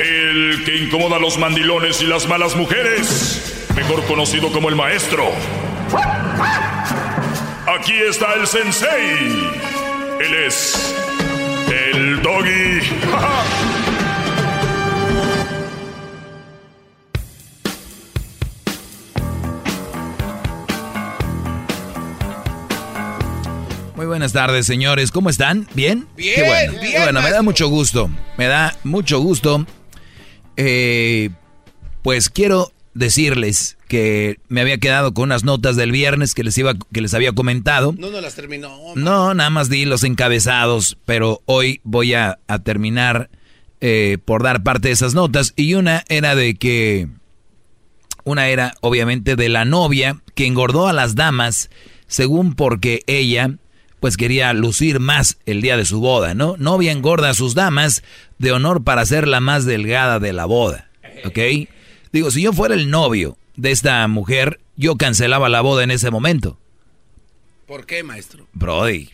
El que incomoda a los mandilones y las malas mujeres. Mejor conocido como el maestro. Aquí está el sensei. Él es. El doggy. Muy buenas tardes, señores. ¿Cómo están? ¿Bien? Bien, Qué bueno. bien, Qué bueno, me da mucho gusto. Me da mucho gusto. Eh, pues quiero decirles que me había quedado con unas notas del viernes que les iba que les había comentado. No, no las terminó. No, nada más di los encabezados, pero hoy voy a, a terminar eh, por dar parte de esas notas. Y una era de que, una era obviamente de la novia que engordó a las damas, según porque ella pues quería lucir más el día de su boda, ¿no? Novia engorda a sus damas de honor para ser la más delgada de la boda, ¿ok? Digo, si yo fuera el novio de esta mujer, yo cancelaba la boda en ese momento. ¿Por qué, maestro? Brody.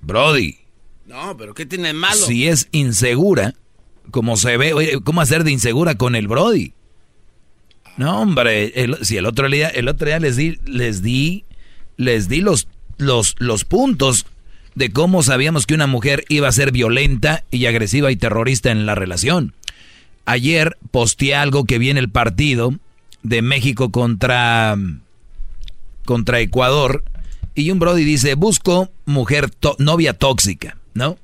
Brody. No, pero ¿qué tiene de malo? Si es insegura, como se ve, oye, ¿cómo hacer de insegura con el Brody? No, hombre, el- si el otro día, el otro día les di, les di, les di los, los, los puntos de cómo sabíamos que una mujer iba a ser violenta y agresiva y terrorista en la relación. Ayer posteé algo que viene el partido de México contra, contra Ecuador y un Brody dice, busco mujer, novia tóxica, ¿no?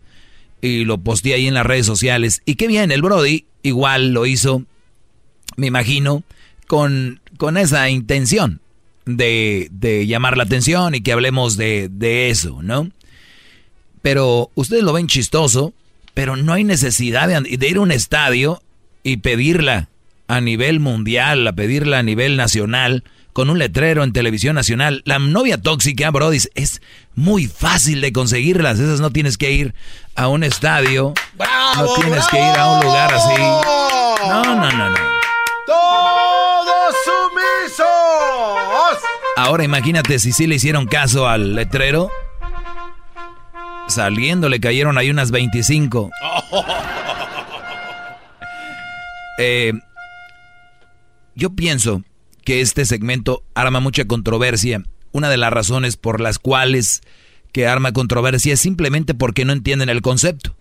Y lo posteé ahí en las redes sociales. Y qué bien, el Brody igual lo hizo, me imagino, con, con esa intención de, de llamar la atención y que hablemos de, de eso, ¿no? Pero ustedes lo ven chistoso, pero no hay necesidad de, de ir a un estadio y pedirla a nivel mundial, a pedirla a nivel nacional, con un letrero en televisión nacional. La novia tóxica, Brody, es muy fácil de conseguirlas. Esas no tienes que ir a un estadio. no tienes que ir a un lugar así. No, no, no, no. ¡Todos sumisos! Ahora imagínate si sí le hicieron caso al letrero. Saliendo le cayeron ahí unas 25. Eh, yo pienso que este segmento arma mucha controversia. Una de las razones por las cuales que arma controversia es simplemente porque no entienden el concepto.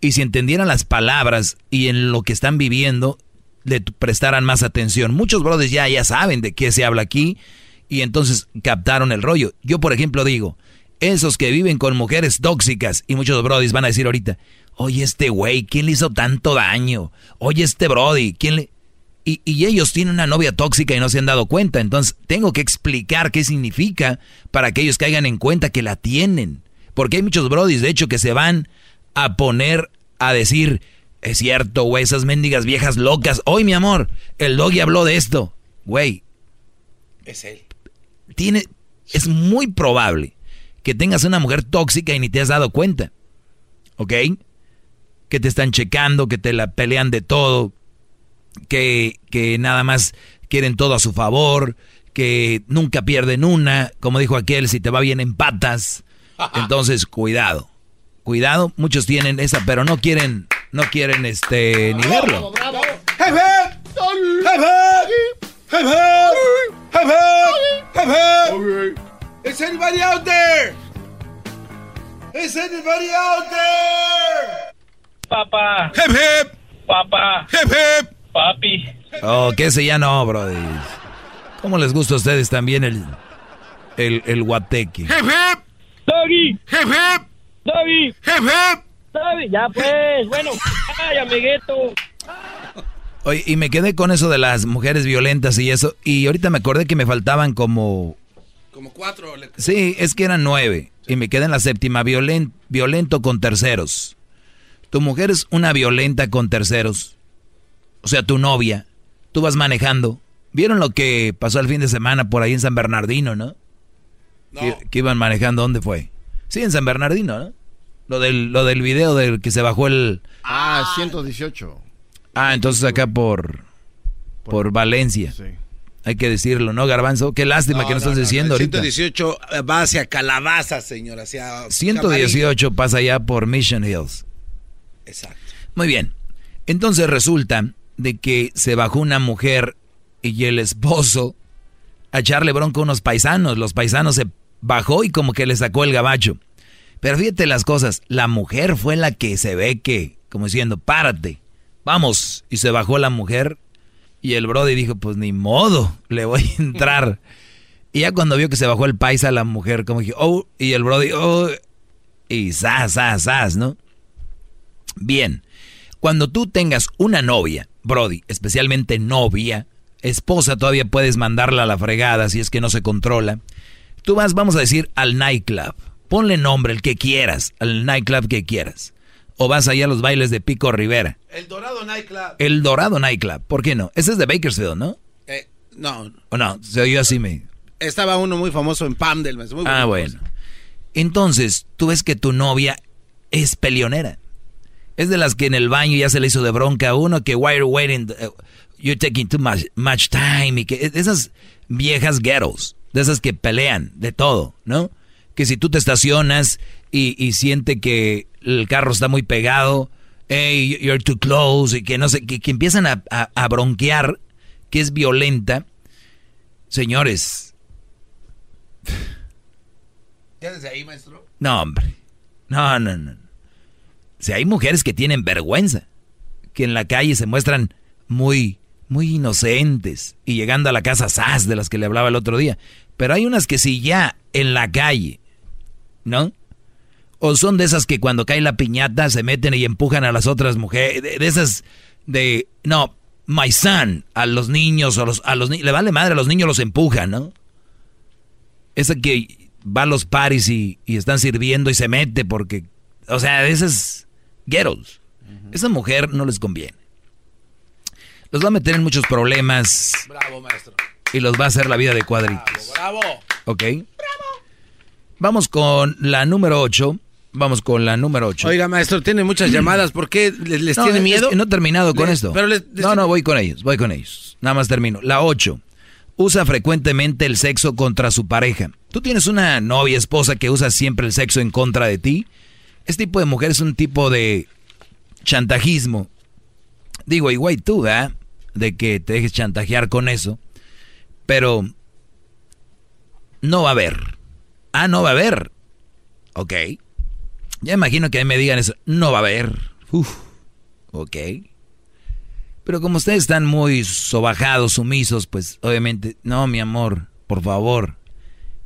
Y si entendieran las palabras y en lo que están viviendo, le prestaran más atención. Muchos brothers ya, ya saben de qué se habla aquí y entonces captaron el rollo. Yo, por ejemplo, digo, esos que viven con mujeres tóxicas, y muchos brothers van a decir ahorita, oye, este güey, ¿quién le hizo tanto daño? Oye, este brody, ¿quién le...? Y, y, ellos tienen una novia tóxica y no se han dado cuenta. Entonces, tengo que explicar qué significa para que ellos caigan en cuenta que la tienen. Porque hay muchos brodis, de hecho, que se van a poner a decir, es cierto, güey, esas mendigas viejas locas. Hoy, mi amor, el doggy habló de esto. Güey. Es él. Tiene, es muy probable que tengas una mujer tóxica y ni te has dado cuenta. ¿Ok? Que te están checando, que te la pelean de todo, que, que nada más quieren todo a su favor, que nunca pierden una, como dijo aquel, si te va bien en patas. Entonces, cuidado. Cuidado, muchos tienen esa, pero no quieren, no quieren este ni verlo. Is anybody out there? Is anybody out there? Papá. Hip hip. Papá. Hip hip. Papi. Oh, que ese ya no, brody. ¿Cómo les gusta a ustedes también el el, el guateque? Hip hip. Doggy. Hip hip. Doggy. Hip hip. Doggy. Ya pues. Bueno. Ay, amiguito. Oye, y me quedé con eso de las mujeres violentas y eso. Y ahorita me acordé que me faltaban como... Como cuatro. Sí, es que eran nueve. Y me quedé en la séptima, violen, violento con terceros. Tu mujer es una violenta con terceros. O sea, tu novia. Tú vas manejando. ¿Vieron lo que pasó el fin de semana por ahí en San Bernardino, no? No. Que, que iban manejando, ¿dónde fue? Sí, en San Bernardino, ¿no? Lo del, lo del video del que se bajó el... Ah, 118. Ah, entonces acá por, por Valencia. Hay que decirlo, ¿no, Garbanzo? Qué lástima que no, estás diciendo ahorita. 118 va hacia Calabaza, señor, hacia... 118 pasa ya por Mission Hills. Exacto. Muy bien. Entonces resulta de que se bajó una mujer y el esposo a echarle bronca a unos paisanos. Los paisanos se bajó y como que le sacó el gabacho. Pero fíjate las cosas, la mujer fue la que se ve que, como diciendo, párate vamos. Y se bajó la mujer y el Brody dijo, pues ni modo, le voy a entrar. y ya cuando vio que se bajó el paisa, la mujer como que, oh, y el Brody, oh, y zas, zas, zas, ¿no? Bien, cuando tú tengas una novia, Brody, especialmente novia, esposa todavía puedes mandarla a la fregada si es que no se controla. Tú vas, vamos a decir, al nightclub. Ponle nombre, el que quieras, al nightclub que quieras o vas allá a los bailes de Pico Rivera? El Dorado Nightclub. El Dorado Nightclub, ¿por qué no? Ese es de Bakersfield, ¿no? Eh, no. ¿O no? Se oyó así me... Estaba uno muy famoso en Pamdel. Muy ah, bueno. Entonces, tú ves que tu novia es peleonera. Es de las que en el baño ya se le hizo de bronca a uno, que why are you waiting, uh, you're taking too much, much time, y que esas viejas ghettos, de esas que pelean de todo, ¿no? Que si tú te estacionas y, y siente que el carro está muy pegado, hey, you're too close, y que no sé, que, que empiezan a, a, a, bronquear, que es violenta. Señores. ¿Ya desde ahí, maestro? No, hombre. No, no, no. O sea, hay mujeres que tienen vergüenza, que en la calle se muestran muy, muy inocentes y llegando a la casa sas de las que le hablaba el otro día. Pero hay unas que si ya en la calle, ¿no? O son de esas que cuando cae la piñata se meten y empujan a las otras mujeres. De, esas de, no, my son, a los niños, a los, a los le vale madre, a los niños los empujan, ¿no? Esa que va a los paris y, y están sirviendo y se mete porque, o sea, de esas ghettos. Esa mujer no les conviene. Los va a meter en muchos problemas. Bravo, maestro. Y los va a hacer la vida de cuadritos. Bravo, bravo. ¿Ok? Bravo. Vamos con la número 8. Vamos con la número 8. Oiga, maestro, tiene muchas llamadas. ¿Por qué les, les no, tiene miedo? no he terminado con les, esto. Pero les, no, no, voy con ellos, voy con ellos. Nada más termino. La 8. usa frecuentemente el sexo contra su pareja. ¿Tú tienes una novia, esposa que usa siempre el sexo en contra de ti? Este tipo de mujer es un tipo de chantajismo. Digo, igual tú, ¿verdad? De que te dejes chantajear con eso. Pero no va a haber. Ah, no va a haber. Ok. Ya imagino que me digan eso. No va a haber. Uf. Ok. Pero como ustedes están muy sobajados, sumisos, pues obviamente, no, mi amor, por favor.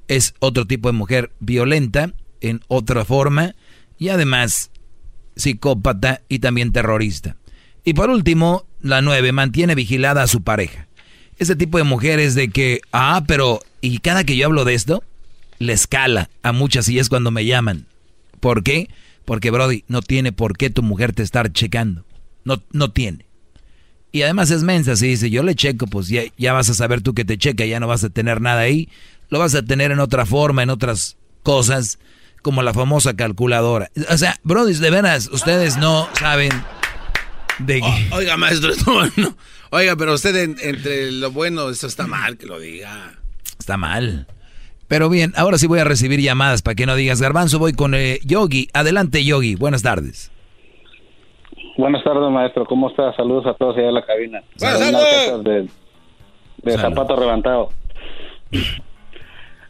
Es otro tipo de mujer violenta en otra forma y además psicópata y también terrorista. Y por último, la nueve, mantiene vigilada a su pareja. Ese tipo de mujeres de que, ah, pero, y cada que yo hablo de esto, le escala a muchas y es cuando me llaman. ¿Por qué? Porque, Brody, no tiene por qué tu mujer te estar checando. No, no tiene. Y además es mensa, si dice, yo le checo, pues ya, ya vas a saber tú que te checa, ya no vas a tener nada ahí. Lo vas a tener en otra forma, en otras cosas, como la famosa calculadora. O sea, Brody, de veras, ustedes no saben de qué. oiga, maestro, no, Oiga, pero usted entre lo bueno, eso está mal que lo diga. Está mal. Pero bien, ahora sí voy a recibir llamadas para que no digas garbanzo. Voy con eh, Yogi. Adelante, Yogi. Buenas tardes. Buenas tardes, maestro. ¿Cómo estás? Saludos a todos allá en la cabina. Buenas De, de zapato levantado.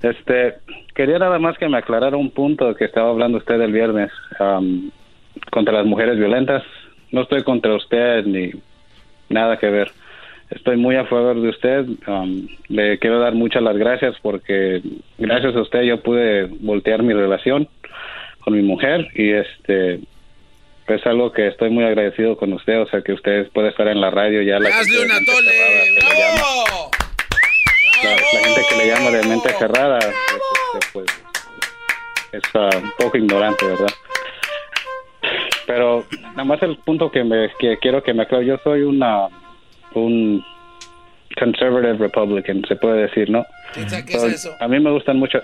Este, quería nada más que me aclarara un punto que estaba hablando usted el viernes contra las mujeres violentas. No estoy contra usted ni nada que ver estoy muy a favor de usted. Um, le quiero dar muchas las gracias porque gracias a usted yo pude voltear mi relación con mi mujer y este es algo que estoy muy agradecido con usted, o sea que usted puede estar en la radio ya. La, ¡Hazle una tole! ¡Bravo! La, la, gente que le llama de mente cerrada pues, pues, es uh, un poco ignorante, ¿verdad? Pero nada más el punto que, me, que quiero que me aclare, yo soy una un conservative republican, se puede decir, ¿no? ¿Qué es eso? A mí me gustan mucho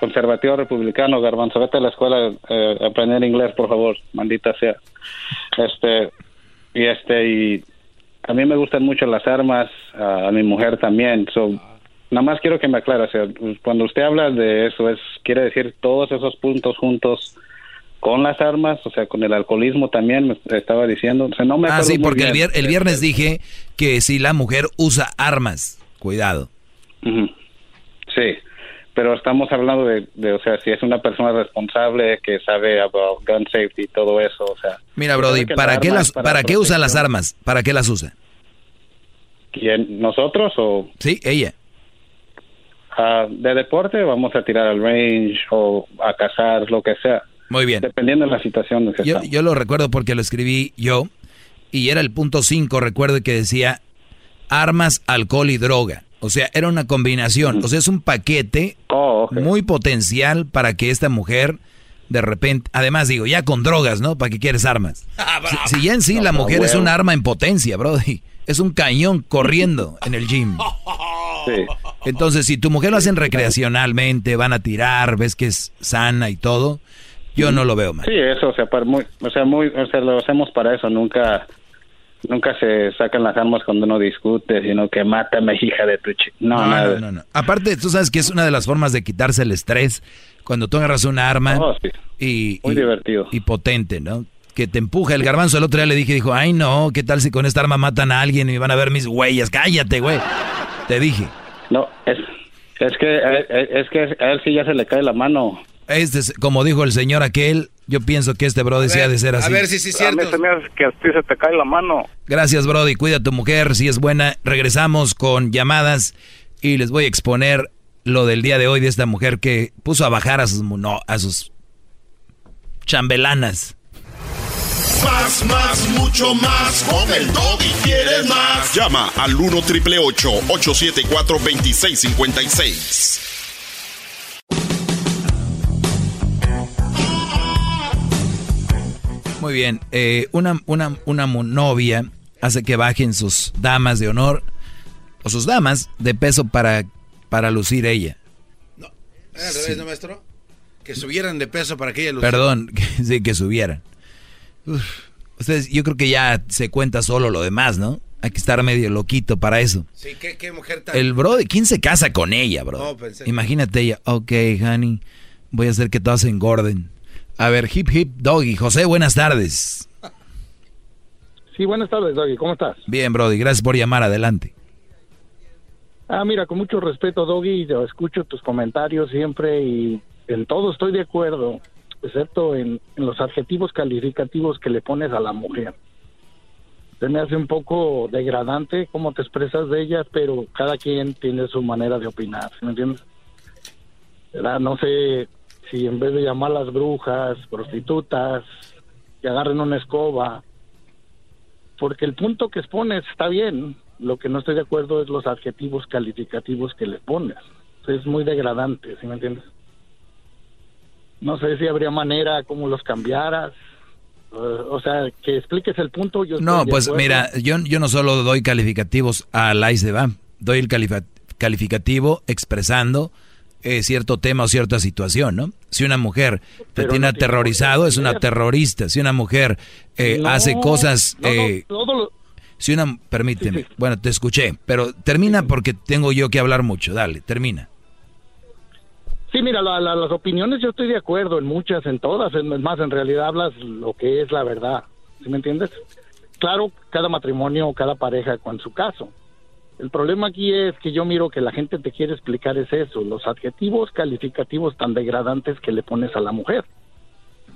conservativo republicano, garbanzo, vete a la escuela eh, a aprender inglés, por favor, mandita sea. Este, y este, y a mí me gustan mucho las armas, a mi mujer también, so, nada más quiero que me aclare, o sea, cuando usted habla de eso, es quiere decir todos esos puntos juntos con las armas, o sea, con el alcoholismo también me estaba diciendo. O sea, no me ah, sí, porque el, el, viernes dije que si la mujer usa armas, cuidado. Sí, pero estamos hablando de, o sea, si es una persona responsable que sabe about gun safety y todo eso, o sea. Mira, Brody, ¿para qué las, para, qué usa las armas? ¿Para qué las usa? ¿Quién? ¿Nosotros o? Sí, ella. Uh, de deporte vamos a tirar al range o a cazar, lo que sea. Muy bien. Dependiendo de la situación. yo, yo, lo recuerdo porque lo escribí yo y era el punto 5, recuerdo que decía armas, alcohol y droga. O sea, era una combinación. O sea, es un paquete oh, muy potencial para que esta mujer de repente, además digo, ya con drogas, ¿no? ¿Para qué quieres armas? Ah, si, ya en sí la mujer es un arma en potencia, brody. Es un cañón corriendo en el gym. Entonces, si tu mujer lo hacen recreacionalmente, van a tirar, ves que es sana y todo, yo no lo veo mal. Sí, eso, o sea, muy, o sea, muy, o sea, lo hacemos para eso, nunca nunca se sacan las armas cuando uno discute, sino que mátame, hija de tu chico. No, no, no, no, Aparte, tú sabes que es una de las formas de quitarse el estrés cuando tú agarras una arma oh, y, Muy divertido. y potente, ¿no? Que te empuja el garbanzo. El otro día le dije, dijo, ay no, ¿qué tal si con esta arma matan a alguien y van a ver mis huellas? Cállate, güey. Te dije. No, es, es que es que a él sí ya se le cae la mano. Este es, como dijo el señor aquel, yo pienso que este Brody sí ha de ser así. A ver si sí es cierto. A mí se me hace que a ti se te cae la mano. Gracias, Brody. Cuida a tu mujer, si es buena. Regresamos con llamadas y les voy a exponer lo del día de hoy de esta mujer que puso a bajar a sus, no, a sus chambelanas. Más, más, mucho más. Con el y quieres más. Llama al 1 triple 874 2656. Muy bien. Eh, una, una, una novia hace que bajen sus damas de honor o sus damas de peso para, para lucir ella. No, al revés, ¿no, maestro? Que subieran de peso para que ella luciera. Perdón, sí, que subieran. ustedes, yo creo que ya se cuenta solo lo demás, ¿no? Hay que estar medio loquito para eso. Sí, ¿qué, qué mujer tan... El bro, ¿quién se casa con ella, bro? No, pensé- Imagínate ella, ok, honey, voy a hacer que todas se engorden. A ver, hip hip doggy. José, buenas tardes. Sí, buenas tardes, Doggy. ¿Cómo estás? Bien, Brody, gracias por llamar, adelante. Ah, mira, con mucho respeto, Doggy, yo escucho tus comentarios siempre y en todo estoy de acuerdo, excepto en, en los adjetivos calificativos que le pones a la mujer. Se me hace un poco degradante cómo te expresas de ella, pero cada quien tiene su manera de opinar, ¿sí ¿me entiendes? ¿Verdad? No sé si en vez de llamarlas brujas, prostitutas, que agarren una escoba, porque el punto que expones está bien. Lo que no estoy de acuerdo es los adjetivos calificativos que le pones. Es muy degradante, ¿sí me entiendes? No sé si habría manera como los cambiaras. O sea, que expliques el punto. Yo No, de pues mira, yo, yo no solo doy calificativos a la va, doy el calificativo expresando eh, cierto tema o cierta situación, ¿no? Si una mujer te tiene no aterrorizado, es una terrorista. Si una mujer eh, No, hace cosas... no, no, eh, todo lo- Si una... Permíteme. Bueno, te escuché, pero termina porque tengo yo que hablar mucho. Dale, termina. Sí, mira, la- la- las opiniones yo estoy de acuerdo en muchas, en todas. Es más, en realidad hablas lo que es la verdad. ¿Sí me entiendes? Claro, cada matrimonio, cada pareja con su caso. El problema aquí es que yo miro que la gente te quiere explicar es eso, los adjetivos calificativos tan degradantes que le pones a la mujer.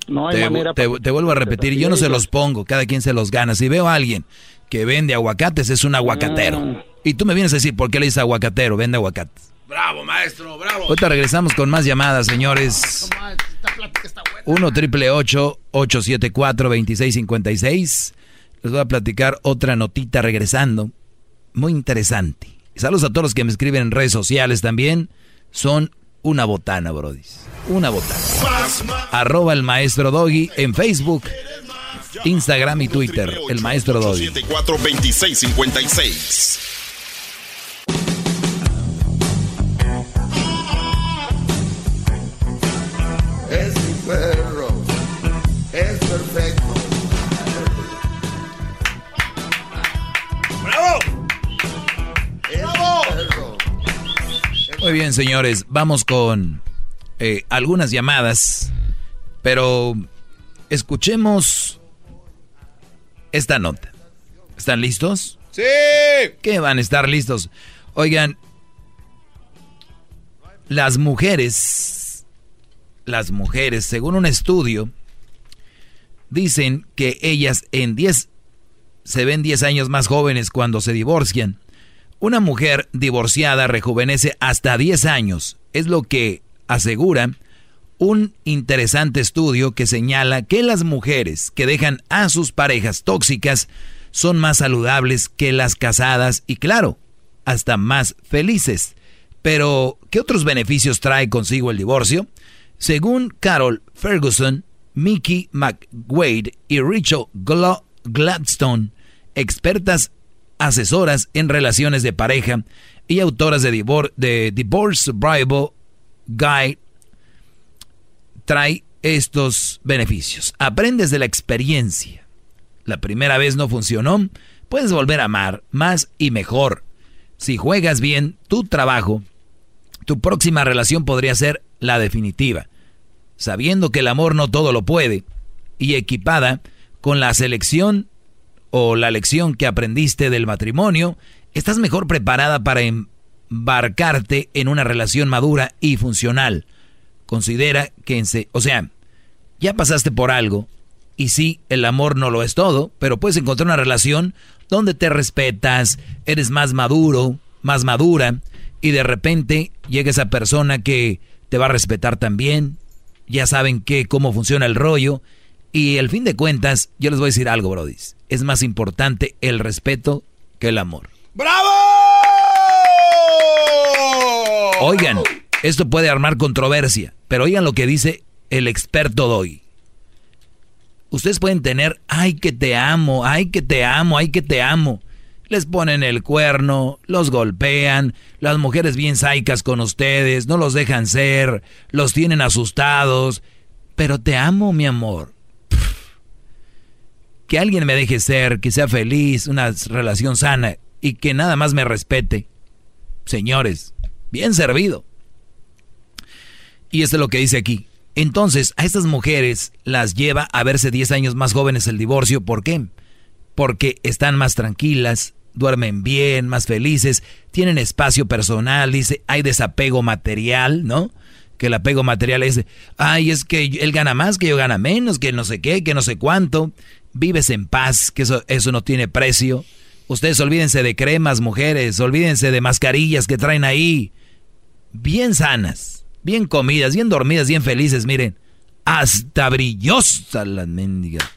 No hay Te, manera te- vuelvo a repetir, yo no se los pongo, cada quien se los gana. Si veo a alguien que vende aguacates, es un aguacatero. Mm. Y tú me vienes a decir, ¿por qué le dices aguacatero? Vende aguacates. Bravo, maestro, bravo. Ahorita regresamos con más llamadas, señores. 1 triple 874 2656 Les voy a platicar otra notita regresando. Muy interesante. Saludos a todos los que me escriben en redes sociales también. Son una botana, brodis. Una botana. Arroba el maestro Doggy en Facebook, Instagram y Twitter. El maestro Doggy. 2656. Muy bien, señores, vamos con eh, algunas llamadas, pero escuchemos esta nota. ¿Están listos? ¡Sí! ¿Qué van a estar listos? Oigan, las mujeres, las mujeres, según un estudio, dicen que ellas en 10 se ven 10 años más jóvenes cuando se divorcian. Una mujer divorciada rejuvenece hasta 10 años, es lo que asegura un interesante estudio que señala que las mujeres que dejan a sus parejas tóxicas son más saludables que las casadas y claro, hasta más felices. Pero, ¿qué otros beneficios trae consigo el divorcio? Según Carol Ferguson, Mickey McWade y Rachel Gladstone, expertas asesoras en relaciones de pareja y autoras de, Divor- Divorce Survival Guide, trae estos beneficios. Aprendes de la experiencia. La primera vez no funcionó, puedes volver a amar más y mejor. Si juegas bien tu trabajo, tu próxima relación podría ser la definitiva. Sabiendo que el amor no todo lo puede y equipada con la selección o la lección que aprendiste del matrimonio, estás mejor preparada para embarcarte en una relación madura y funcional. Considera que, o sea, ya pasaste por algo y sí, el amor no lo es todo, pero puedes encontrar una relación donde te respetas, eres más maduro, más madura y de repente llega esa persona que te va a respetar también, ya saben que cómo funciona el rollo y al fin de cuentas, yo les voy a decir algo, brodis, es más importante el respeto que el amor. ¡Bravo! Oigan, esto puede armar controversia, pero oigan lo que dice el experto Doy. Ustedes pueden tener, ay que te amo, ay que te amo, ay que te amo. Les ponen el cuerno, los golpean, las mujeres bien saicas con ustedes, no los dejan ser, los tienen asustados. Pero te amo, mi amor. Que alguien me deje ser, que sea feliz, una relación sana y que nada más me respete. Señores, bien servido. Y esto es lo que dice aquí. Entonces, a estas mujeres las lleva a verse 10 años más jóvenes el divorcio. ¿Por qué? Porque están más tranquilas, duermen bien, más felices, tienen espacio personal, dice, hay desapego material, ¿no? Que el apego material es, ay, es que él gana más, que yo gana menos, que no sé qué, que no sé cuánto. Vives en paz, que eso, eso no tiene precio. Ustedes olvídense de cremas, mujeres, olvídense de mascarillas que traen ahí. Bien sanas, bien comidas, bien dormidas, bien felices, miren. Hasta brillosas las mendigas.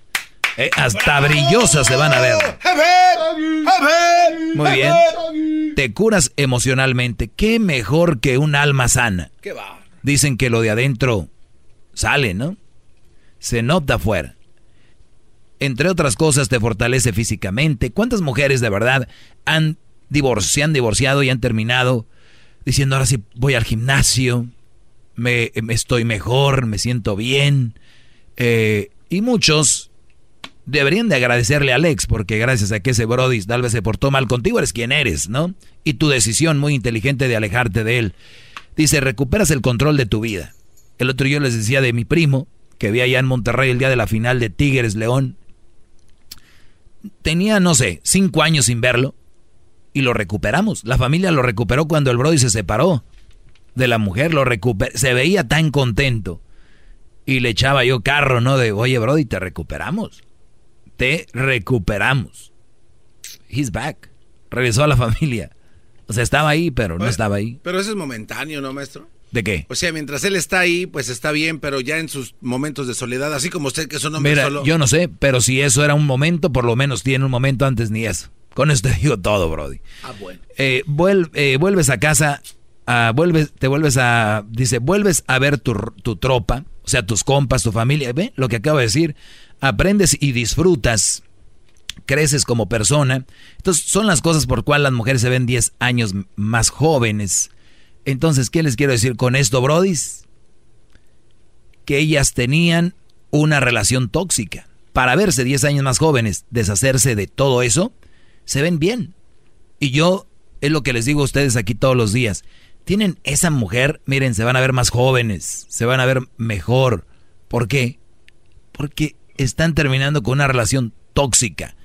Eh, hasta brillosas se van a ver. Muy bien. Te curas emocionalmente. ¿Qué mejor que un alma sana? Dicen que lo de adentro sale, ¿no? Se nota afuera. Entre otras cosas, te fortalece físicamente. ¿Cuántas mujeres de verdad han se han divorciado y han terminado diciendo ahora sí voy al gimnasio, me, estoy mejor, me siento bien? Eh, y muchos deberían de agradecerle a Alex, porque gracias a que ese Brody tal vez se portó mal contigo, eres quien eres, ¿no? Y tu decisión muy inteligente de alejarte de él. Dice, recuperas el control de tu vida. El otro yo les decía de mi primo, que vi allá en Monterrey el día de la final de Tigres León. Tenía, no sé, cinco años sin verlo y lo recuperamos. La familia lo recuperó cuando el Brody se separó de la mujer, lo recuperó. Se veía tan contento. Y le echaba yo carro, ¿no? De, oye, Brody, te recuperamos te recuperamos. He's back. Regresó a la familia. O sea, estaba ahí, pero no estaba ahí. Pero eso es momentáneo, ¿no, maestro? ¿De qué? O sea, mientras él está ahí, pues está bien, pero ya en sus momentos de soledad, así como usted que es un hombre Mira, yo no sé, pero si eso era un momento, por lo menos tiene un momento antes ni eso. Con esto te digo todo, Brody. Ah, bueno. Eh, eh, vuelves a casa, vuelves, te vuelves a, dice, vuelves a ver tu, tu tropa, o sea, tus compas, tu familia, ¿ve? Lo que acabo de decir, aprendes y disfrutas, creces como persona. Entonces, son las cosas por cuales las mujeres se ven 10 años más jóvenes. Entonces, ¿qué les quiero decir con esto, brodis? Que ellas tenían una relación tóxica. Para verse 10 años más jóvenes, deshacerse de todo eso, se ven bien. Y yo, es lo que les digo a ustedes aquí todos los días. Tienen esa mujer, miren, se van a ver más jóvenes, se van a ver mejor. ¿Por qué? Porque están terminando con una relación tóxica.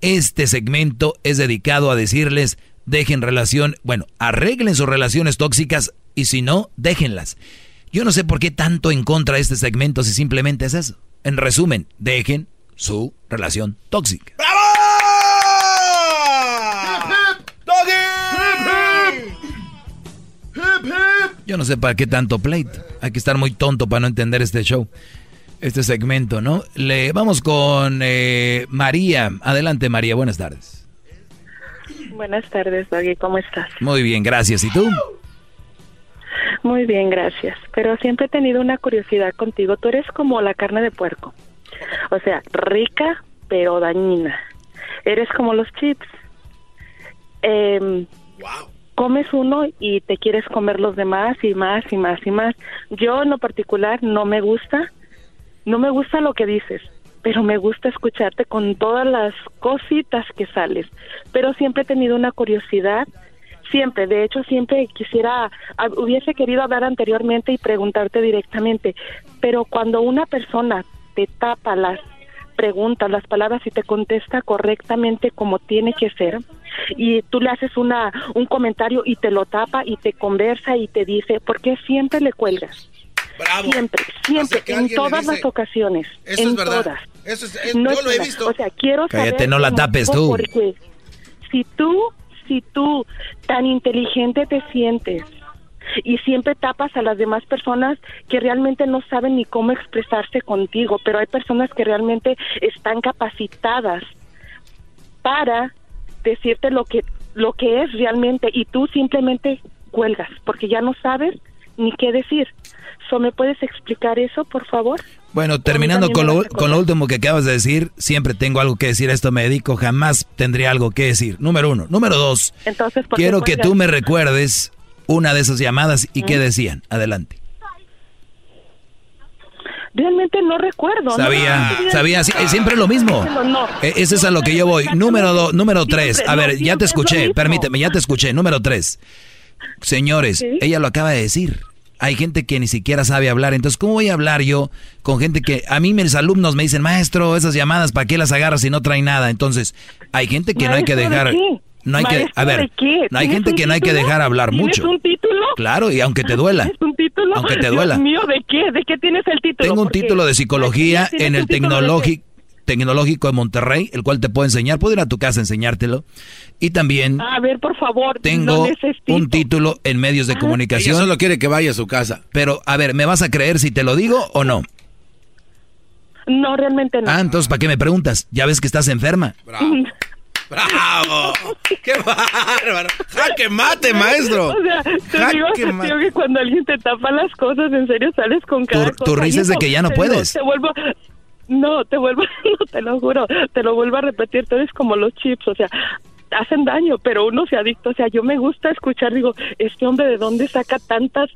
Este segmento es dedicado a decirles, dejen relación, bueno, arreglen sus relaciones tóxicas y si no, déjenlas. Yo no sé por qué tanto en contra de este segmento si simplemente es eso. En resumen, dejen su relación tóxica. ¡Bravo! Yo no sé para qué tanto pleito. Hay que estar muy tonto para no entender este show este segmento, ¿no? Le vamos con eh, María. Adelante, María. Buenas tardes. Buenas tardes, Doggy. ¿Cómo estás? Muy bien, gracias. ¿Y tú? Muy bien, gracias. Pero siempre he tenido una curiosidad contigo. Tú eres como la carne de puerco. O sea, rica, pero dañina. Eres como los chips. Eh, Comes uno y te quieres comer los demás y más y más y más. Yo en lo particular no me gusta no me gusta lo que dices, pero me gusta escucharte con todas las cositas que sales. Pero siempre he tenido una curiosidad, siempre, de hecho siempre quisiera, hubiese querido hablar anteriormente y preguntarte directamente, pero cuando una persona te tapa las preguntas, las palabras y te contesta correctamente como tiene que ser, y tú le haces una un comentario y te lo tapa y te conversa y te dice, ¿por qué siempre le cuelgas? Siempre, siempre, en todas las ocasiones. Eso en es verdad. Todas. Eso es, no yo lo he visto. O sea, quiero saber Cállate, no la tapes tú. Porque si tú, si tú tan inteligente te sientes y siempre tapas a las demás personas que realmente no saben ni cómo expresarse contigo, pero hay personas que realmente están capacitadas para decirte lo que lo que es realmente y tú simplemente cuelgas porque ya no sabes ni qué decir. ¿Me puedes explicar eso, por favor? Bueno, terminando con lo, con lo último que acabas de decir, siempre tengo algo que decir a esto me dedico, jamás tendría algo que decir. Número uno. Número dos, Entonces, quiero que tú me recuerdes una de esas llamadas y qué decían. Adelante. Realmente no recuerdo. Sabía, ¿no? sabía, sí, siempre lo mismo. E- Ese es a lo que yo voy. Número dos, número tres. A ver, ya te escuché, permíteme, ya te escuché. Número tres. Señores, ella lo acaba de decir. Hay gente que ni siquiera sabe hablar. Entonces, ¿cómo voy a hablar yo con gente que a mí mis alumnos me dicen, maestro, esas llamadas, ¿para qué las agarras si no trae nada? Entonces, hay gente que no hay que ¿Maestro de dejar. qué? No hay que, ¿Maestro a ver, de qué? no hay ¿Tienes gente que no hay que título? dejar hablar ¿Tienes mucho. un título? Claro, y aunque te duela. ¿Tienes un título? Aunque te Dios duela. mío, ¿de qué? ¿De qué tienes el título? Tengo un título de psicología ¿Tienes en el título de tecnológico tecnológico de Monterrey, el cual te puedo enseñar. Puedo ir a tu casa a enseñártelo. Y también A ver, por favor. tengo un título en medios de Ella comunicación. solo quiere que vaya a su casa. Pero, a ver, ¿me vas a creer si te lo digo o no? No, realmente no. Ah, entonces, ¿para qué me preguntas? Ya ves que estás enferma. ¡Bravo! ¡Qué bárbaro! ¡Jaque mate, maestro! O sea, te Jaque digo, te mate. digo que cuando alguien te tapa las cosas, en serio sales con cada Tu- tu cosa. risa Y es de que ya no puedes. te vuelvo... No, te vuelvo... No, te lo juro. Te lo vuelvo a repetir. Tú eres como los chips, o sea... Hacen daño, pero uno se adicto. O sea, yo me gusta escuchar, digo, este hombre de dónde saca tantas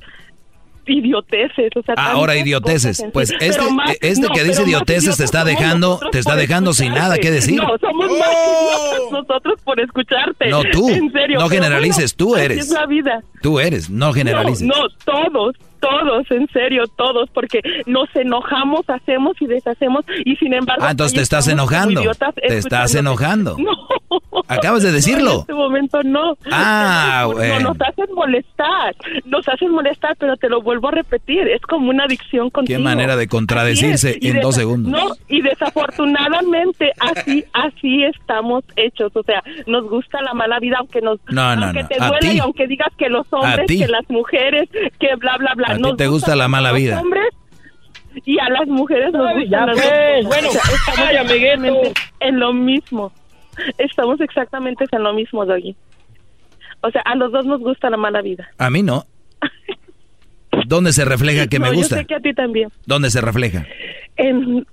idioteces, o sea, Ah, ahora idioteces. Pues este, más- este no, que dice más idioteces te está dejando, te está dejando sin nada que decir. No, somos más idiotas nosotros por escucharte. No, tú. En serio. No generalices, tú eres. es la vida. Tú eres, no generalices. No, no, todos, todos, en serio, todos, porque nos enojamos, hacemos y deshacemos y sin embargo... Ah, entonces te estás enojando. idiotas Te estás enojando. No. Acabas de No, decirlo. en este momento no. Ah, No, bueno. nos hacen molestar, nos hacen molestar, pero te lo vuelvo a repetir, es como una adicción contigo. Qué manera de contradecirse en dos segundos. No, y desafortunadamente así, así estamos hechos, o sea, nos gusta la mala vida, aunque nos, No, no, aunque no. te duele y aunque digas que los hombres, que las mujeres, que bla, bla, bla. A ti te gusta la mala los vida. hombres y a las mujeres nos pues, cosas. bueno, O sea, estamos ay, amiguito. exactamente en lo mismo. Estamos exactamente en lo mismo, Doggy. O sea, a los dos nos gusta la mala vida. A mí no. ¿Dónde se refleja que No, me Yo gusta? sé que a ti también. ¿Dónde se refleja? En,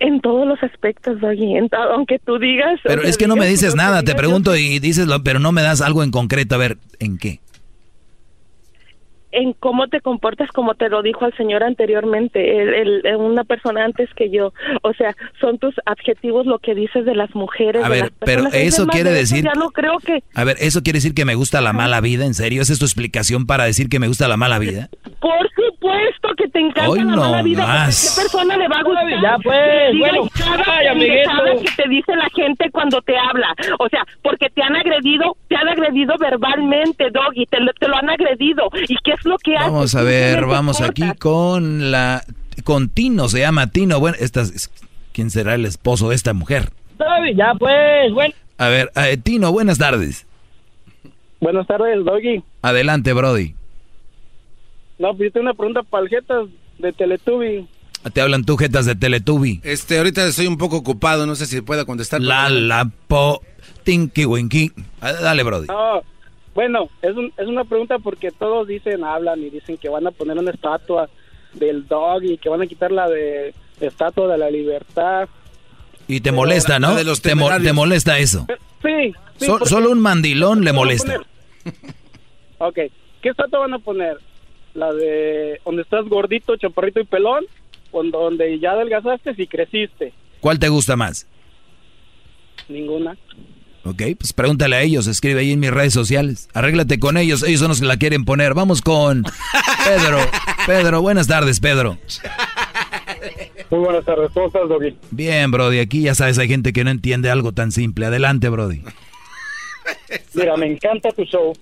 en todos los aspectos, Doggy. Aunque tú digas... Pero es que no me dices nada, te pregunto y dices, lo, pero no me das algo en concreto. A ver, ¿en qué? En cómo te comportas, como te lo dijo el señor anteriormente, el, el- una persona antes que yo. O sea, son tus adjetivos lo que dices de las mujeres. A de ver, las pero. Es eso quiere de eso decir- Ya no creo que. A ver, ¿eso quiere decir que me gusta la mala vida? ¿En serio? ¿Esa es tu explicación para decir que me gusta la mala vida? Por supuesto que te encanta Hoy la no mala vida. más. ¿Qué persona le va a gustar? Ya, pues, bueno, cada ay, amiguito. que te dice la gente cuando te habla. O sea, porque te han agredido, te han agredido verbalmente, Doggy, te, lo- te lo han agredido. ¿Y qué es lo que haces? Vamos a ver, vamos aquí con la... Con Tino, se llama Tino. Bueno, esta es- ¿quién será el esposo de esta mujer? Ya pues, bueno. A ver, eh, Tino, buenas tardes. Buenas tardes, Doggy. Adelante, Brody. No, pues yo tengo una pregunta para el Jetas de Teletubby. Te hablan tú, jetas de Teletubby. Este, ahorita estoy un poco ocupado, no sé si pueda contestar. La, la, po, tinky, winky. Ah, Dale, Brody. No, bueno, es, un- es una pregunta porque todos dicen, hablan y dicen que van a poner una estatua del Doggy, que van a quitar la de estatua de la libertad. Y te molesta, ¿no? de los te, mo- te molesta eso. Sí. sí, So- porque- solo un mandilón le ¿Qué van a molesta. Ok, ¿qué estatua van a poner? ¿La de donde estás gordito, chaparrito y pelón? ¿O en donde ya adelgazaste y creciste? ¿Cuál te gusta más? Ninguna. Ok, pues pregúntale a ellos, escribe ahí en mis redes sociales. Arréglate con ellos, ellos son los que la quieren poner. Vamos con Pedro. Pedro, buenas tardes, Pedro. Muy buenas tardes, ¿cómo estás, Doggy? Bien, Brody, aquí ya sabes, hay gente que no entiende algo tan simple. Adelante, Brody. Mira, me encanta tu show.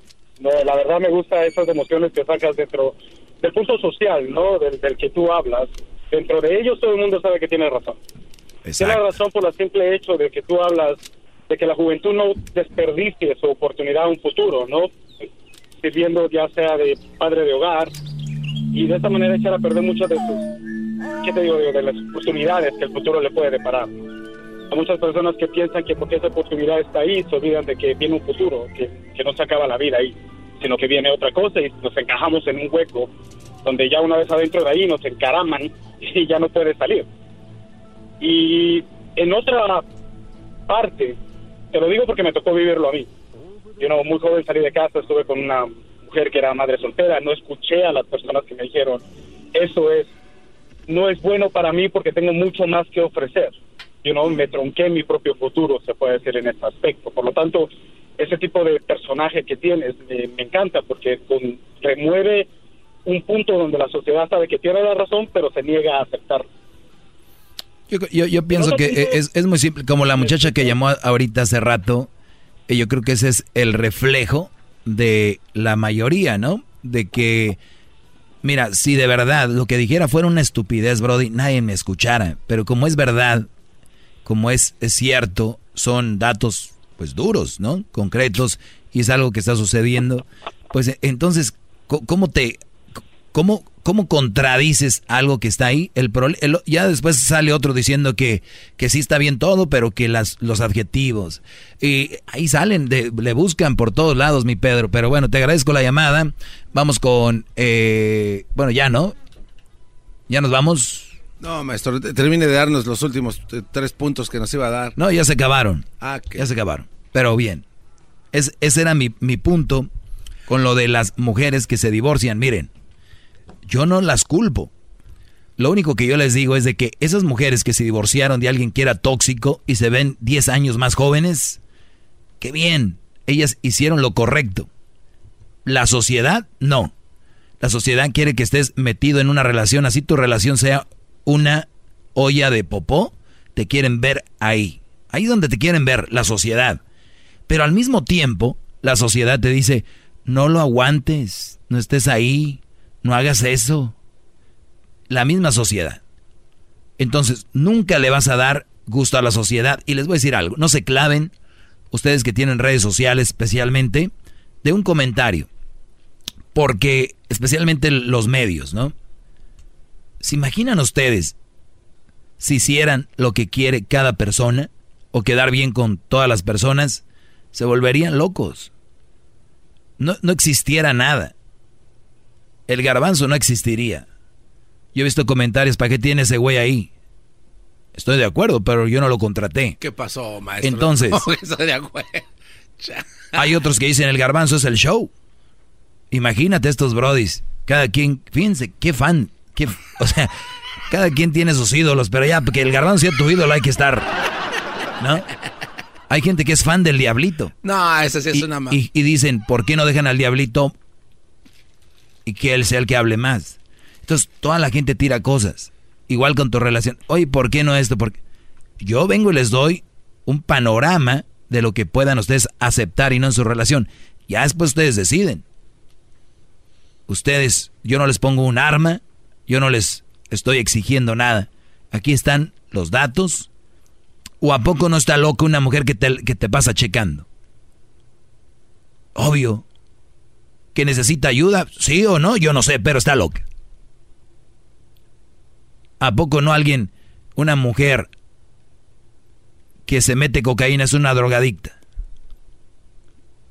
La verdad me gusta esas emociones que sacas dentro del punto social, ¿no? Del, del que tú hablas. Dentro de ellos todo el mundo sabe que tiene razón. Tiene razón por el simple hecho de que tú hablas de que la juventud no desperdicie su oportunidad a un futuro, ¿no? Sirviendo ya sea de padre de hogar y de esta manera echar a perder muchas de sus, ¿qué te digo? De las oportunidades que el futuro le puede deparar. Hay muchas personas que piensan que porque esa oportunidad está ahí, se olvidan de que viene un futuro, que, que no se acaba la vida ahí, sino que viene otra cosa y nos encajamos en un hueco donde ya una vez adentro de ahí nos encaraman y ya no puede salir. Y en otra parte, te lo digo porque me tocó vivirlo a mí. Yo no, muy joven salí de casa, estuve con una mujer que era madre soltera, no escuché a las personas que me dijeron, eso es no es bueno para mí porque tengo mucho más que ofrecer. You know, me tronqué mi propio futuro, se puede decir en este aspecto. Por lo tanto, ese tipo de personaje que tienes me, me encanta porque remueve un punto donde la sociedad sabe que tiene la razón, pero se niega a aceptarlo. Yo, yo, yo pienso que es, es, muy simple, como la muchacha que llamó ahorita hace rato, y yo creo que ese es el reflejo de la mayoría, ¿no? De que, mira, si de verdad lo que dijera fuera una estupidez, Brody, nadie me escuchara, pero como es verdad, como es, es cierto, son datos pues duros, ¿no? Concretos, y es algo que está sucediendo, pues entonces, ¿cómo te ¿Cómo, cómo contradices algo que está ahí? El, ya después sale otro diciendo que, que sí está bien todo, pero que las, los adjetivos. Y ahí salen, le buscan por todos lados, mi Pedro. Pero bueno, te agradezco la llamada. Vamos con... Eh, bueno, ya, ¿no? ¿Ya nos vamos? No, maestro, termine de darnos los últimos eh, tres puntos que nos iba a dar. No, ya se acabaron. Ah, Ya se acabaron. Pero bien. Es, ese era mi, mi punto con lo de las mujeres que se divorcian. Miren, yo no las culpo. Lo único que yo les digo es de que esas mujeres que se divorciaron de alguien que era tóxico y se ven 10 años más jóvenes, qué bien, ellas hicieron lo correcto. La sociedad, no. La sociedad quiere que estés metido en una relación, así tu relación sea una olla de popó, te quieren ver ahí. Ahí donde te quieren ver, la sociedad. Pero al mismo tiempo, la sociedad te dice, no lo aguantes, no estés ahí, no hagas eso. La misma sociedad. Entonces, nunca le vas a dar gusto a la sociedad. Y les voy a decir algo, no se claven, ustedes que tienen redes sociales especialmente, de un comentario. Porque, especialmente los medios, ¿no? ¿Se imaginan ustedes si hicieran lo que quiere cada persona o quedar bien con todas las personas? Se volverían locos. No, no existiera nada el garbanzo no existiría. Yo he visto comentarios, ¿para qué tiene ese güey ahí? Estoy de acuerdo, pero yo no lo contraté. ¿Qué pasó, maestro? Entonces, hay otros que dicen el garbanzo es el show. Imagínate estos brodis. Cada quien, fíjense, qué fan. Qué, o sea, cada quien tiene sus ídolos, pero ya, porque el garbanzo sea tu ídolo hay que estar. ¿No? Hay gente que es fan del diablito. No, esa sí es y, una y, y dicen, ¿por qué no dejan al diablito y que él sea el que hable más. Entonces, toda la gente tira cosas. Igual con tu relación. Oye, ¿por qué no esto? Porque yo vengo y les doy un panorama de lo que puedan ustedes aceptar y no en su relación. Ya después ustedes deciden. Ustedes, yo no les pongo un arma, yo no les estoy exigiendo nada. Aquí están los datos. ¿O a poco no está loca una mujer que te, que te pasa checando? Obvio, que necesita ayuda, sí o no, yo no sé, pero está loca. ¿A poco no alguien, una mujer que se mete cocaína es una drogadicta?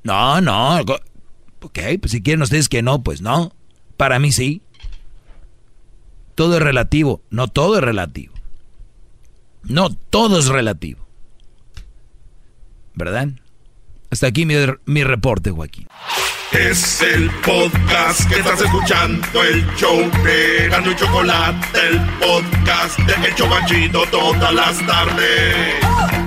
No, no. Ok, pues si quieren ustedes que no, pues no. Para mí sí. Todo es relativo. No todo es relativo. No todo es relativo. ¿Verdad? Hasta aquí mi, mi reporte, Joaquín. Es el podcast que estás escuchando, el show de y Chocolate, el podcast de El Chobachito todas las tardes.